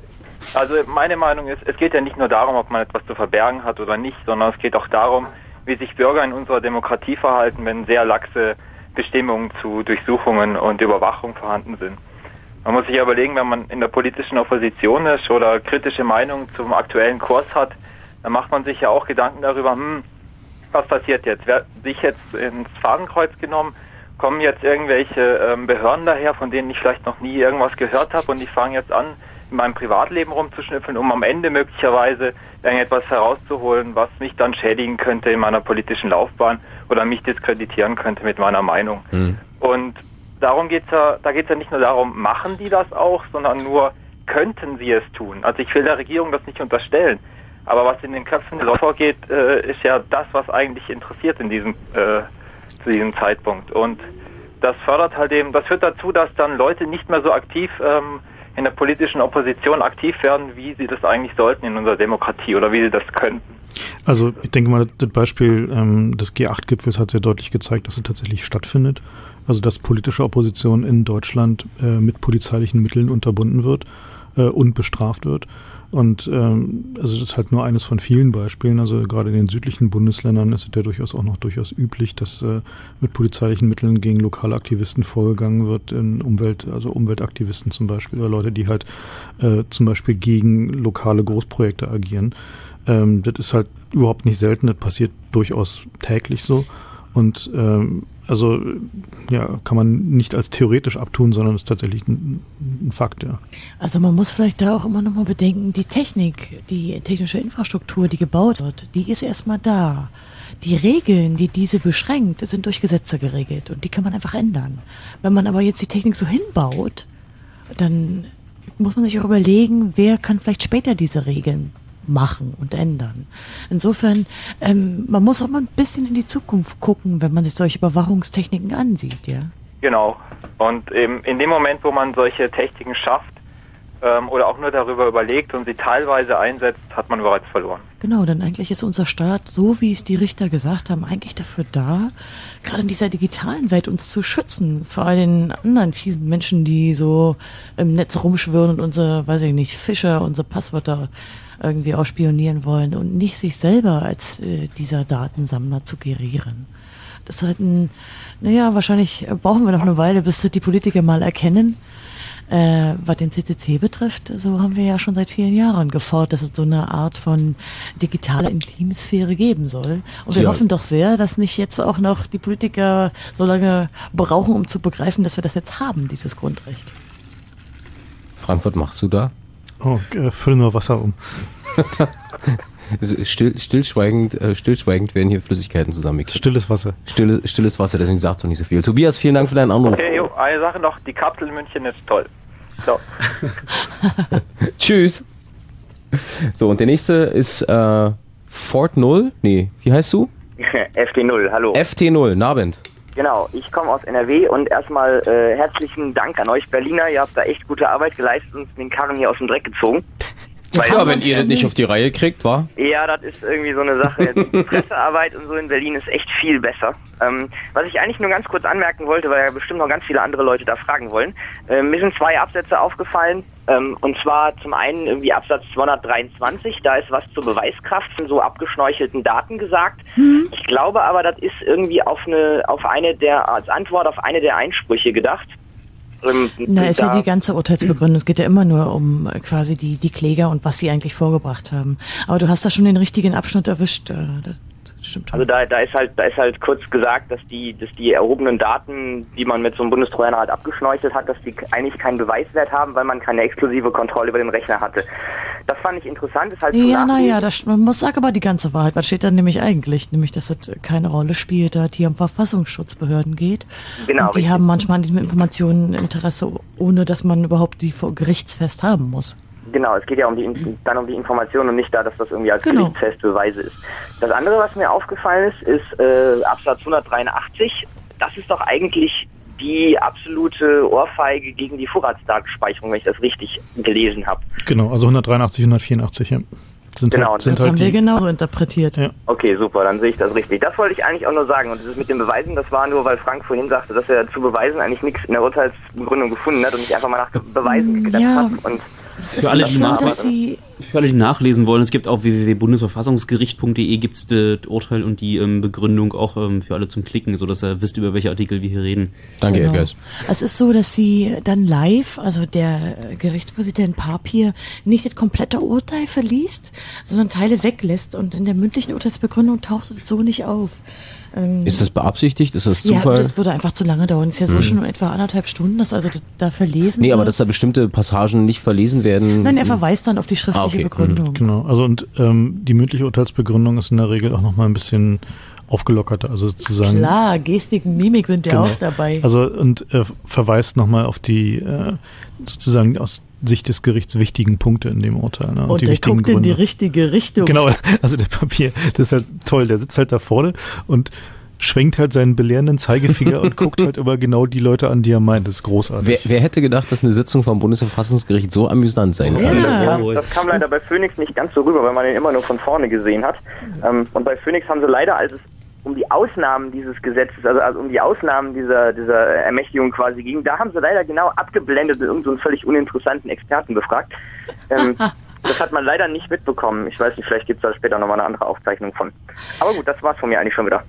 also meine Meinung ist, es geht ja nicht nur darum, ob man etwas zu verbergen hat oder nicht, sondern es geht auch darum, wie sich Bürger in unserer Demokratie verhalten, wenn sehr laxe Bestimmungen zu Durchsuchungen und Überwachung vorhanden sind. Man muss sich ja überlegen, wenn man in der politischen Opposition ist oder kritische Meinungen zum aktuellen Kurs hat, dann macht man sich ja auch Gedanken darüber, hm, was passiert jetzt? Wer sich jetzt ins Fadenkreuz genommen? Kommen jetzt irgendwelche ähm, Behörden daher, von denen ich vielleicht noch nie irgendwas gehört habe und die fangen jetzt an, in meinem Privatleben rumzuschnüffeln, um am Ende möglicherweise irgendetwas herauszuholen, was mich dann schädigen könnte in meiner politischen Laufbahn oder mich diskreditieren könnte mit meiner Meinung. Hm. Und darum geht's ja, da geht's ja nicht nur darum, machen die das auch, sondern nur, könnten sie es tun. Also ich will der Regierung das nicht unterstellen. Aber was in den Köpfen der Leute vorgeht, äh, ist ja das, was eigentlich interessiert in diesem, äh, zu diesem Zeitpunkt. Und das fördert halt eben, das führt dazu, dass dann Leute nicht mehr so aktiv ähm, in der politischen Opposition aktiv werden, wie sie das eigentlich sollten in unserer Demokratie oder wie sie das könnten. Also ich denke mal, das Beispiel ähm, des G8-Gipfels hat sehr deutlich gezeigt, dass es tatsächlich stattfindet. Also dass politische Opposition in Deutschland äh, mit polizeilichen Mitteln unterbunden wird äh, und bestraft wird. Und ähm, also das ist halt nur eines von vielen Beispielen. Also gerade in den südlichen Bundesländern ist es ja durchaus auch noch durchaus üblich, dass äh, mit polizeilichen Mitteln gegen lokale Aktivisten vorgegangen wird, in Umwelt, also Umweltaktivisten zum Beispiel, oder Leute, die halt äh, zum Beispiel gegen lokale Großprojekte agieren. Ähm, das ist halt überhaupt nicht selten, das passiert durchaus täglich so. Und ähm, also ja, kann man nicht als theoretisch abtun, sondern ist tatsächlich ein, ein Fakt, ja. Also man muss vielleicht da auch immer noch mal bedenken, die Technik, die technische Infrastruktur, die gebaut wird, die ist erstmal da. Die Regeln, die diese beschränkt, sind durch Gesetze geregelt und die kann man einfach ändern. Wenn man aber jetzt die Technik so hinbaut, dann muss man sich auch überlegen, wer kann vielleicht später diese Regeln machen und ändern. Insofern, ähm, man muss auch mal ein bisschen in die Zukunft gucken, wenn man sich solche Überwachungstechniken ansieht, ja. Genau. Und eben in dem Moment, wo man solche Techniken schafft ähm, oder auch nur darüber überlegt und sie teilweise einsetzt, hat man bereits verloren. Genau, denn eigentlich ist unser Staat, so wie es die Richter gesagt haben, eigentlich dafür da, gerade in dieser digitalen Welt uns zu schützen vor all den anderen fiesen Menschen, die so im Netz rumschwirren und unsere, weiß ich nicht, Fischer, unsere Passwörter irgendwie ausspionieren wollen und nicht sich selber als äh, dieser Datensammler zu gerieren. Das ist halt ein, naja, wahrscheinlich brauchen wir noch eine Weile, bis die Politiker mal erkennen. Äh, was den CCC betrifft, so haben wir ja schon seit vielen Jahren gefordert, dass es so eine Art von digitaler Intimsphäre geben soll. Und wir Ja. hoffen doch sehr, dass nicht jetzt auch noch die Politiker so lange brauchen, um zu begreifen, dass wir das jetzt haben, dieses Grundrecht. Frank, was machst du da? Oh, äh, fülle nur Wasser um. Also Still, stillschweigend, äh, stillschweigend werden hier Flüssigkeiten zusammengekippt. Stilles Wasser. Stille, stilles Wasser, deswegen sagst du nicht so viel. Tobias, vielen Dank für deinen Anruf. Okay, jo, eine Sache noch, die Kapsel in München ist toll. So. Tschüss. So, und der nächste ist äh, Fort Null. Nee, wie heißt du? FT0, hallo. FT0, Nabend. Genau, ich komme aus NRW und erstmal äh, herzlichen Dank an euch Berliner. Ihr habt da echt gute Arbeit geleistet und den Karren hier aus dem Dreck gezogen. Weil- ja, wenn ihr das nicht auf die Reihe kriegt, war? Ja, das ist irgendwie so eine Sache. Die Pressearbeit und so in Berlin ist echt viel besser. Ähm, was ich eigentlich nur ganz kurz anmerken wollte, weil ja bestimmt noch ganz viele andere Leute da fragen wollen. Ähm, mir sind zwei Absätze aufgefallen. Ähm, und zwar zum einen irgendwie Absatz 223, da ist was zur Beweiskraft von so abgeschnorchelten Daten gesagt. Ich glaube aber, das ist irgendwie auf eine, auf eine der, als Antwort auf eine der Einsprüche gedacht. Ähm, Na, ist ja die ganze Urteilsbegründung. Es geht ja immer nur um äh, quasi die, die Kläger und was sie eigentlich vorgebracht haben. Aber du hast da schon den richtigen Abschnitt erwischt. Stimmt. Also da, da ist halt, da ist halt kurz gesagt, dass die, dass die erhobenen Daten, die man mit so einem Bundestrojaner halt abgeschnorchelt hat, dass die eigentlich keinen Beweiswert haben, weil man keine exklusive Kontrolle über den Rechner hatte. Das fand ich interessant, ist halt Ja, naja, das, man muss sagen aber die ganze Wahrheit. Was steht da nämlich eigentlich? Nämlich, dass das keine Rolle spielt, da es hier um Verfassungsschutzbehörden geht. Genau, Und die richtig. haben manchmal an diesen Informationen Interesse, ohne dass man überhaupt die vor gerichtsfest haben muss. Genau, es geht ja um die, dann um die Information und nicht da, dass das irgendwie als Genau. Beweise ist. Das andere, was mir aufgefallen ist, ist äh, Absatz 183. Das ist doch eigentlich die absolute Ohrfeige gegen die Vorratsdatenspeicherung, wenn ich das richtig gelesen habe. Genau, also 183, 184, ja. Sind Genau, halt, sind das halt haben wir genauso interpretiert. Ja. Okay, super, dann sehe ich das richtig. Das wollte ich eigentlich auch nur sagen. Und das mit den Beweisen, das war nur, weil Frank vorhin sagte, dass er zu Beweisen eigentlich nichts in der Urteilsbegründung gefunden hat und nicht einfach mal nach Beweisen gedacht Ja. hat. Und Für alle, die so, nach, dass sie für alle, die nachlesen wollen, es gibt auf www.bundesverfassungsgericht.de gibt's das Urteil und die ähm, Begründung auch ähm, für alle zum Klicken, so dass ihr wisst, über welche Artikel wir hier reden. Danke, Genau. Edgars. Es ist so, dass sie dann live, also der äh, Gerichtspräsident Papier, nicht das komplette Urteil verliest, sondern Teile weglässt und in der mündlichen Urteilsbegründung taucht es so nicht auf. Ähm, Ist das beabsichtigt? Ist das ja, Zufall? das würde einfach zu lange dauern. Das ist ja so Mhm. schon etwa anderthalb Stunden, dass also da verlesen nee, aber wird. dass da bestimmte Passagen nicht verlesen werden. Nein, er verweist dann auf die schriftliche Ah, okay. Begründung. Genau, also und ähm, die mündliche Urteilsbegründung ist in der Regel auch nochmal ein bisschen aufgelockerter, also sozusagen. Klar, Gestik und Mimik sind ja Genau. auch dabei. Also und äh, verweist nochmal auf die äh, sozusagen aus Sicht des Gerichts wichtigen Punkte in dem Urteil. Ne? und die der wichtigen guckt in die Gründe. richtige Richtung. Genau, also der Papier, das ist halt toll, der sitzt halt da vorne und schwenkt halt seinen belehrenden Zeigefinger und guckt halt immer genau die Leute an, die er meint. Das ist großartig. Wer, wer hätte gedacht, dass eine Sitzung vom Bundesverfassungsgericht so amüsant sein kann? Ja, das kam leider bei Phoenix nicht ganz so rüber, weil man den immer nur von vorne gesehen hat. Ähm, und bei Phoenix haben sie leider, als es um die Ausnahmen dieses Gesetzes, also, also um die Ausnahmen dieser, dieser Ermächtigung quasi ging, da haben sie leider genau abgeblendet und irgendeinen so völlig uninteressanten Experten befragt. Ähm, das hat man leider nicht mitbekommen. Ich weiß nicht, vielleicht gibt es da später nochmal eine andere Aufzeichnung von. Aber gut, das war's von mir eigentlich schon wieder.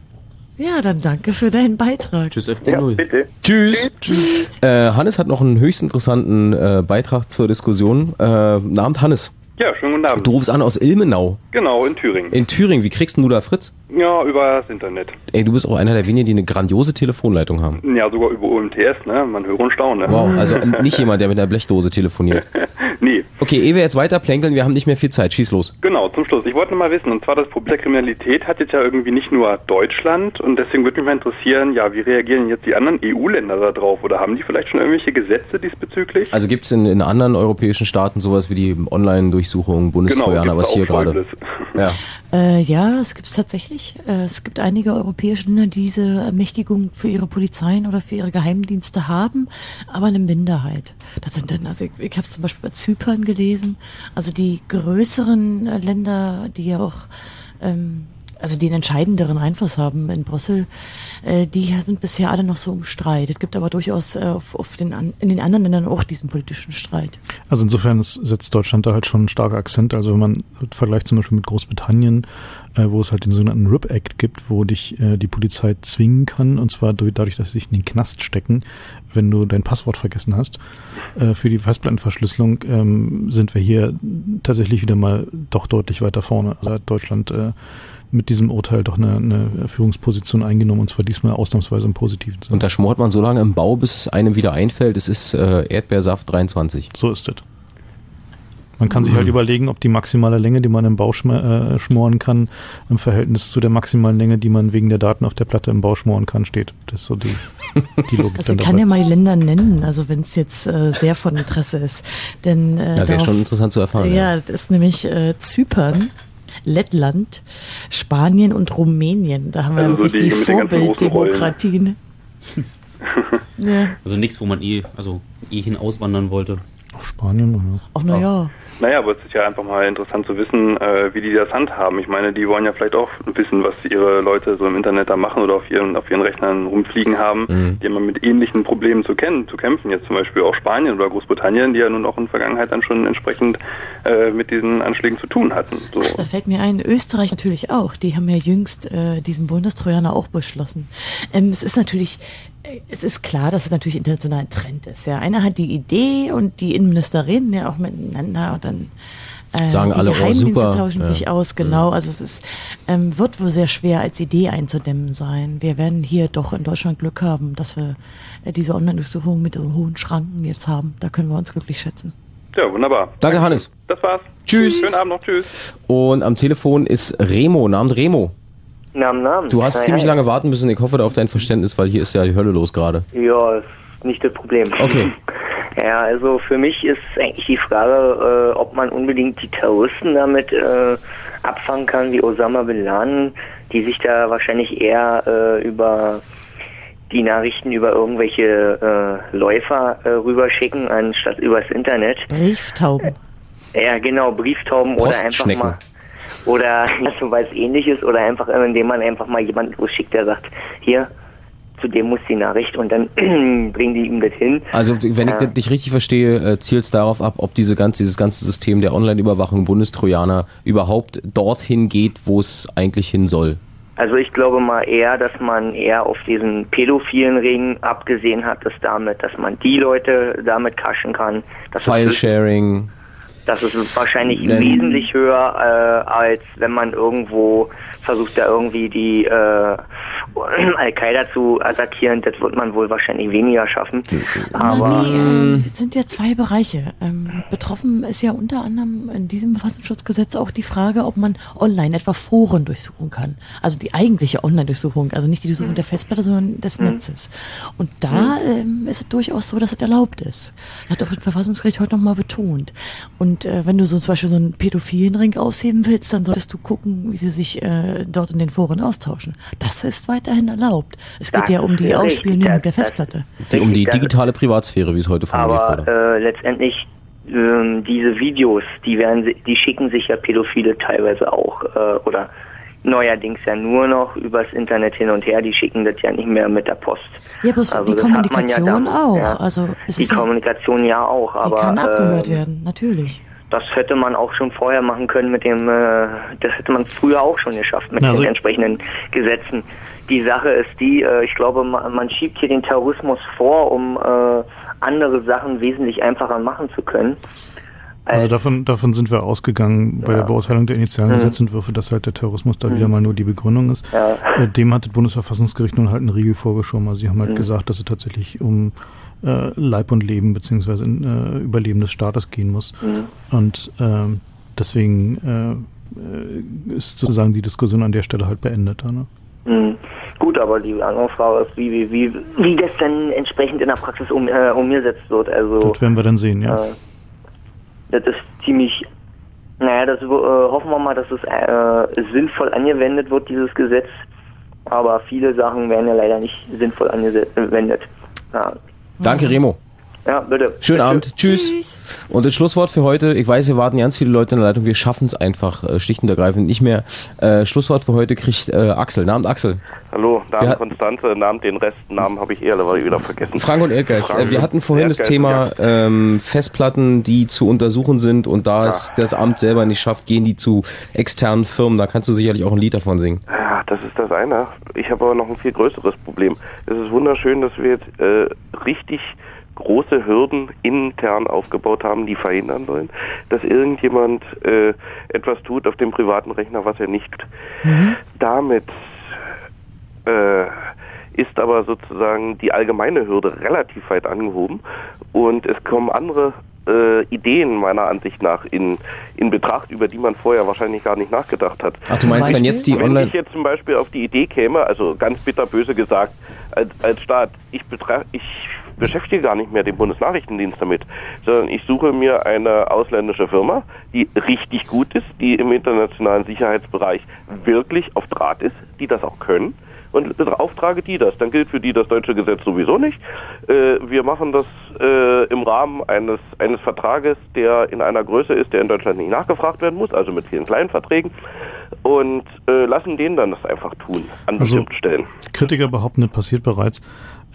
Ja, dann danke für deinen Beitrag. Tschüss, Ja, FD0. bitte. Tschüss. Tschüss. Äh, Hannes hat noch einen höchst interessanten äh, Beitrag zur Diskussion. Äh, Abend, Hannes. Ja, schönen guten Abend. Du rufst an aus Ilmenau. Genau, in Thüringen. In Thüringen. Wie kriegst du da Fritz? Ja, über das Internet. Ey, du bist auch einer der wenigen, die eine grandiose Telefonleitung haben. Ja, sogar über UMTS, ne? Man höre und staune. Wow, also nicht jemand, der mit einer Blechdose telefoniert. nee, Okay, ehe wir jetzt weiter plänkeln, wir haben nicht mehr viel Zeit. Schieß los. genau, zum Schluss. Ich wollte noch mal wissen, und zwar das Problem der Kriminalität hat jetzt ja irgendwie nicht nur Deutschland und deswegen würde mich mal interessieren, ja, wie reagieren jetzt die anderen EU-Länder da drauf? Oder haben die vielleicht schon irgendwelche Gesetze diesbezüglich? Also gibt's in, in anderen europäischen Staaten sowas wie die Online-Durchsuchung, Bundestrojaner, Genau, was hier gerade. Ja. Äh, ja, es gibt es tatsächlich. Äh, es gibt einige europäische Länder, die diese Ermächtigung für ihre Polizeien oder für ihre Geheimdienste haben, aber eine Minderheit. Das sind dann, also ich, ich habe es zum Beispiel bei Zypern gelesen, also die größeren äh, Länder, die ja auch ähm, also den entscheidenderen Einfluss haben in Brüssel, äh, die sind bisher alle noch so im Streit. Es gibt aber durchaus äh, auf, auf den, an, in den anderen Ländern auch diesen politischen Streit. Also insofern setzt Deutschland da halt schon einen starken Akzent. Also wenn man vergleicht zum Beispiel mit Großbritannien, äh, wo es halt den sogenannten RIP Act gibt, wo dich äh, die Polizei zwingen kann, und zwar durch, dadurch, dass sie dich in den Knast stecken, wenn du dein Passwort vergessen hast. Äh, für die Festplattenverschlüsselung ähm, sind wir hier tatsächlich wieder mal doch deutlich weiter vorne. Also hat Deutschland äh, mit diesem Urteil doch eine, eine Führungsposition eingenommen, und zwar diesmal ausnahmsweise im positiven Sinne. Und da schmort man so lange im Bau, bis einem wieder einfällt, es ist äh, Erdbeersaft 23. So ist es. Man kann sich halt überlegen, ob die maximale Länge, die man im Bau schma- äh, schmoren kann, im Verhältnis zu der maximalen Länge, die man wegen der Daten auf der Platte im Bau schmoren kann, steht. Das ist so die, die Logik Also dann ich kann dabei. ja mal die Länder nennen, also wenn es jetzt äh, sehr von Interesse ist. Denn äh, Ja, wäre schon interessant zu erfahren. Ja, das ist nämlich äh, Zypern, Lettland, Spanien und Rumänien. Da haben wir Also so wirklich die die großen Vorbilddemokratien. ja. Also nichts, wo man eh, also eh hin auswandern wollte. Auch Spanien, ja. Ach naja. Naja, aber es ist ja einfach mal interessant zu wissen, äh, wie die das handhaben. Ich meine, die wollen ja vielleicht auch wissen, was ihre Leute so im Internet da machen oder auf ihren, auf ihren Rechnern rumfliegen haben, Mhm. die immer mit ähnlichen Problemen zu kennen, zu kämpfen. Jetzt zum Beispiel auch Spanien oder Großbritannien, die ja nun auch in der Vergangenheit dann schon entsprechend äh, mit diesen Anschlägen zu tun hatten. So. Da fällt mir ein, Österreich natürlich auch. Die haben ja jüngst äh, diesen Bundestrojaner auch beschlossen. Ähm, es ist natürlich, es ist klar, dass es natürlich international ein Trend ist. Ja, einer hat die Idee und die Innenminister reden ja auch miteinander und dann äh, Sagen die alle, oh, Geheimdienste super. tauschen Ja. sich aus, genau. Also es ist, ähm, wird wohl sehr schwer als Idee einzudämmen sein. Wir werden hier doch in Deutschland Glück haben, dass wir äh, diese Online-Durchsuchung mit den hohen Schranken jetzt haben. Da können wir uns glücklich schätzen. Ja, wunderbar. Danke, Hannes. Das war's. Tschüss. Schönen Abend noch. Tschüss. Und am Telefon ist Remo. Namens Remo. Namen, Namen. Du hast Hi, ziemlich hi. lange warten müssen. Ich hoffe da auf dein Verständnis, weil hier ist ja die Hölle los gerade. Ja, ist nicht das Problem. Okay. Ja, also für mich ist eigentlich die Frage, äh, ob man unbedingt die Terroristen damit äh, abfangen kann, wie Osama Bin Laden, die sich da wahrscheinlich eher äh, über die Nachrichten über irgendwelche äh, Läufer äh, rüberschicken, anstatt übers Internet. Brieftauben. Ja, genau, Brieftauben oder einfach mal oder was ähnliches oder einfach, indem man einfach mal jemanden losschickt, der sagt, hier, zu dem muss die Nachricht und dann bringen die ihm das hin. Also wenn ich Äh, dich richtig verstehe, äh, zielt es darauf ab, ob diese ganze, dieses ganze System der Online-Überwachung Bundestrojaner überhaupt dorthin geht, wo es eigentlich hin soll. Also ich glaube mal eher, dass man eher auf diesen pädophilen Ring abgesehen hat, dass damit, dass man die Leute damit kaschen kann. File-Sharing. Das ist wahrscheinlich Wenn- wesentlich höher, äh, als wenn man irgendwo versucht, da irgendwie die äh, Al-Qaida zu attackieren, das wird man wohl wahrscheinlich weniger schaffen. Aber nee, es sind ja zwei Bereiche. Ähm, betroffen ist ja unter anderem in diesem Verfassungsschutzgesetz auch die Frage, ob man online etwa Foren durchsuchen kann. Also die eigentliche Online-Durchsuchung, also nicht die Durchsuchung der Festplatte, sondern des Netzes. Und da ähm, ist es durchaus so, dass es erlaubt ist. Das hat auch das Verfassungsgericht heute nochmal betont. Und äh, wenn du so zum Beispiel so einen pädophilen Ring ausheben willst, dann solltest du gucken, wie sie sich äh, dort in den Foren austauschen. Das ist weiterhin erlaubt. Es geht Das ja um die Ausspielnehmung der Festplatte. Die, um die digitale Privatsphäre, wie es heute formuliert Aber wurde. äh, letztendlich ähm, diese Videos, die werden, die schicken sich ja Pädophile teilweise auch äh, oder neuerdings ja nur noch übers Internet hin und her. Die schicken das ja nicht mehr mit der Post. Ja, bloß Also die man ja Kommunikation da- auch. ja. Also es Die ist ja, Kommunikation ja auch, die aber kann abgehört äh, werden, natürlich. Das hätte man auch schon vorher machen können mit dem, äh, das hätte man früher auch schon geschafft mit also- den entsprechenden Gesetzen. Die Sache ist die, äh, ich glaube, man, man schiebt hier den Terrorismus vor, um äh, andere Sachen wesentlich einfacher machen zu können. Also davon, davon sind wir ausgegangen bei der Beurteilung der initialen Mhm. Gesetzentwürfe, dass halt der Terrorismus da wieder mal nur die Begründung ist. Ja. Äh, Dem hat das Bundesverfassungsgericht nun halt einen Riegel vorgeschoben. Also sie haben halt Mhm. gesagt, dass es tatsächlich um äh, Leib und Leben beziehungsweise in, äh, Überleben des Staates gehen muss. Mhm. Und ähm, deswegen äh, ist sozusagen die Diskussion an der Stelle halt beendet. Ne? Mhm. Gut, aber die andere Frage ist, wie, wie, wie, wie das dann entsprechend in der Praxis um, äh, umgesetzt wird. Also Das werden wir dann sehen, ja. Äh, das ist ziemlich, naja, das äh, hoffen wir mal, dass es äh, sinnvoll angewendet wird, dieses Gesetz. Aber viele Sachen werden ja leider nicht sinnvoll angewendet. Ja, Danke, Remo. Ja bitte. Schönen Abend. Tschüss. Und das Schlusswort für heute, ich weiß, hier warten ganz viele Leute in der Leitung, wir schaffen es einfach äh, schlicht und ergreifend nicht mehr. Äh, Schlusswort für heute kriegt äh, Axel. Abend, Axel. Hallo, Namen Wir- Konstanze, Namen den Rest, Namen habe ich ehrlicherweise wieder vergessen. Frank und Erdgeist, Frank äh, wir hatten vorhin das Erdgeist, Thema ähm, Festplatten, die zu untersuchen sind und da es das Amt selber nicht schafft, gehen die zu externen Firmen. Da kannst du sicherlich auch ein Lied davon singen. Ja, das ist das eine. Ich habe aber noch ein viel größeres Problem. Es ist wunderschön, dass wir jetzt äh, richtig große Hürden intern aufgebaut haben, die verhindern sollen, dass irgendjemand äh, etwas tut auf dem privaten Rechner, was er nicht. Damit äh, ist aber sozusagen die allgemeine Hürde relativ weit angehoben und es kommen andere äh, Ideen meiner Ansicht nach in, in Betracht, über die man vorher wahrscheinlich gar nicht nachgedacht hat. Ach, du meinst, wenn jetzt die Wenn Online- ich jetzt zum Beispiel auf die Idee käme, also ganz bitterböse gesagt, als, als Staat, ich, betra ich beschäftige gar nicht mehr den Bundesnachrichtendienst damit, sondern ich suche mir eine ausländische Firma, die richtig gut ist, die im internationalen Sicherheitsbereich wirklich auf Draht ist, die das auch können und beauftrage die das. Dann gilt für die das deutsche Gesetz sowieso nicht. Äh, wir machen das äh, im Rahmen eines, eines Vertrages, der in einer Größe ist, der in Deutschland nicht nachgefragt werden muss, also mit vielen kleinen Verträgen und äh, lassen denen dann das einfach tun an Also- bestimmten Stellen. Kritiker behaupten, das passiert bereits.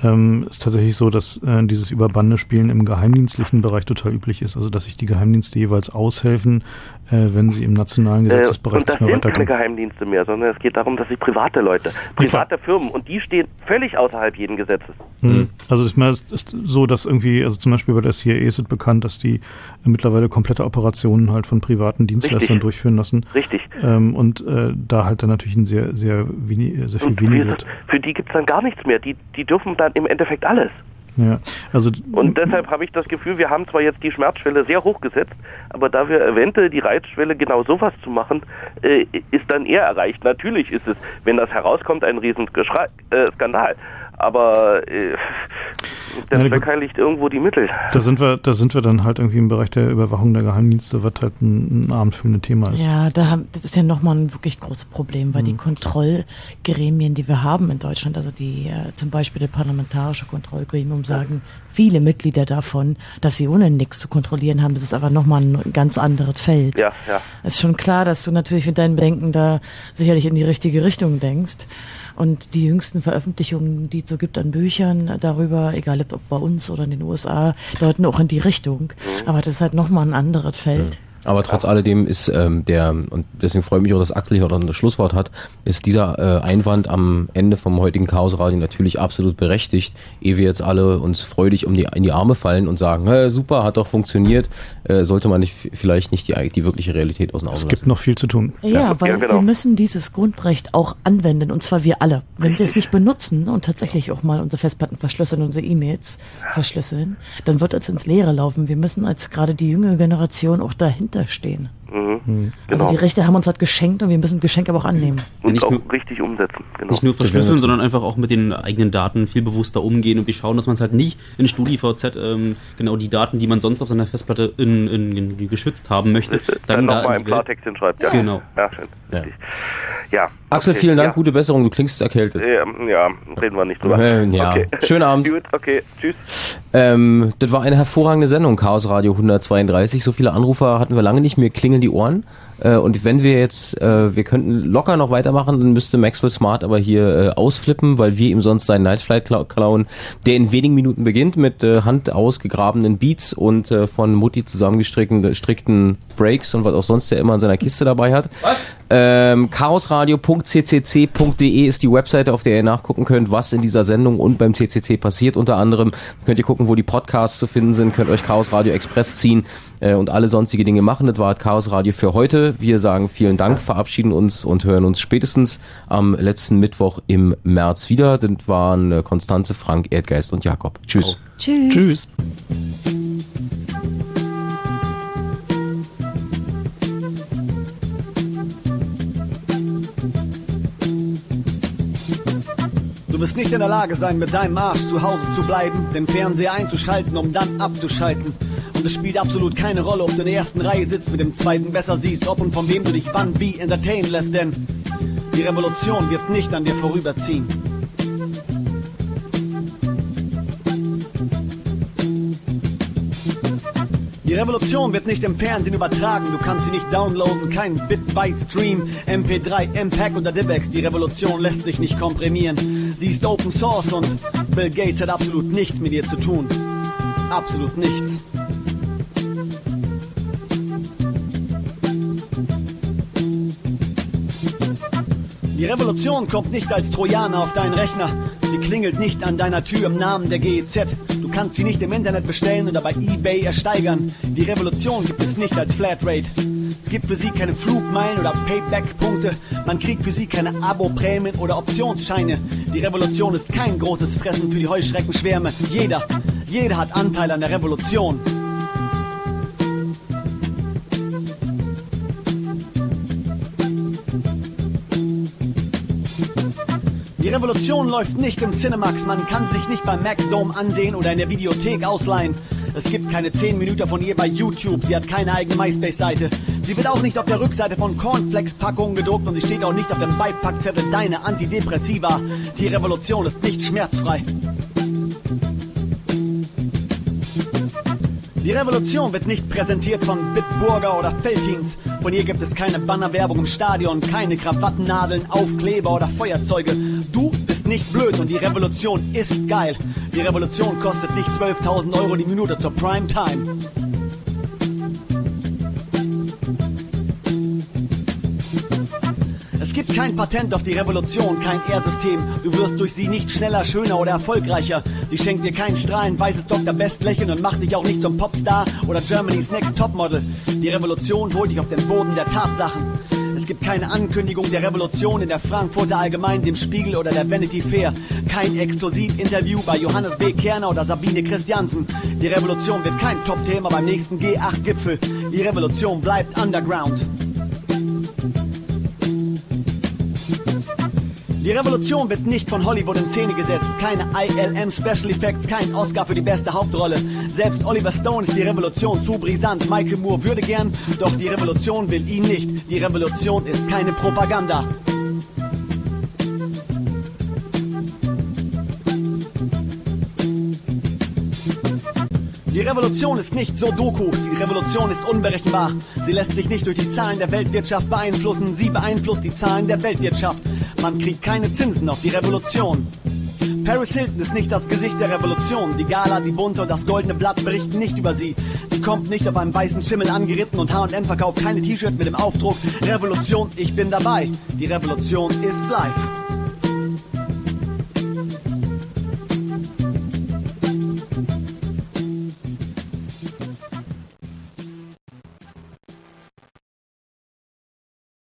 Ähm, ist tatsächlich so, dass äh, dieses Überbande-Spielen im geheimdienstlichen Bereich total üblich ist. Also dass sich die Geheimdienste jeweils aushelfen, äh, wenn sie im nationalen Äh, Gesetzesbereich und das nicht mehr sind keine. Geheimdienste mehr, sondern es geht darum, dass sich private Leute, private Firmen, und die stehen völlig außerhalb jeden Gesetzes. Mhm. Also ich meine, es ist so, dass irgendwie, also zum Beispiel bei der CIA ist es bekannt, dass die äh, mittlerweile komplette Operationen halt von privaten Dienstleistern Richtig. durchführen lassen. Richtig. Ähm, und äh, da halt dann natürlich ein sehr, sehr, wenig, sehr viel Und weniger für die gibt's dann gar nichts mehr. Die, die dürfen dann im Endeffekt alles. Ja, also Und deshalb habe ich das Gefühl, wir haben zwar jetzt die Schmerzschwelle sehr hoch gesetzt, aber da wir eventuell die Reizschwelle genau sowas zu machen, äh, ist dann eher erreicht. Natürlich ist es, wenn das herauskommt, ein riesen Geschrei äh, Skandal. Aber äh, der Ja, Zweck heiligt irgendwo die Mittel. Da sind wir, da sind wir dann halt irgendwie im Bereich der Überwachung der Geheimdienste, was halt ein, ein abendfüllendes Thema ist. Ja, da haben, das ist ja nochmal ein wirklich großes Problem, weil die Kontrollgremien, die wir haben in Deutschland, also die äh, zum Beispiel das parlamentarische Kontrollgremium sagen, viele Mitglieder davon, dass sie ohne nichts zu kontrollieren haben. Das ist aber nochmal ein ganz anderes Feld. Ja, ja. Es ist schon klar, dass du natürlich mit deinen Bedenken da sicherlich in die richtige Richtung denkst. Und die jüngsten Veröffentlichungen, die es so gibt an Büchern darüber, egal ob bei uns oder in den USA, deuten auch in die Richtung. Aber das ist halt nochmal ein anderes Feld. Aber trotz alledem ist ähm, der, und deswegen freue ich mich auch, dass Axel hier noch das Schlusswort hat, ist dieser äh, Einwand am Ende vom heutigen Chaosradio natürlich absolut berechtigt, ehe wir jetzt alle uns freudig um die, in die Arme fallen und sagen, hey, super, hat doch funktioniert, äh, sollte man nicht vielleicht nicht die, die wirkliche Realität aus den Augen Es lassen. gibt noch viel zu tun. Ja, weil genau. wir müssen dieses Grundrecht auch anwenden und zwar wir alle. Wenn wir es nicht benutzen und tatsächlich auch mal unsere Festplatten verschlüsseln, unsere E-Mails verschlüsseln, dann wird es ins Leere laufen. Wir müssen als gerade die jüngere Generation auch dahinter stehen. Mhm. Also Genau. die Rechte haben uns halt geschenkt und wir müssen das Geschenk aber auch annehmen. Und Nicht auch nur- richtig umsetzen. Genau. Nicht nur verschlüsseln, sondern einfach auch mit den eigenen Daten viel bewusster umgehen und wir schauen, dass man es halt nicht in StudiVZ ähm, genau die Daten, die man sonst auf seiner Festplatte in, in, in, geschützt haben möchte, dann da nochmal im Klartext hinschreibt. Ja. Genau. Ja, schön. Richtig. Ja. Axel, okay, vielen Dank, Ja. gute Besserung, du klingst erkältet. Ja, reden wir nicht drüber. Ja. Okay. Schönen Abend. Gut, okay, tschüss. Ähm, das war eine hervorragende Sendung, Chaos Radio 132. So viele Anrufer hatten wir lange nicht mehr, klingeln die Ohren. Äh, und wenn wir jetzt, äh, wir könnten locker noch weitermachen, dann müsste Maxwell Smart aber hier äh, ausflippen, weil wir ihm sonst seinen Nightflight klau- klauen, der in wenigen Minuten beginnt mit handausgegrabenen Beats und von Mutti zusammengestrickten gestrickten Breaks und was auch sonst er immer in seiner Kiste dabei hat. Ähm, chaosradio.ccc.de ist die Webseite, auf der ihr nachgucken könnt, was in dieser Sendung und beim CCC passiert. Unter anderem könnt ihr gucken, wo die Podcasts zu finden sind, könnt euch Chaos Radio Express ziehen äh, und alle sonstige Dinge machen. Das war Chaos Radio für heute. Wir sagen vielen Dank, verabschieden uns und hören uns spätestens am letzten Mittwoch im März wieder. Das waren äh, Konstanze, Frank, Erdgeist und Jakob. Tschüss. Tschüss. Tschüss. Nicht in der Lage sein, mit deinem Arsch zu Hause zu bleiben, den Fernseher einzuschalten, um dann abzuschalten. Und es spielt absolut keine Rolle, ob du in der ersten Reihe sitzt, mit dem zweiten besser siehst, ob und von wem du dich wann wie entertainen lässt, denn die Revolution wird nicht an dir vorüberziehen. Revolution wird nicht im Fernsehen übertragen, du kannst sie nicht downloaden, kein Bit-Byte-Stream, MP3, MPEG oder DivX. Die Revolution lässt sich nicht komprimieren. Sie ist Open Source und Bill Gates hat absolut nichts mit ihr zu tun. Absolut nichts. Die Revolution kommt nicht als Trojaner auf deinen Rechner. Sie klingelt nicht an deiner Tür im Namen der GEZ. Kannst sie nicht im Internet bestellen oder bei eBay ersteigern. Die Revolution gibt es nicht als Flatrate. Es gibt für sie keine Flugmeilen oder Payback-Punkte. Man kriegt für sie keine Abo-Prämien oder Optionsscheine. Die Revolution ist kein großes Fressen für die Heuschreckenschwärme. Jeder, jeder hat Anteil an der Revolution. Die Revolution läuft nicht im Cinemax, man kann sich nicht beim Maxdome ansehen oder in der Videothek ausleihen. Es gibt keine 10 Minuten von ihr bei YouTube, sie hat keine eigene MySpace-Seite. Sie wird auch nicht auf der Rückseite von Cornflakes-Packungen gedruckt und sie steht auch nicht auf dem Beipackzettel deine Antidepressiva. Die Revolution ist nicht schmerzfrei. Die Revolution wird nicht präsentiert von Bitburger oder Feltins. Von ihr gibt es keine Bannerwerbung im Stadion, keine Krawattennadeln, Aufkleber oder Feuerzeuge. Du bist nicht blöd und die Revolution ist geil. Die Revolution kostet nicht 12.000 Euro die Minute zur Primetime. Es kein Patent auf die Revolution, kein R-System. Du wirst durch sie nicht schneller, schöner oder erfolgreicher. Sie schenkt dir kein strahlend weißes Dr. Best Lächeln und macht dich auch nicht zum Popstar oder Germany's Next Topmodel. Die Revolution holt dich auf den Boden der Tatsachen. Es gibt keine Ankündigung der Revolution in der Frankfurter Allgemein, dem Spiegel oder der Vanity Fair. Kein Exklusivinterview bei Johannes B. Kerner oder Sabine Christiansen. Die Revolution wird kein Top-Thema beim nächsten G8-Gipfel. Die Revolution bleibt underground. Die Revolution wird nicht von Hollywood in Szene gesetzt. Keine ILM Special Effects, kein Oscar für die beste Hauptrolle. Selbst Oliver Stone ist die Revolution zu brisant. Michael Moore würde gern, doch die Revolution will ihn nicht. Die Revolution ist keine Propaganda. Die Revolution ist nicht so Doku. Die Revolution ist unberechenbar. Sie lässt sich nicht durch die Zahlen der Weltwirtschaft beeinflussen. Sie beeinflusst die Zahlen der Weltwirtschaft. Man kriegt keine Zinsen auf die Revolution. Paris Hilton ist nicht das Gesicht der Revolution. Die Gala, die Bunte und das Goldene Blatt berichten nicht über sie. Sie kommt nicht auf einem weißen Schimmel angeritten und H&M verkauft keine T-Shirts mit dem Aufdruck Revolution, ich bin dabei. Die Revolution ist live.